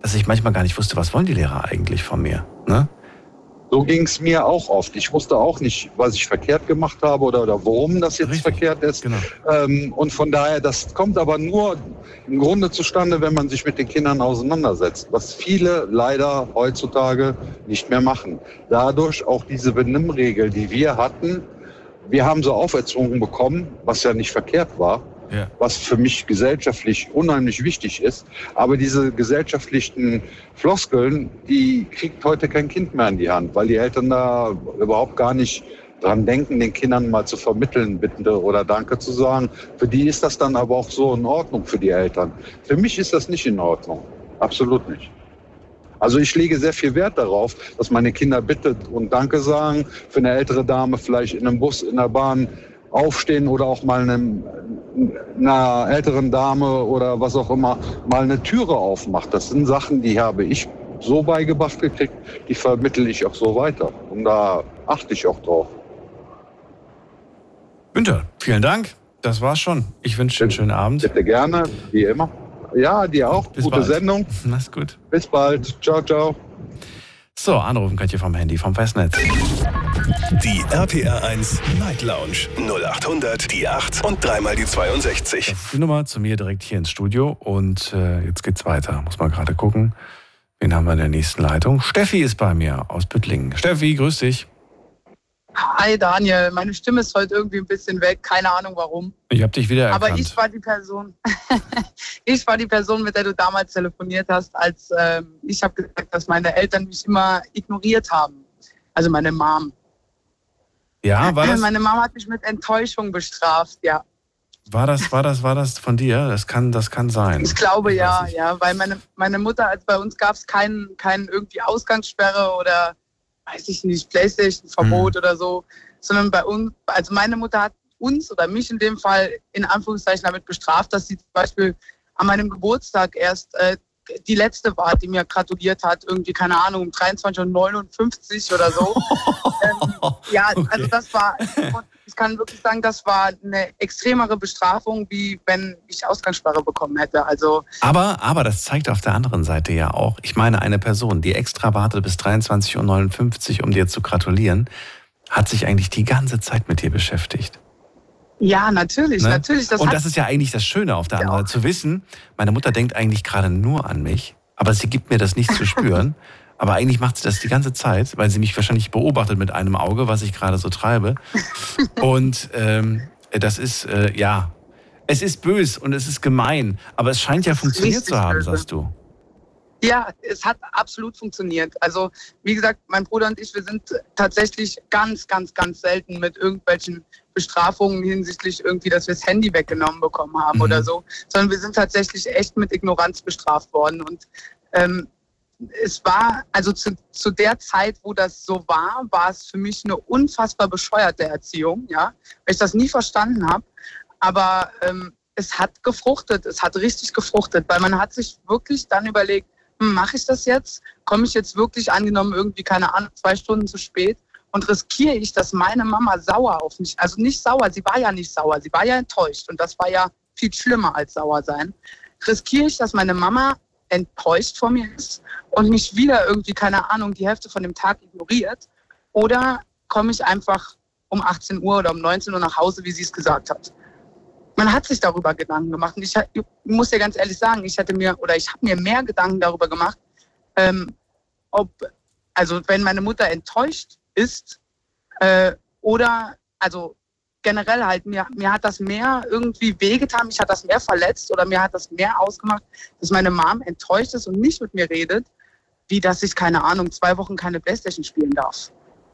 dass ich manchmal gar nicht wusste, was wollen die Lehrer eigentlich von mir. Ne? So ging es mir auch oft. Ich wusste auch nicht, was ich verkehrt gemacht habe oder, oder warum das jetzt verkehrt ist. Ähm, und von daher, das kommt aber nur im Grunde zustande, wenn man sich mit den Kindern auseinandersetzt, was viele leider heutzutage nicht mehr machen. Dadurch auch diese Benimmregel, die wir hatten, wir haben sie auferzogen bekommen, was ja nicht verkehrt war. Ja. was für mich gesellschaftlich unheimlich wichtig ist. Aber diese gesellschaftlichen Floskeln, die kriegt heute kein Kind mehr in die Hand, weil die Eltern da überhaupt gar nicht dran denken, den Kindern mal zu vermitteln, bitte oder Danke zu sagen. Für die ist das dann aber auch so in Ordnung für die Eltern. Für mich ist das nicht in Ordnung. Absolut nicht. Also ich lege sehr viel Wert darauf, dass meine Kinder Bitte und Danke sagen. Für eine ältere Dame vielleicht in einem Bus, in der Bahn aufstehen oder auch mal einem, einer älteren Dame oder was auch immer mal eine Türe aufmacht. Das sind Sachen, die habe ich so beigebracht gekriegt, die vermittle ich auch so weiter. Und da achte ich auch drauf. Günther, vielen Dank. Das war's schon. Ich wünsche dir einen schönen Abend. Bitte gerne, wie immer. Ja, dir auch. Bis Gute bald. Sendung. (laughs) Mach's gut. Bis bald. Ciao, ciao. So, anrufen könnt ihr vom Handy, vom Festnetz. Die RPR 1 Night Lounge 0800 die 8 und dreimal die 62. Das ist die Nummer zu mir direkt hier ins Studio und äh, jetzt geht's weiter. Muss mal gerade gucken. Wen haben wir in der nächsten Leitung? Steffi ist bei mir aus Büttlingen. Steffi, grüß dich. Hi Daniel, meine Stimme ist heute irgendwie ein bisschen weg, keine Ahnung warum. Ich habe dich wieder erkannt. Aber ich war die Person, (laughs) ich war die Person, mit der du damals telefoniert hast, als ähm, ich habe gesagt, dass meine Eltern mich immer ignoriert haben. Also meine Mom. Ja, (laughs) war das? Meine Mom hat mich mit Enttäuschung bestraft, ja. War das, war das, war das von dir? Das kann, das kann sein. Ich glaube ich ja, ja, weil meine, meine Mutter, als bei uns gab es keinen, keinen irgendwie Ausgangssperre oder weiß ich nicht, Playstation-Verbot mhm. oder so, sondern bei uns, also meine Mutter hat uns oder mich in dem Fall in Anführungszeichen damit bestraft, dass sie zum Beispiel an meinem Geburtstag erst äh, die letzte war, die mir gratuliert hat, irgendwie, keine Ahnung, um 23.59 Uhr oder so. (laughs) ähm, ja, okay. also das war, ich kann wirklich sagen, das war eine extremere Bestrafung, wie wenn ich Ausgangssperre bekommen hätte. Also, aber, aber das zeigt auf der anderen Seite ja auch, ich meine, eine Person, die extra wartet bis 23.59 Uhr, um dir zu gratulieren, hat sich eigentlich die ganze Zeit mit dir beschäftigt. Ja, natürlich, ne? natürlich. Das und das ist ja eigentlich das Schöne auf der anderen Seite, zu wissen, meine Mutter denkt eigentlich gerade nur an mich, aber sie gibt mir das nicht zu spüren. (laughs) aber eigentlich macht sie das die ganze Zeit, weil sie mich wahrscheinlich beobachtet mit einem Auge, was ich gerade so treibe. (laughs) und ähm, das ist, äh, ja, es ist bös und es ist gemein, aber es scheint ja funktioniert zu haben, böse. sagst du. Ja, es hat absolut funktioniert. Also, wie gesagt, mein Bruder und ich, wir sind tatsächlich ganz, ganz, ganz selten mit irgendwelchen Bestrafungen hinsichtlich irgendwie, dass wir das Handy weggenommen bekommen haben mhm. oder so, sondern wir sind tatsächlich echt mit Ignoranz bestraft worden. Und ähm, es war, also zu, zu der Zeit, wo das so war, war es für mich eine unfassbar bescheuerte Erziehung, ja, weil ich das nie verstanden habe. Aber ähm, es hat gefruchtet, es hat richtig gefruchtet, weil man hat sich wirklich dann überlegt, mache ich das jetzt? Komme ich jetzt wirklich angenommen irgendwie, keine Ahnung, zwei Stunden zu spät? Und riskiere ich, dass meine Mama sauer auf mich, also nicht sauer, sie war ja nicht sauer, sie war ja enttäuscht und das war ja viel schlimmer als sauer sein. Riskiere ich, dass meine Mama enttäuscht von mir ist und mich wieder irgendwie, keine Ahnung, die Hälfte von dem Tag ignoriert? Oder komme ich einfach um 18 Uhr oder um 19 Uhr nach Hause, wie sie es gesagt hat? Man hat sich darüber Gedanken gemacht. Und ich, ich muss dir ganz ehrlich sagen, ich hatte mir oder ich habe mir mehr Gedanken darüber gemacht, ähm, ob, also wenn meine Mutter enttäuscht ist äh, oder, also generell halt, mir, mir hat das mehr irgendwie wehgetan, mich hat das mehr verletzt oder mir hat das mehr ausgemacht, dass meine Mom enttäuscht ist und nicht mit mir redet, wie dass ich, keine Ahnung, zwei Wochen keine Playstation spielen darf.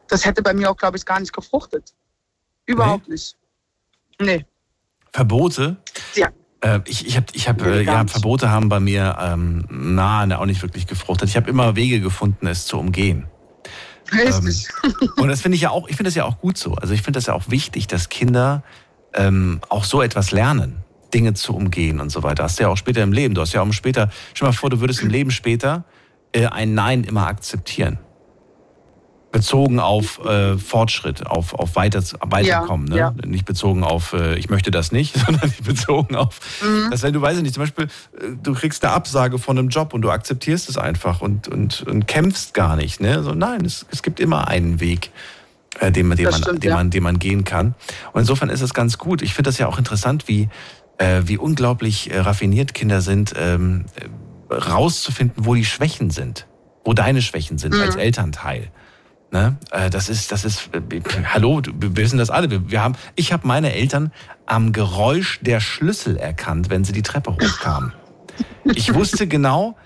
Das hätte bei mir auch, glaube ich, gar nicht gefruchtet. Überhaupt nee. nicht. Nee. Verbote? Ja. Äh, ich ich habe, ich hab, äh, ja, Verbote haben bei mir ähm, na, auch nicht wirklich gefruchtet. Ich habe immer Wege gefunden, es zu umgehen. Richtig. Ähm, und das finde ich ja auch, ich finde das ja auch gut so. Also ich finde das ja auch wichtig, dass Kinder ähm, auch so etwas lernen, Dinge zu umgehen und so weiter. Hast du ja auch später im Leben. Du hast ja auch später, stell mal vor, du würdest im Leben später äh, ein Nein immer akzeptieren bezogen auf äh, Fortschritt, auf, auf weiter, Weiterkommen. Ja, ne? Ja. Nicht bezogen auf, äh, ich möchte das nicht, (laughs) sondern bezogen auf, mhm. dass wenn du, weißt nicht, zum Beispiel, äh, du kriegst eine Absage von einem Job und du akzeptierst es einfach und, und, und kämpfst gar nicht. Ne? So, nein, es, es gibt immer einen Weg. Äh, den, den, man, stimmt, den, ja. man, den man gehen kann. Und insofern ist es ganz gut. Ich finde das ja auch interessant, wie, äh, wie unglaublich äh, raffiniert Kinder sind, ähm, rauszufinden, wo die Schwächen sind, wo deine Schwächen sind mhm. als Elternteil. Ne? Äh, das ist, das ist, äh, hallo, wir wissen das alle. Wir, wir haben, ich habe meine Eltern am Geräusch der Schlüssel erkannt, wenn sie die Treppe hochkamen. Ich wusste genau,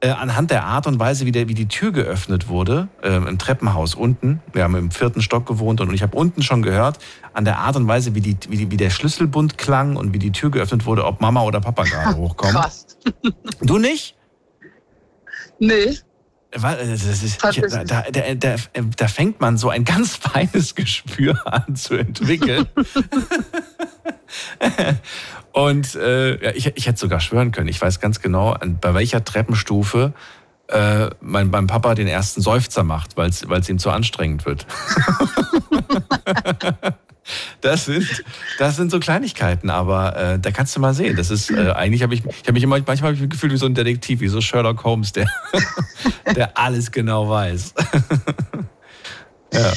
äh, anhand der Art und Weise, wie, der, wie die Tür geöffnet wurde, äh, im Treppenhaus unten, wir haben im vierten Stock gewohnt und ich habe unten schon gehört, an der Art und Weise, wie, die, wie, die, wie der Schlüsselbund klang und wie die Tür geöffnet wurde, ob Mama oder Papa gerade (laughs) hochkommen. Krass. Du nicht? Nee. Äh, ist, da, da, da, da, fängt man so ein ganz (laughs) feines Gespür an zu entwickeln. (laughs) Und äh, ja, ich, ich hätte sogar schwören können, ich weiß ganz genau, bei welcher Treppenstufe äh, mein, mein Papa den ersten Seufzer macht, weil es ihm zu anstrengend wird. (laughs) Das sind, das sind so Kleinigkeiten, aber äh, da kannst du mal sehen. Das ist äh, eigentlich habe ich, ich habe mich immer manchmal hab ich gefühlt wie so ein Detektiv, wie so Sherlock Holmes, der, (laughs) der alles genau weiß. (laughs) ja.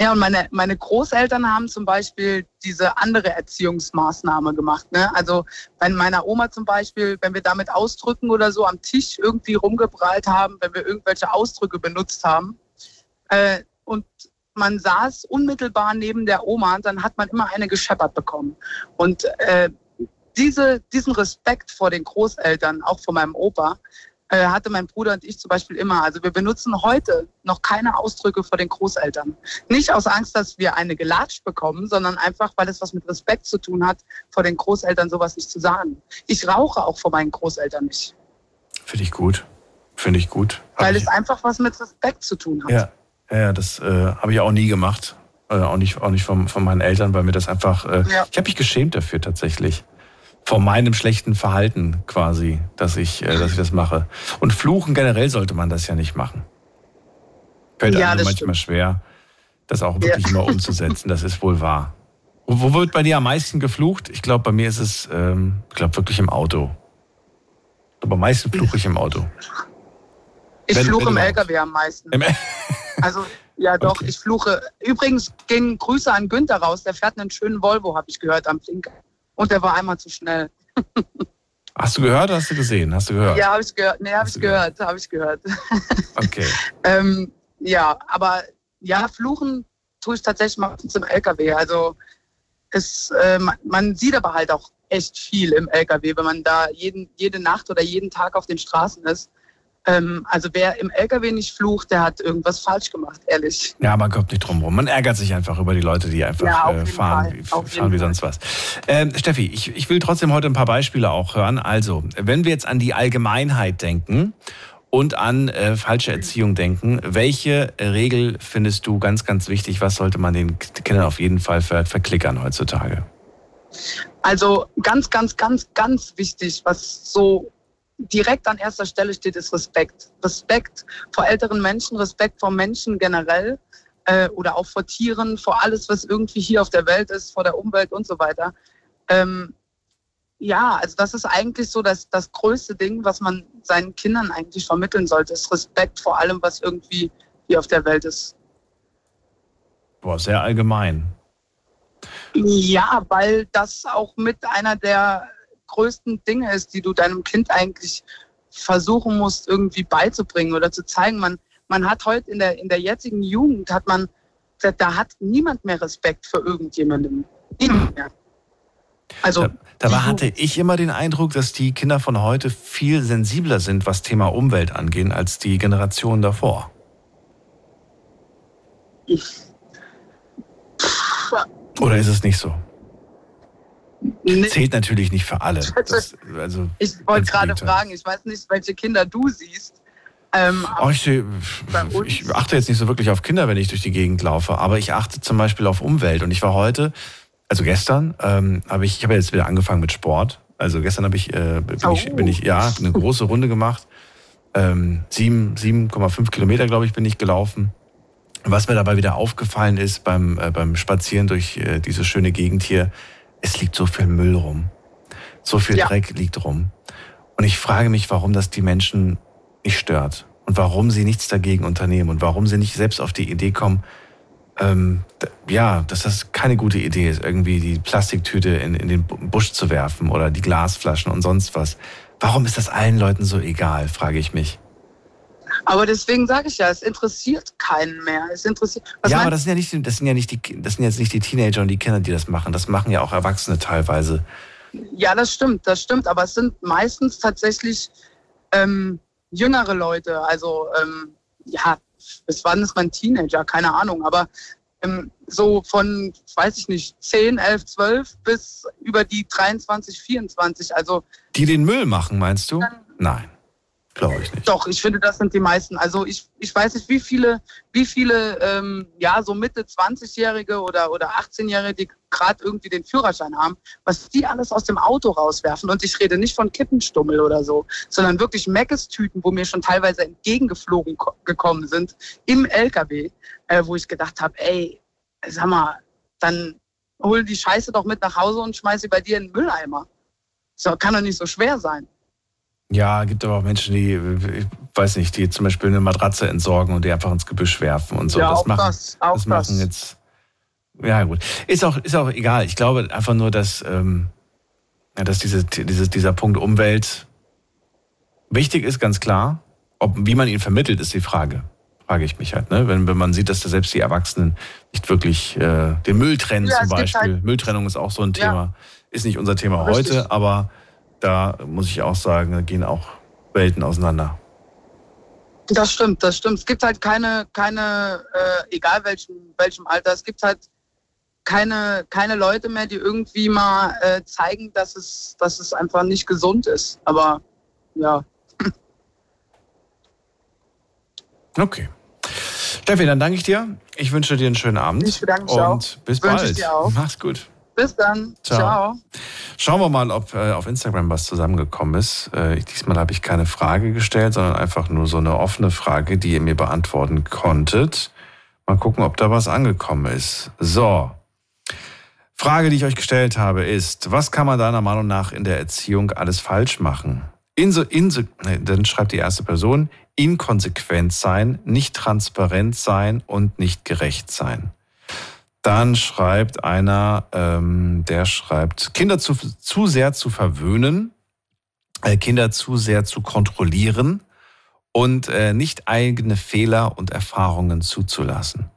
Ja, und meine, meine Großeltern haben zum Beispiel diese andere Erziehungsmaßnahme gemacht. Ne? Also bei meiner Oma zum Beispiel, wenn wir damit ausdrücken oder so am Tisch irgendwie rumgeprallt haben, wenn wir irgendwelche Ausdrücke benutzt haben. Äh, und man saß unmittelbar neben der Oma und dann hat man immer eine gescheppert bekommen. Und äh, diese, diesen Respekt vor den Großeltern, auch vor meinem Opa, äh, hatte mein Bruder und ich zum Beispiel immer. Also wir benutzen heute noch keine Ausdrücke vor den Großeltern. Nicht aus Angst, dass wir eine gelatscht bekommen, sondern einfach, weil es was mit Respekt zu tun hat, vor den Großeltern sowas nicht zu sagen. Ich rauche auch vor meinen Großeltern nicht. Finde ich gut. Finde ich gut. Hab weil ich... es einfach was mit Respekt zu tun hat. Ja. Ja, das äh, habe ich auch nie gemacht. Äh, auch nicht, auch nicht von, von meinen Eltern, weil mir das einfach. Äh, ja. Ich habe mich geschämt dafür tatsächlich. Vor meinem schlechten Verhalten quasi, dass ich, äh, dass ich das mache. Und fluchen generell sollte man das ja nicht machen. Fällt ja, einem manchmal stimmt. schwer, das auch wirklich ja. immer umzusetzen. Das ist wohl wahr. Wo, wo wird bei dir am meisten geflucht? Ich glaube, bei mir ist es, ähm, ich glaube, wirklich im Auto. Aber am meisten fluche ich im Auto. Ich wenn, fluche wenn im LKW am meisten. Im (laughs) Also ja doch, okay. ich fluche. Übrigens gehen Grüße an Günther raus. Der fährt einen schönen Volvo, habe ich gehört, am Blinker. Und der war einmal zu schnell. (laughs) Hast du gehört oder hast du gesehen? Hast du gehört? Ja, habe ich gehört. Nee, habe ich gehört. Habe ich gehört. Okay. ähm, ja, aber ja, fluchen tue ich tatsächlich mal zum LKW. Also es, äh, man sieht aber halt auch echt viel im LKW, wenn man da jeden, jede Nacht oder jeden Tag auf den Straßen ist. Ähm, also wer im LKW nicht flucht, der hat irgendwas falsch gemacht, ehrlich. Ja, man kommt nicht drum rum. Man ärgert sich einfach über die Leute, die einfach ja, äh, fahren, wie, fahren wie sonst was. Ähm, Steffi, ich, ich will trotzdem heute ein paar Beispiele auch hören. Also, wenn wir jetzt an die Allgemeinheit denken und an äh, falsche Erziehung denken, welche Regel findest du ganz, ganz wichtig? Was sollte man den Kindern auf jeden Fall ver verklickern heutzutage? Also ganz, ganz, ganz, ganz wichtig, was so direkt an erster Stelle steht, ist Respekt. Respekt vor älteren Menschen, Respekt vor Menschen generell äh, oder auch vor Tieren, vor alles, was irgendwie hier auf der Welt ist, vor der Umwelt und so weiter. Ähm, ja, also das ist eigentlich so das, das größte Ding, was man seinen Kindern eigentlich vermitteln sollte, ist Respekt vor allem, was irgendwie hier auf der Welt ist. Boah, sehr allgemein. Ja, weil das auch mit einer der größten Dinge ist, die du deinem Kind eigentlich versuchen musst, irgendwie beizubringen oder zu zeigen. Man, man hat heute in der, in der jetzigen Jugend, hat man, da hat niemand mehr Respekt für irgendjemandem. Niemand mehr. Also, da, dabei hatte ich immer den Eindruck, dass die Kinder von heute viel sensibler sind, was Thema Umwelt angeht, als die Generation davor. Oder ist es nicht so? Nee. Zählt natürlich nicht für alle. (laughs) Das, also, ich wollte gerade fragen, ich weiß nicht, welche Kinder du siehst. Ähm, oh, ich, ich, achte jetzt nicht so wirklich auf Kinder, wenn ich durch die Gegend laufe, aber ich achte zum Beispiel auf Umwelt. Und ich war heute, also gestern, ähm, habe ich, ich habe jetzt wieder angefangen mit Sport. Also gestern habe ich, äh, bin, oh. ich, bin ich, ja, eine große Runde gemacht. Ähm, 7,5 Kilometer, glaube ich, bin ich gelaufen. Was mir dabei wieder aufgefallen ist beim, äh, beim Spazieren durch äh, diese schöne Gegend hier, es liegt so viel Müll rum. So viel ja. Dreck liegt rum. Und ich frage mich, warum das die Menschen nicht stört und warum sie nichts dagegen unternehmen und warum sie nicht selbst auf die Idee kommen, ähm, ja, dass das keine gute Idee ist, irgendwie die Plastiktüte in, in den Busch zu werfen oder die Glasflaschen und sonst was. Warum ist das allen Leuten so egal, frage ich mich. Aber deswegen sage ich ja, es interessiert keinen mehr. Es interessiert. ja, aber das sind ja nicht, das sind ja nicht die, das sind jetzt nicht die Teenager und die Kinder, die das machen. Das machen ja auch Erwachsene teilweise. Ja, das stimmt, das stimmt. Aber es sind meistens tatsächlich ähm, jüngere Leute. Also ähm, ja, bis wann ist man Teenager? Keine Ahnung. Aber ähm, so von, weiß ich nicht, 10, 11, 12 bis über die 23, 24. Also die den Müll machen, meinst du? Nein. Glaube ich nicht. Doch, ich finde, das sind die meisten. Also ich, ich weiß nicht, wie viele, wie viele, ähm, ja, so Mitte 20-Jährige oder, oder 18-Jährige, die gerade irgendwie den Führerschein haben, was die alles aus dem Auto rauswerfen. Und ich rede nicht von Kippenstummel oder so, sondern wirklich Meckes-Tüten, wo mir schon teilweise entgegengeflogen gekommen sind im LKW, äh, wo ich gedacht habe, ey, sag mal, dann hol die Scheiße doch mit nach Hause und schmeiß sie bei dir in den Mülleimer. So, kann doch nicht so schwer sein. Ja, gibt aber auch Menschen, die, ich weiß nicht, die zum Beispiel eine Matratze entsorgen und die einfach ins Gebüsch werfen und so. Ja, das auch machen, das, auch das machen das. jetzt. Ja, gut. Ist auch, ist auch egal. Ich glaube einfach nur, dass, ähm, ja, dass diese, diese, dieser Punkt Umwelt wichtig ist, ganz klar. Ob, wie man ihn vermittelt, ist die Frage. Frage ich mich halt. Ne? Wenn, wenn man sieht, dass da selbst die Erwachsenen nicht wirklich äh, den Müll trennen, Ja, zum Beispiel. halt- Mülltrennung ist auch so ein Ja. Thema. Ist nicht unser Thema Richtig. heute, aber da muss ich auch sagen, da gehen auch Welten auseinander. Das stimmt, das stimmt. Es gibt halt keine, keine, äh, egal welchem, welchem Alter, es gibt halt keine, keine Leute mehr, die irgendwie mal äh, zeigen, dass es, dass es einfach nicht gesund ist. Aber ja. (laughs) Okay. Steffi, dann danke ich dir. Ich wünsche dir einen schönen Abend. Ich bedanke mich Und auch. bis Wünsche bald. ich dir auch. Mach's gut. Bis dann. Ciao. Ciao. Schauen wir mal, ob äh, auf Instagram was zusammengekommen ist. Äh, diesmal habe ich keine Frage gestellt, sondern einfach nur so eine offene Frage, die ihr mir beantworten konntet. Mal gucken, ob da was angekommen ist. So. Frage, die ich euch gestellt habe, ist, was kann man deiner Meinung nach in der Erziehung alles falsch machen? Inso, inso, dann schreibt die erste Person, inkonsequent sein, nicht transparent sein und nicht gerecht sein. Dann schreibt einer, ähm, der schreibt, Kinder zu, zu sehr zu verwöhnen, äh, Kinder zu sehr zu kontrollieren und äh, nicht eigene Fehler und Erfahrungen zuzulassen.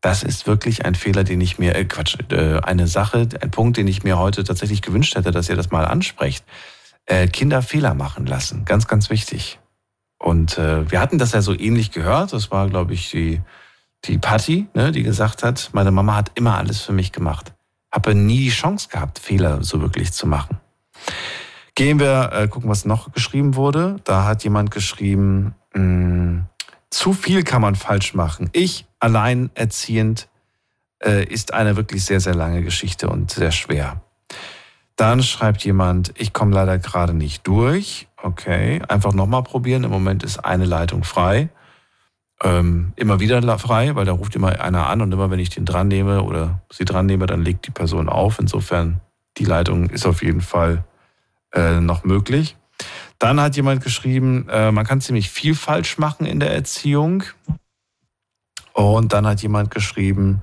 Das ist wirklich ein Fehler, den ich mir, äh, Quatsch, äh, eine Sache, ein Punkt, den ich mir heute tatsächlich gewünscht hätte, dass ihr das mal ansprecht. Äh, Kinder Fehler machen lassen, ganz, ganz wichtig. Und äh, wir hatten das ja so ähnlich gehört. Das war, glaube ich, die, die Patti, ne, die gesagt hat, meine Mama hat immer alles für mich gemacht. Habe nie die Chance gehabt, Fehler so wirklich zu machen. Gehen wir, äh, gucken, was noch geschrieben wurde. Da hat jemand geschrieben, mh, zu viel kann man falsch machen. Ich alleinerziehend äh, ist eine wirklich sehr, sehr lange Geschichte und sehr schwer. Dann schreibt jemand, ich komme leider gerade nicht durch. Okay, einfach nochmal probieren. Im Moment ist eine Leitung frei. Ähm, immer wieder frei, weil da ruft immer einer an und immer wenn ich den dran nehme oder sie dran nehme, dann legt die Person auf. Insofern, die Leitung ist auf jeden Fall äh, noch möglich. Dann hat jemand geschrieben, äh, man kann ziemlich viel falsch machen in der Erziehung. Und dann hat jemand geschrieben,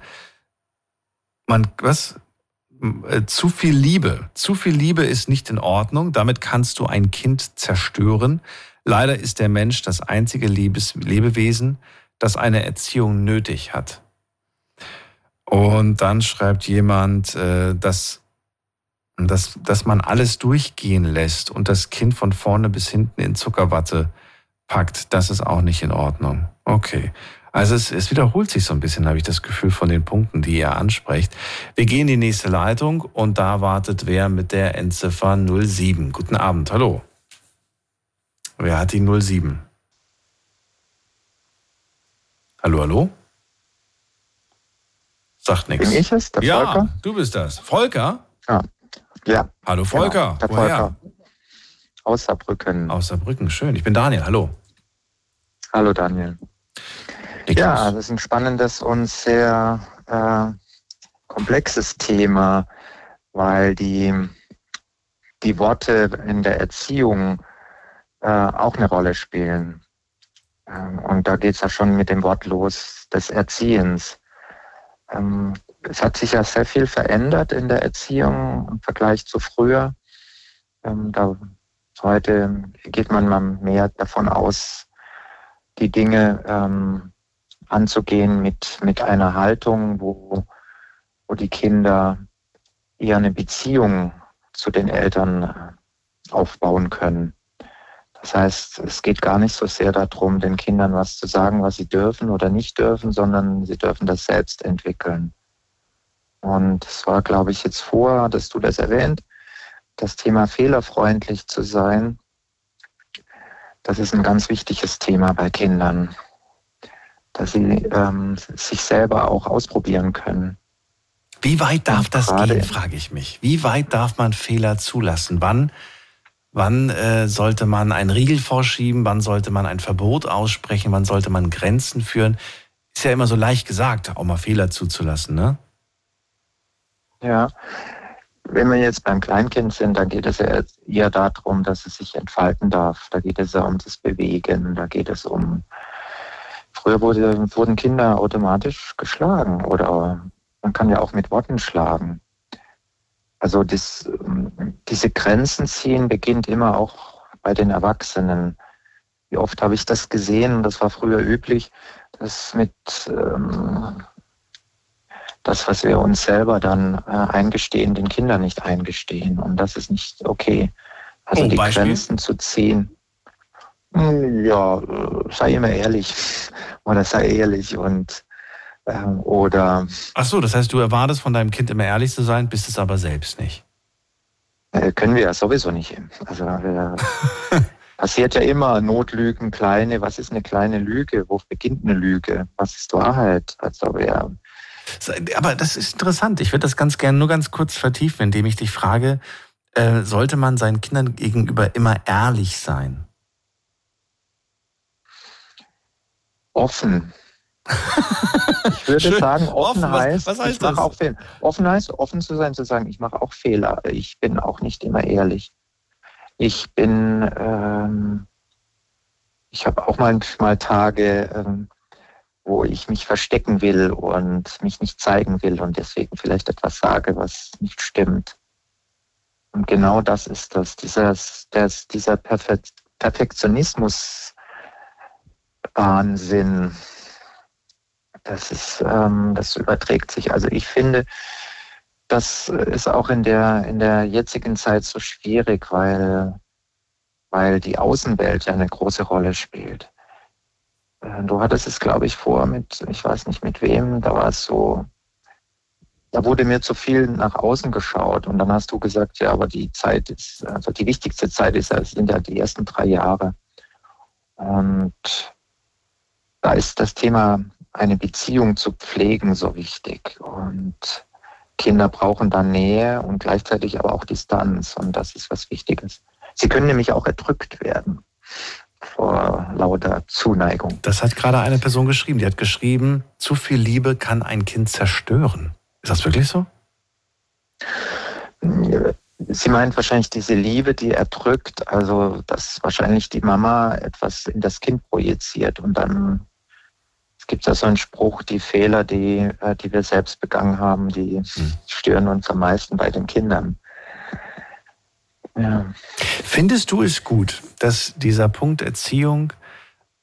man, was? Äh, Zu viel Liebe. Zu viel Liebe ist nicht in Ordnung. Damit kannst du ein Kind zerstören. Leider ist der Mensch das einzige Lebes Lebewesen, das eine Erziehung nötig hat. Und dann schreibt jemand, äh, dass, dass, dass man alles durchgehen lässt und das Kind von vorne bis hinten in Zuckerwatte packt. Das ist auch nicht in Ordnung. Okay. Also es, es wiederholt sich so ein bisschen, habe ich das Gefühl, von den Punkten, die ihr ansprecht. Wir gehen in die nächste Leitung und da wartet wer mit der Endziffer 07. Guten Abend, hallo. Wer hat die 07? Hallo, hallo? Sagt nichts. Bin ich es, der ja, Volker? du bist das. Volker? Ja. ja. Hallo Volker. Genau, der Woher? Volker. Aus Saarbrücken. Aus Saarbrücken, schön. Ich bin Daniel, hallo. Hallo Daniel. Ja, das ist ein spannendes und sehr äh, komplexes Thema, weil die, die Worte in der Erziehung äh, auch eine Rolle spielen. Ähm, und da geht es ja schon mit dem Wort los des Erziehens. Ähm, es hat sich ja sehr viel verändert in der Erziehung im Vergleich zu früher. Ähm, da, heute geht man mal mehr davon aus, die Dinge ähm, anzugehen mit, mit einer Haltung, wo, wo die Kinder eher eine Beziehung zu den Eltern äh, aufbauen können. Das heißt, es geht gar nicht so sehr darum, den Kindern was zu sagen, was sie dürfen oder nicht dürfen, sondern sie dürfen das selbst entwickeln. Und es war, glaube ich, jetzt vor, dass du das erwähnt, das Thema fehlerfreundlich zu sein. Das ist ein ganz wichtiges Thema bei Kindern, dass sie ähm, sich selber auch ausprobieren können. Wie weit darf das gehen, frage ich mich. Wie weit darf man Fehler zulassen? Wann, wann äh, sollte man einen Riegel vorschieben? Wann sollte man ein Verbot aussprechen? Wann sollte man Grenzen führen? Ist ja immer so leicht gesagt, auch mal Fehler zuzulassen, ne? Ja. Wenn wir jetzt beim Kleinkind sind, dann geht es ja eher darum, dass es sich entfalten darf. Da geht es ja um das Bewegen, da geht es um. Früher wurde, wurden Kinder automatisch geschlagen oder man kann ja auch mit Worten schlagen. Also das, diese Grenzen ziehen beginnt immer auch bei den Erwachsenen. Wie oft habe ich das gesehen, das war früher üblich, dass mit ähm, das, was wir uns selber dann äh, eingestehen, den Kindern nicht eingestehen. Und das ist nicht okay. Also oh, die Beispiel? Grenzen zu ziehen. Hm, ja, äh, sei immer ehrlich (laughs) oder sei ehrlich und ähm, oder. Ach so, das heißt, du erwartest von deinem Kind immer ehrlich zu sein, bist es aber selbst nicht. Äh, können wir ja sowieso nicht. Also äh, (laughs) passiert ja immer Notlügen, kleine. Was ist eine kleine Lüge? Wo beginnt eine Lüge? Was ist Wahrheit? Also ja. Aber das ist interessant. Ich würde das ganz gerne nur ganz kurz vertiefen, indem ich dich frage, äh, sollte man seinen Kindern gegenüber immer ehrlich sein? Offen. Ich würde Schön. sagen, offen, offen heißt, was, was heißt ich mache auch Fehler. Offen heißt, offen zu sein, zu sagen, ich mache auch Fehler. Ich bin auch nicht immer ehrlich. Ich bin, ähm, ich habe auch manchmal Tage, ähm, wo ich mich verstecken will und mich nicht zeigen will und deswegen vielleicht etwas sage, was nicht stimmt. Und genau das ist das, dieser, das, dieser Perfektionismus Wahnsinn, das ist, ähm, das überträgt sich. Also ich finde, das ist auch in der, in der jetzigen Zeit so schwierig, weil, weil die Außenwelt ja eine große Rolle spielt. Äh, du hattest es, glaube ich, vor mit, ich weiß nicht mit wem, da war es so, da wurde mir zu viel nach außen geschaut und dann hast du gesagt, ja, aber die Zeit ist, also die wichtigste Zeit ist, sind ja die ersten drei Jahre. Und da ist das Thema eine Beziehung zu pflegen so wichtig. Und Kinder brauchen dann Nähe und gleichzeitig aber auch Distanz. Und das ist was Wichtiges. Sie können nämlich auch erdrückt werden vor lauter Zuneigung. Das hat gerade eine Person geschrieben. Die hat geschrieben, zu viel Liebe kann ein Kind zerstören. Ist das wirklich so? Sie meint wahrscheinlich diese Liebe, die erdrückt, also dass wahrscheinlich die Mama etwas in das Kind projiziert und dann gibt ja so einen Spruch, die Fehler, die, äh, die wir selbst begangen haben, die hm. stören uns am meisten bei den Kindern. Ja. Findest du es gut, dass dieser Punkt Erziehung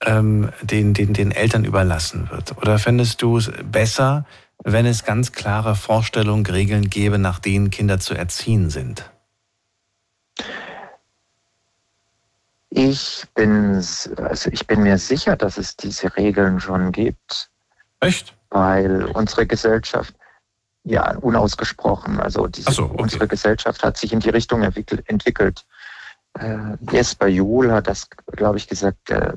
ähm, den, den, den Eltern überlassen wird? Oder findest du es besser, wenn es ganz klare Vorstellungen, Regeln gäbe, nach denen Kinder zu erziehen sind? Ich bin, also ich bin mir sicher, dass es diese Regeln schon gibt. Echt? Weil unsere Gesellschaft, ja, unausgesprochen, also diese, so, okay. unsere Gesellschaft hat sich in die Richtung entwickelt. Äh, Jesper Juhl hat das, glaube ich, gesagt, äh,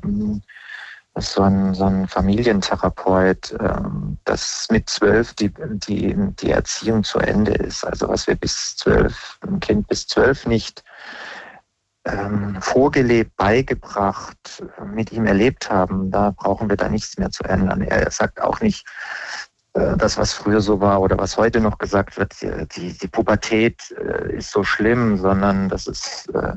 so ein, so ein Familientherapeut, äh, dass mit zwölf die, die, die Erziehung zu Ende ist. Also was wir bis zwölf, ein Kind bis zwölf nicht ähm, vorgelebt, beigebracht, mit ihm erlebt haben, da brauchen wir da nichts mehr zu ändern. Er sagt auch nicht, äh, das, was früher so war oder was heute noch gesagt wird, die, die Pubertät äh, ist so schlimm, sondern dass es, äh,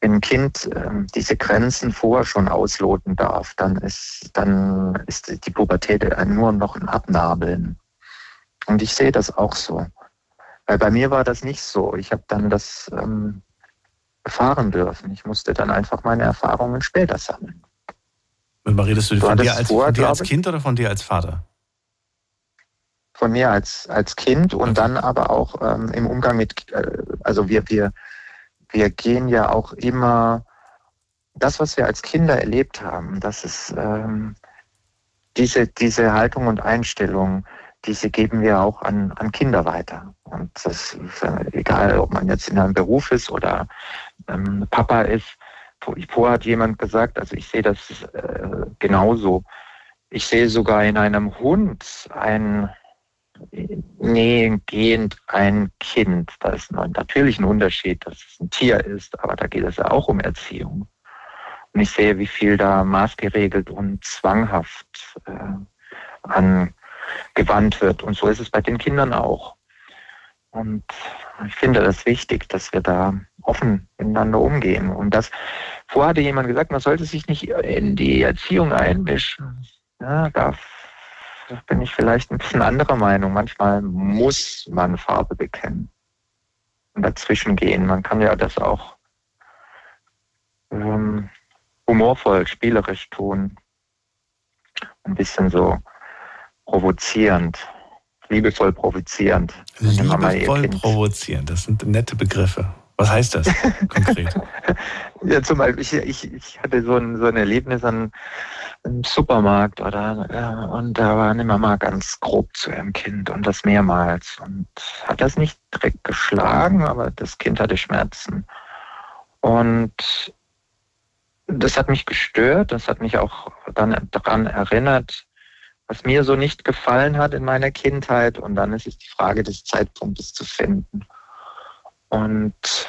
wenn ein Kind äh, diese Grenzen vorher schon ausloten darf, dann ist, dann ist die Pubertät nur noch ein Abnabeln. Und ich sehe das auch so. Weil bei mir war das nicht so. Ich habe dann das ähm, erfahren dürfen. Ich musste dann einfach meine Erfahrungen später sammeln. Und redest du, du von, dir als, vor, von dir als Kind oder von dir als Vater? Von mir als, als Kind und dann aber auch ähm, im Umgang mit, äh, also wir, wir, wir gehen ja auch immer, das, was wir als Kinder erlebt haben, das ist ähm, diese, diese Haltung und Einstellung, diese geben wir auch an, an Kinder weiter. Und das ist äh, egal, ob man jetzt in einem Beruf ist oder ähm, Papa ist. Vorher hat jemand gesagt, also ich sehe das äh, genauso. Ich sehe sogar in einem Hund ein nähengehend ein Kind. Da ist natürlich ein Unterschied, dass es ein Tier ist, aber da geht es ja auch um Erziehung. Und ich sehe, wie viel da maßgeregelt und zwanghaft äh, angewandt wird. Und so ist es bei den Kindern auch. Und ich finde das wichtig, dass wir da offen miteinander umgehen. Und das, vorher hatte jemand gesagt, man sollte sich nicht in die Erziehung einmischen. Ja, da bin ich vielleicht ein bisschen anderer Meinung. Manchmal muss man Farbe bekennen und dazwischen gehen. Man kann ja das auch ähm, humorvoll, spielerisch tun. Ein bisschen so provozierend, liebevoll provozierend. Liebevoll provozierend, das sind nette Begriffe. Was heißt das konkret? (laughs) ja, zum Beispiel, ich, ich, ich hatte so ein, so ein Erlebnis an einem Supermarkt oder und da war eine Mama ganz grob zu ihrem Kind und das mehrmals und hat das nicht direkt geschlagen, aber das Kind hatte Schmerzen. Und das hat mich gestört, das hat mich auch dann daran erinnert, was mir so nicht gefallen hat in meiner Kindheit. Und dann ist es die Frage des Zeitpunktes zu finden. Und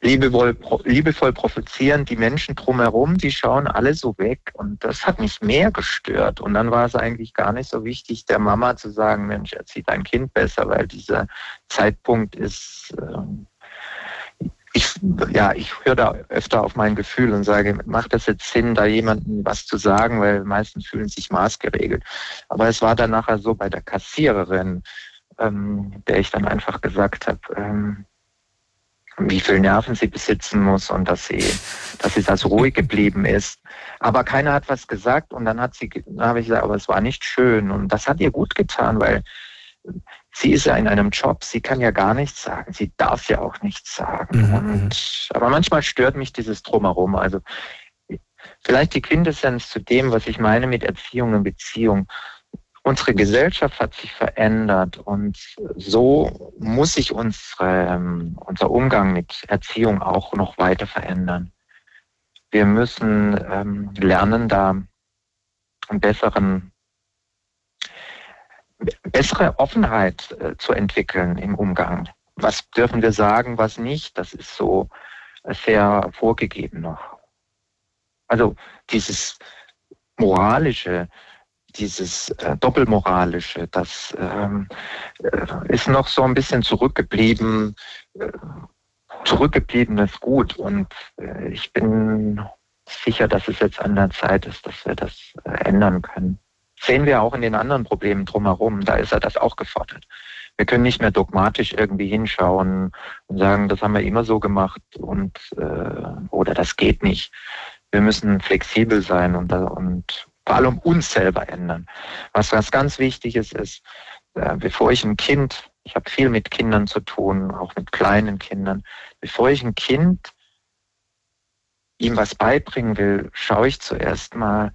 liebevoll, liebevoll provozieren, die Menschen drumherum, die schauen alle so weg. Und das hat mich mehr gestört. Und dann war es eigentlich gar nicht so wichtig, der Mama zu sagen, Mensch, erzieht dein Kind besser, weil dieser Zeitpunkt ist, äh, ich, ja, ich höre da öfter auf mein Gefühl und sage, macht das jetzt Sinn, da jemandem was zu sagen, weil meistens fühlen sich maßgeregelt. Aber es war dann nachher so bei der Kassiererin, ähm, der ich dann einfach gesagt habe, ähm, wie viel Nerven sie besitzen muss und dass sie, dass sie da so ruhig geblieben ist. Aber keiner hat was gesagt und dann hat sie, dann habe ich gesagt, aber es war nicht schön und das hat ihr gut getan, weil sie ist ja in einem Job, sie kann ja gar nichts sagen, sie darf ja auch nichts sagen. Mhm. Und, aber manchmal stört mich dieses Drumherum. Also vielleicht die Quintessenz zu dem, was ich meine mit Erziehung und Beziehung. Unsere Gesellschaft hat sich verändert und so muss sich unsere, ähm, unser Umgang mit Erziehung auch noch weiter verändern. Wir müssen ähm, lernen, da einen besseren bessere Offenheit äh, zu entwickeln im Umgang. Was dürfen wir sagen, was nicht? Das ist so sehr vorgegeben noch. Also dieses moralische, dieses äh, doppelmoralische, das ähm, äh, ist noch so ein bisschen zurückgeblieben, äh, zurückgebliebenes Gut. Und äh, ich bin sicher, dass es jetzt an der Zeit ist, dass wir das äh, ändern können sehen wir auch in den anderen Problemen drumherum. Da ist er das auch gefordert. Wir können nicht mehr dogmatisch irgendwie hinschauen und sagen, das haben wir immer so gemacht und äh, oder das geht nicht. Wir müssen flexibel sein und, und vor allem uns selber ändern. Was, was ganz wichtig ist, ist, äh, bevor ich ein Kind, ich habe viel mit Kindern zu tun, auch mit kleinen Kindern, bevor ich ein Kind ihm was beibringen will, schaue ich zuerst mal,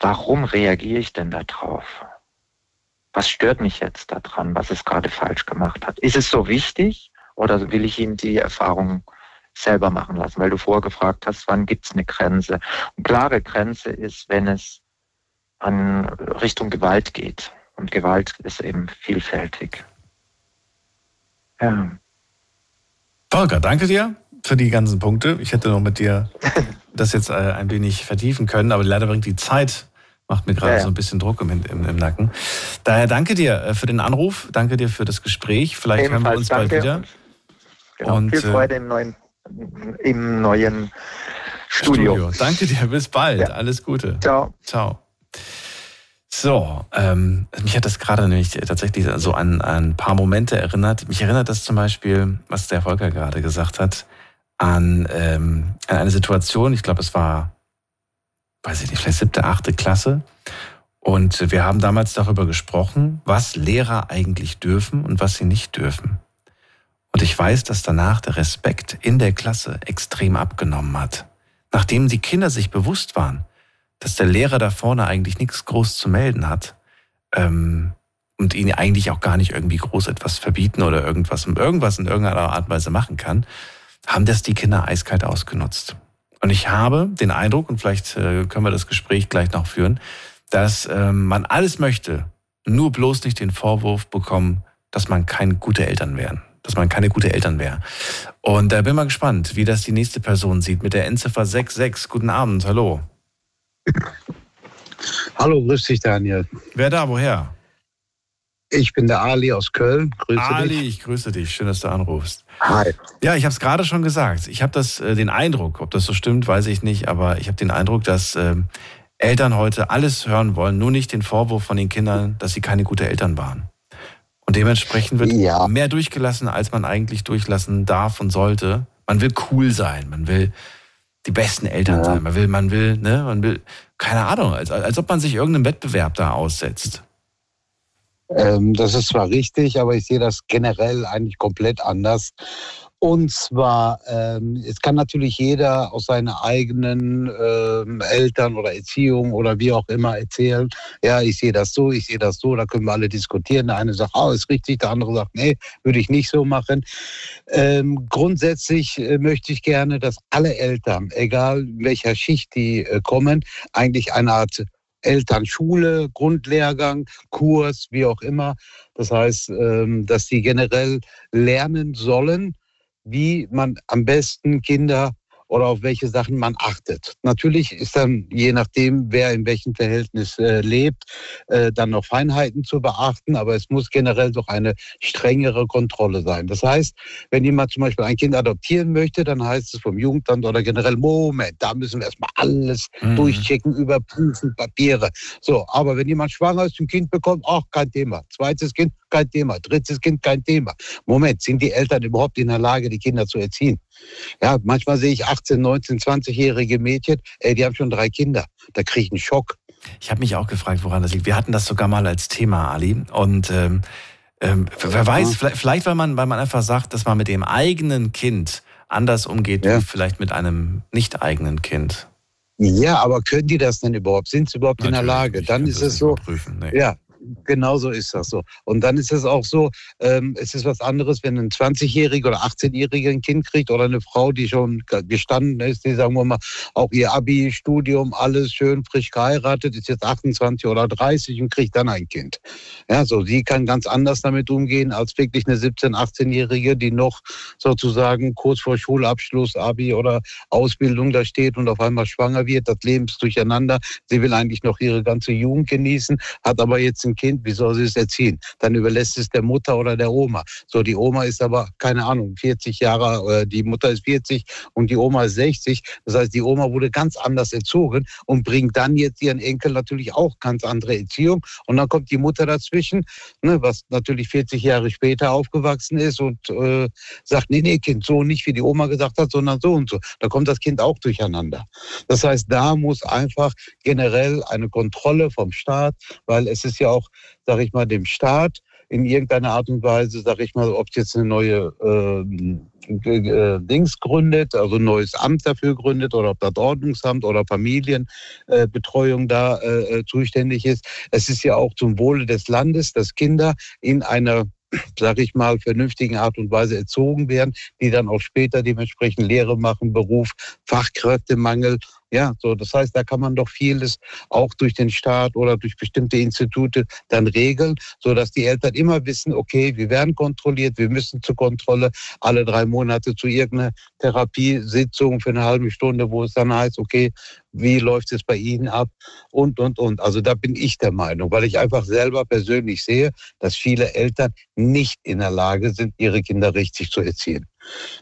warum reagiere ich denn darauf? Was stört mich jetzt daran, was es gerade falsch gemacht hat? Ist es so wichtig oder will ich ihm die Erfahrung selber machen lassen? Weil du vorgefragt hast, wann gibt es eine Grenze? Eine klare Grenze ist, wenn es an Richtung Gewalt geht. Und Gewalt ist eben vielfältig. Ja. Volker, danke dir für die ganzen Punkte. Ich hätte noch mit dir (laughs) das jetzt äh, ein wenig vertiefen können, aber leider bringt die Zeit Macht mir gerade ja, ja. so ein bisschen Druck im, im, im, Nacken. Daher danke dir äh, für den Anruf, danke dir für das Gespräch. Vielleicht Ebenfalls hören wir uns bald wieder. Genau, und, viel äh, Freude im neuen, im neuen Studio. Studio. Danke dir, bis bald. Ja. Alles Gute. Ciao. Ciao. So, ähm, mich hat das gerade nämlich tatsächlich so an, an ein paar Momente erinnert. Mich erinnert das zum Beispiel, was der Volker gerade gesagt hat, an, ähm, an eine Situation, ich glaube, es war, weiß ich nicht, vielleicht siebte, achte Klasse. Und wir haben damals darüber gesprochen, was Lehrer eigentlich dürfen und was sie nicht dürfen. Und ich weiß, dass danach der Respekt in der Klasse extrem abgenommen hat. Nachdem die Kinder sich bewusst waren, dass der Lehrer da vorne eigentlich nichts groß zu melden hat ähm, und ihnen eigentlich auch gar nicht irgendwie groß etwas verbieten oder irgendwas, irgendwas in irgendeiner Art und Weise machen kann, haben das die Kinder eiskalt ausgenutzt. Und ich habe den Eindruck, und vielleicht äh, können wir das Gespräch gleich noch führen, dass ähm, man alles möchte, nur bloß nicht den Vorwurf bekommen, dass man keine gute Eltern wären dass man keine gute Eltern wäre. Und da bin mal gespannt, wie das die nächste Person sieht mit der Endziffer 66. Guten Abend, hallo. Hallo, grüß dich, Daniel. Wer da, woher? Ich bin der Ali aus Köln. Grüße Ali, dich. ich grüße dich. Schön, dass du anrufst. Hi. Ja, ich habe es gerade schon gesagt. Ich habe das äh, den Eindruck, ob das so stimmt, weiß ich nicht, aber ich habe den Eindruck, dass äh, Eltern heute alles hören wollen, nur nicht den Vorwurf von den Kindern, dass sie keine guten Eltern waren. Und dementsprechend wird ja. mehr durchgelassen, als man eigentlich durchlassen darf und sollte. Man will cool sein, man will die besten Eltern ja. sein, man will, man will, ne, man will, keine Ahnung, als, als ob man sich irgendeinem Wettbewerb da aussetzt. Ähm, das ist zwar richtig, aber ich sehe das generell eigentlich komplett anders. Und zwar, ähm, es kann natürlich jeder aus seinen eigenen ähm, Eltern oder Erziehung oder wie auch immer erzählen, ja, ich sehe das so, ich sehe das so, da können wir alle diskutieren. Der eine sagt, oh, ist richtig, der andere sagt, nee, würde ich nicht so machen. Ähm, grundsätzlich äh, möchte ich gerne, dass alle Eltern, egal in welcher Schicht die äh, kommen, eigentlich eine Art Elternschule, Grundlehrgang, Kurs, wie auch immer. Das heißt, ähm, dass sie generell lernen sollen, wie man am besten Kinder oder auf welche Sachen man achtet. Natürlich ist dann, je nachdem, wer in welchem Verhältnis äh, lebt, äh, dann noch Feinheiten zu beachten, aber es muss generell doch eine strengere Kontrolle sein. Das heißt, wenn jemand zum Beispiel ein Kind adoptieren möchte, dann heißt es vom Jugendamt oder generell, Moment, da müssen wir erstmal alles mhm. durchchecken, überprüfen, Papiere. So, aber wenn jemand schwanger ist, ein Kind bekommt, auch kein Thema. Zweites Kind, kein Thema. Drittes Kind, kein Thema. Moment, sind die Eltern überhaupt in der Lage, die Kinder zu erziehen? Ja, manchmal sehe ich 18, 19, 20-jährige Mädchen, ey, die haben schon drei Kinder. Da kriege ich einen Schock. Ich habe mich auch gefragt, woran das liegt. Wir hatten das sogar mal als Thema, Ali. Und ähm, ähm, wer weiß, vielleicht, vielleicht, weil, man, weil man einfach sagt, dass man mit dem eigenen Kind anders umgeht, ja. wie vielleicht mit einem nicht eigenen Kind. Ja, aber können die das denn überhaupt? Sind sie überhaupt Natürlich, in der Lage? Dann ist es so. Nee. Ja, Genau so ist das so. Und dann ist es auch so, ähm, es ist was anderes, wenn ein 20-Jähriger oder 18-Jähriger ein Kind kriegt oder eine Frau, die schon gestanden ist, die sagen wir mal, auch ihr Abi, Studium, alles schön frisch geheiratet, ist jetzt 28 oder 30 und kriegt dann ein Kind. Ja, so, sie kann ganz anders damit umgehen als wirklich eine 17-, 18-Jährige, die noch sozusagen kurz vor Schulabschluss, Abi oder Ausbildung da steht und auf einmal schwanger wird, das Leben ist durcheinander. Sie will eigentlich noch ihre ganze Jugend genießen, hat aber jetzt ein Kind, wie soll sie es erziehen? Dann überlässt es der Mutter oder der Oma. So, die Oma ist aber, keine Ahnung, 40 Jahre, äh, die Mutter ist 40 und die Oma ist 60. Das heißt, die Oma wurde ganz anders erzogen und bringt dann jetzt ihren Enkel natürlich auch ganz andere Erziehung. Und dann kommt die Mutter dazwischen, ne, was natürlich 40 Jahre später aufgewachsen ist und äh, sagt, nee, nee, Kind, so nicht, wie die Oma gesagt hat, sondern so und so. Da kommt das Kind auch durcheinander. Das heißt, da muss einfach generell eine Kontrolle vom Staat, weil es ist ja auch auch, sage ich mal, dem Staat in irgendeiner Art und Weise, sage ich mal, ob es jetzt eine neue äh, Dings gründet, also ein neues Amt dafür gründet oder ob das Ordnungsamt oder Familienbetreuung äh, da äh, zuständig ist. Es ist ja auch zum Wohle des Landes, dass Kinder in einer sage ich mal, vernünftigen Art und Weise erzogen werden, die dann auch später dementsprechend Lehre machen, Beruf, Fachkräftemangel ja, so, das heißt, da kann man doch vieles auch durch den Staat oder durch bestimmte Institute dann regeln, so dass die Eltern immer wissen, okay, wir werden kontrolliert, wir müssen zur Kontrolle alle drei Monate zu irgendeiner Therapiesitzung für eine halbe Stunde, wo es dann heißt, okay, wie läuft es bei Ihnen ab und, und, und. Also da bin ich der Meinung, weil ich einfach selber persönlich sehe, dass viele Eltern nicht in der Lage sind, ihre Kinder richtig zu erziehen.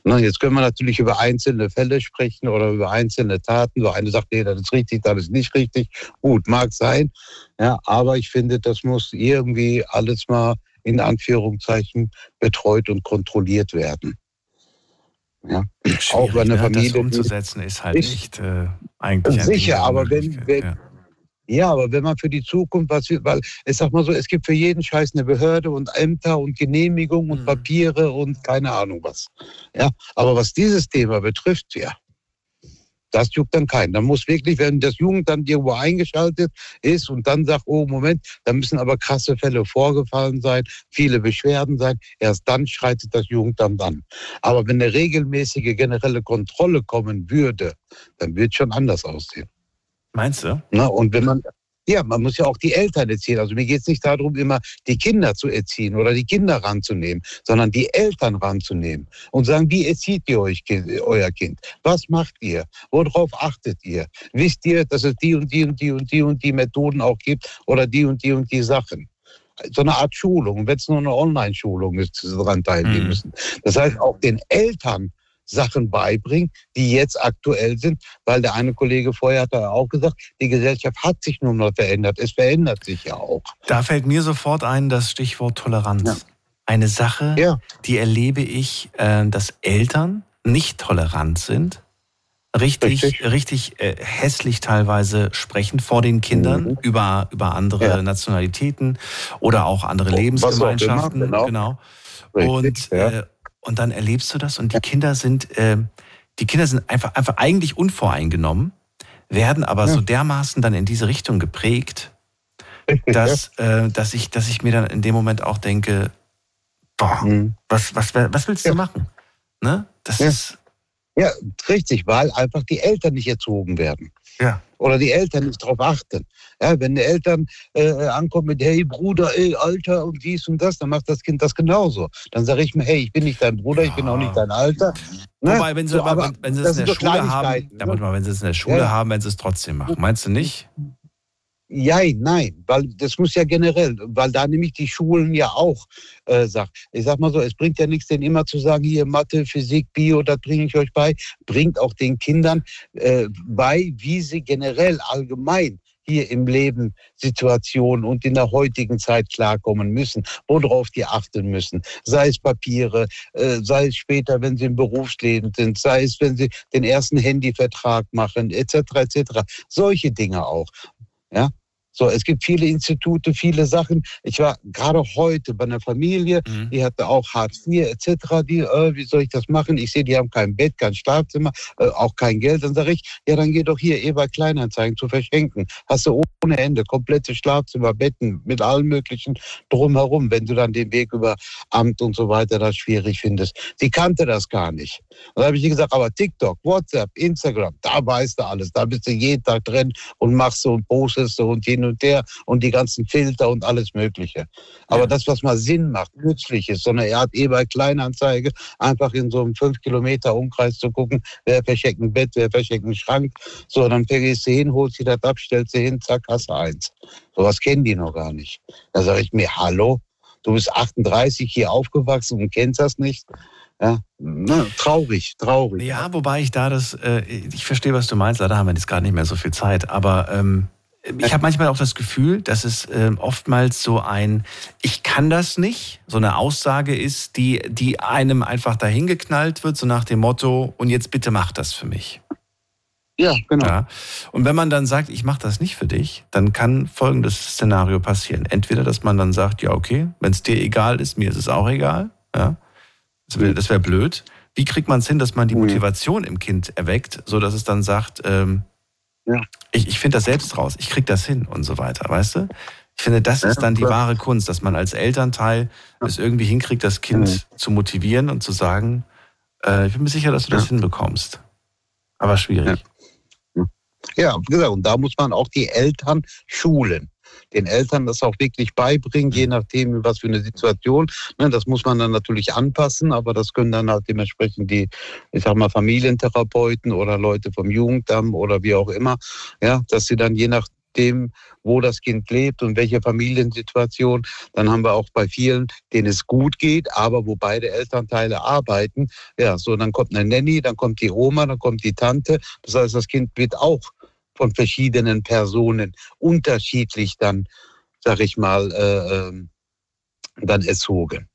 Na, jetzt können wir natürlich über einzelne Fälle sprechen oder über einzelne Taten. wo eine sagt, nee, das ist richtig, das ist nicht richtig. Gut, mag sein. Ja, aber ich finde, das muss irgendwie alles mal in Anführungszeichen betreut und kontrolliert werden. Ja. Auch wenn eine ne? Familie. Das umzusetzen ist halt nicht äh, eigentlich. Sicher, aber wenn, wenn ja. Ja. aber wenn man für die Zukunft was, weil ich sag mal so, es gibt für jeden Scheiß eine Behörde und Ämter und Genehmigungen und mhm. Papiere und keine Ahnung was. Ja, aber was dieses Thema betrifft, ja, das juckt dann keinen. Dann muss wirklich, wenn das Jugendamt irgendwo eingeschaltet ist und dann sagt, oh Moment, da müssen aber krasse Fälle vorgefallen sein, viele Beschwerden sein, erst dann schreitet das Jugendamt an. Aber wenn eine regelmäßige generelle Kontrolle kommen würde, dann wird es schon anders aussehen. Meinst du? Na, und wenn man, ja, man muss ja auch die Eltern erziehen. Also mir geht es nicht darum, immer die Kinder zu erziehen oder die Kinder ranzunehmen, sondern die Eltern ranzunehmen und sagen, wie erzieht ihr euch euer Kind? Was macht ihr? Worauf achtet ihr? Wisst ihr, dass es die und die und die und die und die Methoden auch gibt oder die und die und die Sachen? so eine Art Schulung, wenn es nur eine Online-Schulung ist, daran teilnehmen mhm. müssen. Das heißt, auch den Eltern Sachen beibringen, die jetzt aktuell sind, weil der eine Kollege vorher hat auch gesagt, die Gesellschaft hat sich nun mal verändert. Es verändert sich ja auch. Da fällt mir sofort ein das Stichwort Toleranz. Ja. Eine Sache, ja. die erlebe ich, äh, dass Eltern nicht tolerant sind, richtig, richtig, richtig äh, hässlich teilweise sprechen vor den Kindern mhm. über, über andere ja. Nationalitäten oder auch andere Lebensgemeinschaften. Immer, genau. genau. Richtig, und, äh, und dann erlebst du das und die Kinder sind, äh, die Kinder sind einfach, einfach eigentlich unvoreingenommen, werden aber ja. so dermaßen dann in diese Richtung geprägt, (laughs) dass, äh, dass, ich, dass ich mir dann in dem Moment auch denke, boah, mhm. was, was, was willst du machen? Ne? Das ja. ist. Ja, richtig, weil einfach die Eltern nicht erzogen werden. Ja oder die Eltern nicht darauf achten. Ja, wenn die Eltern äh, ankommen mit, hey Bruder, ey, Alter und dies und das, dann macht das Kind das genauso. Dann sage ich mir, hey, ich bin nicht dein Bruder, ich bin auch nicht dein Alter. Ne? Wobei, wenn sie, so, aber, wenn sie es in der Schule haben, ne? mal, wenn sie es in der Schule ja. haben, wenn sie es trotzdem machen. Meinst du nicht? Ja, nein, weil das muss ja generell, weil da nämlich die Schulen ja auch äh, sagen. Ich sag mal so, es bringt ja nichts, denen immer zu sagen, hier Mathe, Physik, Bio, das bringe ich euch bei. Bringt auch den Kindern äh, bei, wie sie generell allgemein hier im Leben Situationen und in der heutigen Zeit klarkommen müssen, worauf die achten müssen. Sei es Papiere, äh, sei es später, wenn sie im Berufsleben sind, sei es, wenn sie den ersten Handyvertrag machen, etc. etc. Solche Dinge auch. So, es gibt viele Institute, viele Sachen. Ich war gerade heute bei einer Familie, mhm. die hatte auch Hartz IV etc. Die, äh, wie soll ich das machen? Ich sehe, die haben kein Bett, kein Schlafzimmer, äh, auch kein Geld. Dann sage ich, ja, dann geh doch hier bei Kleinanzeigen zu verschenken. Hast du ohne Ende komplette Schlafzimmer, Betten mit allem Möglichen drumherum, wenn du dann den Weg über Amt und so weiter das schwierig findest. Sie kannte das gar nicht. Und dann habe ich ihr gesagt, aber TikTok, WhatsApp, Instagram, da weißt du alles. Da bist du jeden Tag drin und machst so und postest so und jeden hin und der und die ganzen Filter und alles Mögliche. Aber ja. das, was mal Sinn macht, nützlich ist, so eine Art eBay Kleinanzeige, einfach in so einem 5 Kilometer Umkreis zu gucken, wer verschenkt ein Bett, wer verschenkt einen Schrank. So, dann gehst du hin, holst dir das ab, stellst du hin, zack, hast du eins. Sowas kennen die noch gar nicht. Da sage ich mir, hallo, du bist 38 hier aufgewachsen und kennst das nicht. Ja, na, traurig, traurig. Ja, wobei ich da das, äh, ich verstehe, was du meinst. Leider haben wir jetzt gerade nicht mehr so viel Zeit. Aber ähm, ich habe manchmal auch das Gefühl, dass es äh, oftmals so ein Ich kann das nicht, so eine Aussage ist, die, die einem einfach dahingeknallt wird, so nach dem Motto, und jetzt bitte mach das für mich. Ja, genau. Ja. Und wenn man dann sagt, ich mache das nicht für dich, dann kann folgendes Szenario passieren. Entweder, dass man dann sagt, ja, okay, wenn es dir egal ist, mir ist es auch egal. Ja. Das wäre wär blöd. Wie kriegt man es hin, dass man die mhm. Motivation im Kind erweckt, so dass es dann sagt, ähm, ja. Ich, ich finde das selbst raus, ich kriege das hin und so weiter, weißt du? Ich finde, das ist dann die wahre Kunst, dass man als Elternteil es irgendwie hinkriegt, das Kind zu motivieren und zu sagen, äh, ich bin mir sicher, dass du das hinbekommst. Aber schwierig. Ja, wie gesagt, und da muss man auch die Eltern schulen den Eltern das auch wirklich beibringen, je nachdem, was für eine Situation. Ne, das muss man dann natürlich anpassen, aber das können dann halt dementsprechend die, ich sag mal, Familientherapeuten oder Leute vom Jugendamt oder wie auch immer, ja, dass sie dann je nach dem, wo das Kind lebt und welche Familiensituation. Dann haben wir auch bei vielen, denen es gut geht, aber wo beide Elternteile arbeiten. Ja, so dann kommt eine Nanny, dann kommt die Oma, dann kommt die Tante. Das heißt, das Kind wird auch von verschiedenen Personen unterschiedlich dann, sag ich mal, äh, ähm, dann erzogen.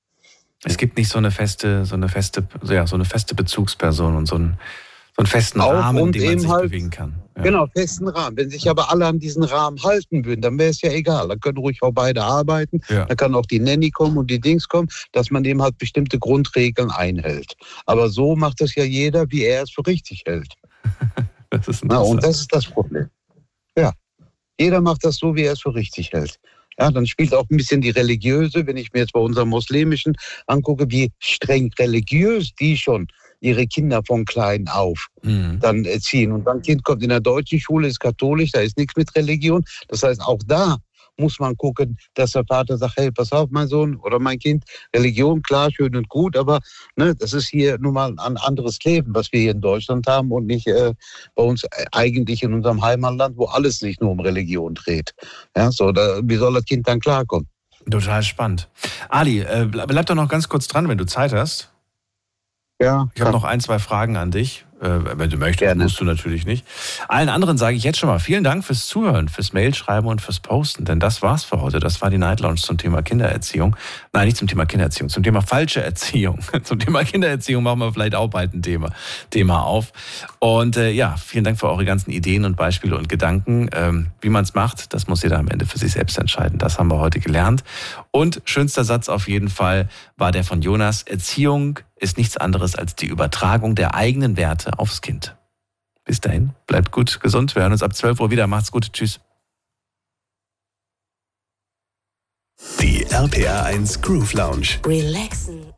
Es gibt nicht so eine feste, so eine feste, ja, so eine feste Bezugsperson und so einen, so einen festen Auch Rahmen, in und dem man sich halt- bewegen kann. Ja. Genau, festen Rahmen. Wenn sich aber alle an diesen Rahmen halten würden, dann wäre es ja egal. Dann können ruhig auch beide arbeiten. Ja. Dann kann auch die Nanny kommen und die Dings kommen, dass man eben halt bestimmte Grundregeln einhält. Aber so macht das ja jeder, wie er es für richtig hält. (laughs) Das ist Na, und das ist das Problem. Ja. Jeder macht das so, wie er es für richtig hält. Ja, dann spielt auch ein bisschen die religiöse, wenn ich mir jetzt bei unserem muslimischen angucke, wie streng religiös die schon ihre Kinder von klein auf Mhm. dann erziehen. Und dann Kind kommt in der deutschen Schule, ist katholisch, da ist nichts mit Religion. Das heißt, auch da muss man gucken, dass der Vater sagt, hey, pass auf, mein Sohn oder mein Kind, Religion, klar, schön und gut, aber ne, das ist hier nun mal ein anderes Leben, was wir hier in Deutschland haben und nicht äh, bei uns eigentlich in unserem Heimatland, wo alles sich nur um Religion dreht. Ja, so, da, wie soll das Kind dann klarkommen? Total spannend. Ali, äh, bleib bleib doch noch ganz kurz dran, wenn du Zeit hast. Ja. Ich habe noch ein, zwei Fragen an dich. Äh, wenn du möchtest, musst du natürlich nicht. Allen anderen sage ich jetzt schon mal vielen Dank fürs Zuhören, fürs Mailschreiben und fürs Posten, denn das war's für heute. Das war die Night Lounge zum Thema Kindererziehung. Nein, nicht zum Thema Kindererziehung, zum Thema falsche Erziehung. (laughs) zum Thema Kindererziehung machen wir vielleicht auch bald ein Thema, Thema auf. Und äh, ja, vielen Dank für eure ganzen Ideen und Beispiele und Gedanken. Ähm, wie man es macht, das muss jeder am Ende für sich selbst entscheiden. Das haben wir heute gelernt. Und schönster Satz auf jeden Fall war der von Jonas. Erziehung ist nichts anderes als die Übertragung der eigenen Werte aufs Kind. Bis dahin, bleibt gut, gesund. Wir hören uns ab 12 Uhr wieder. Macht's gut. Tschüss. Die RPR 1 Groove Lounge. Relaxen.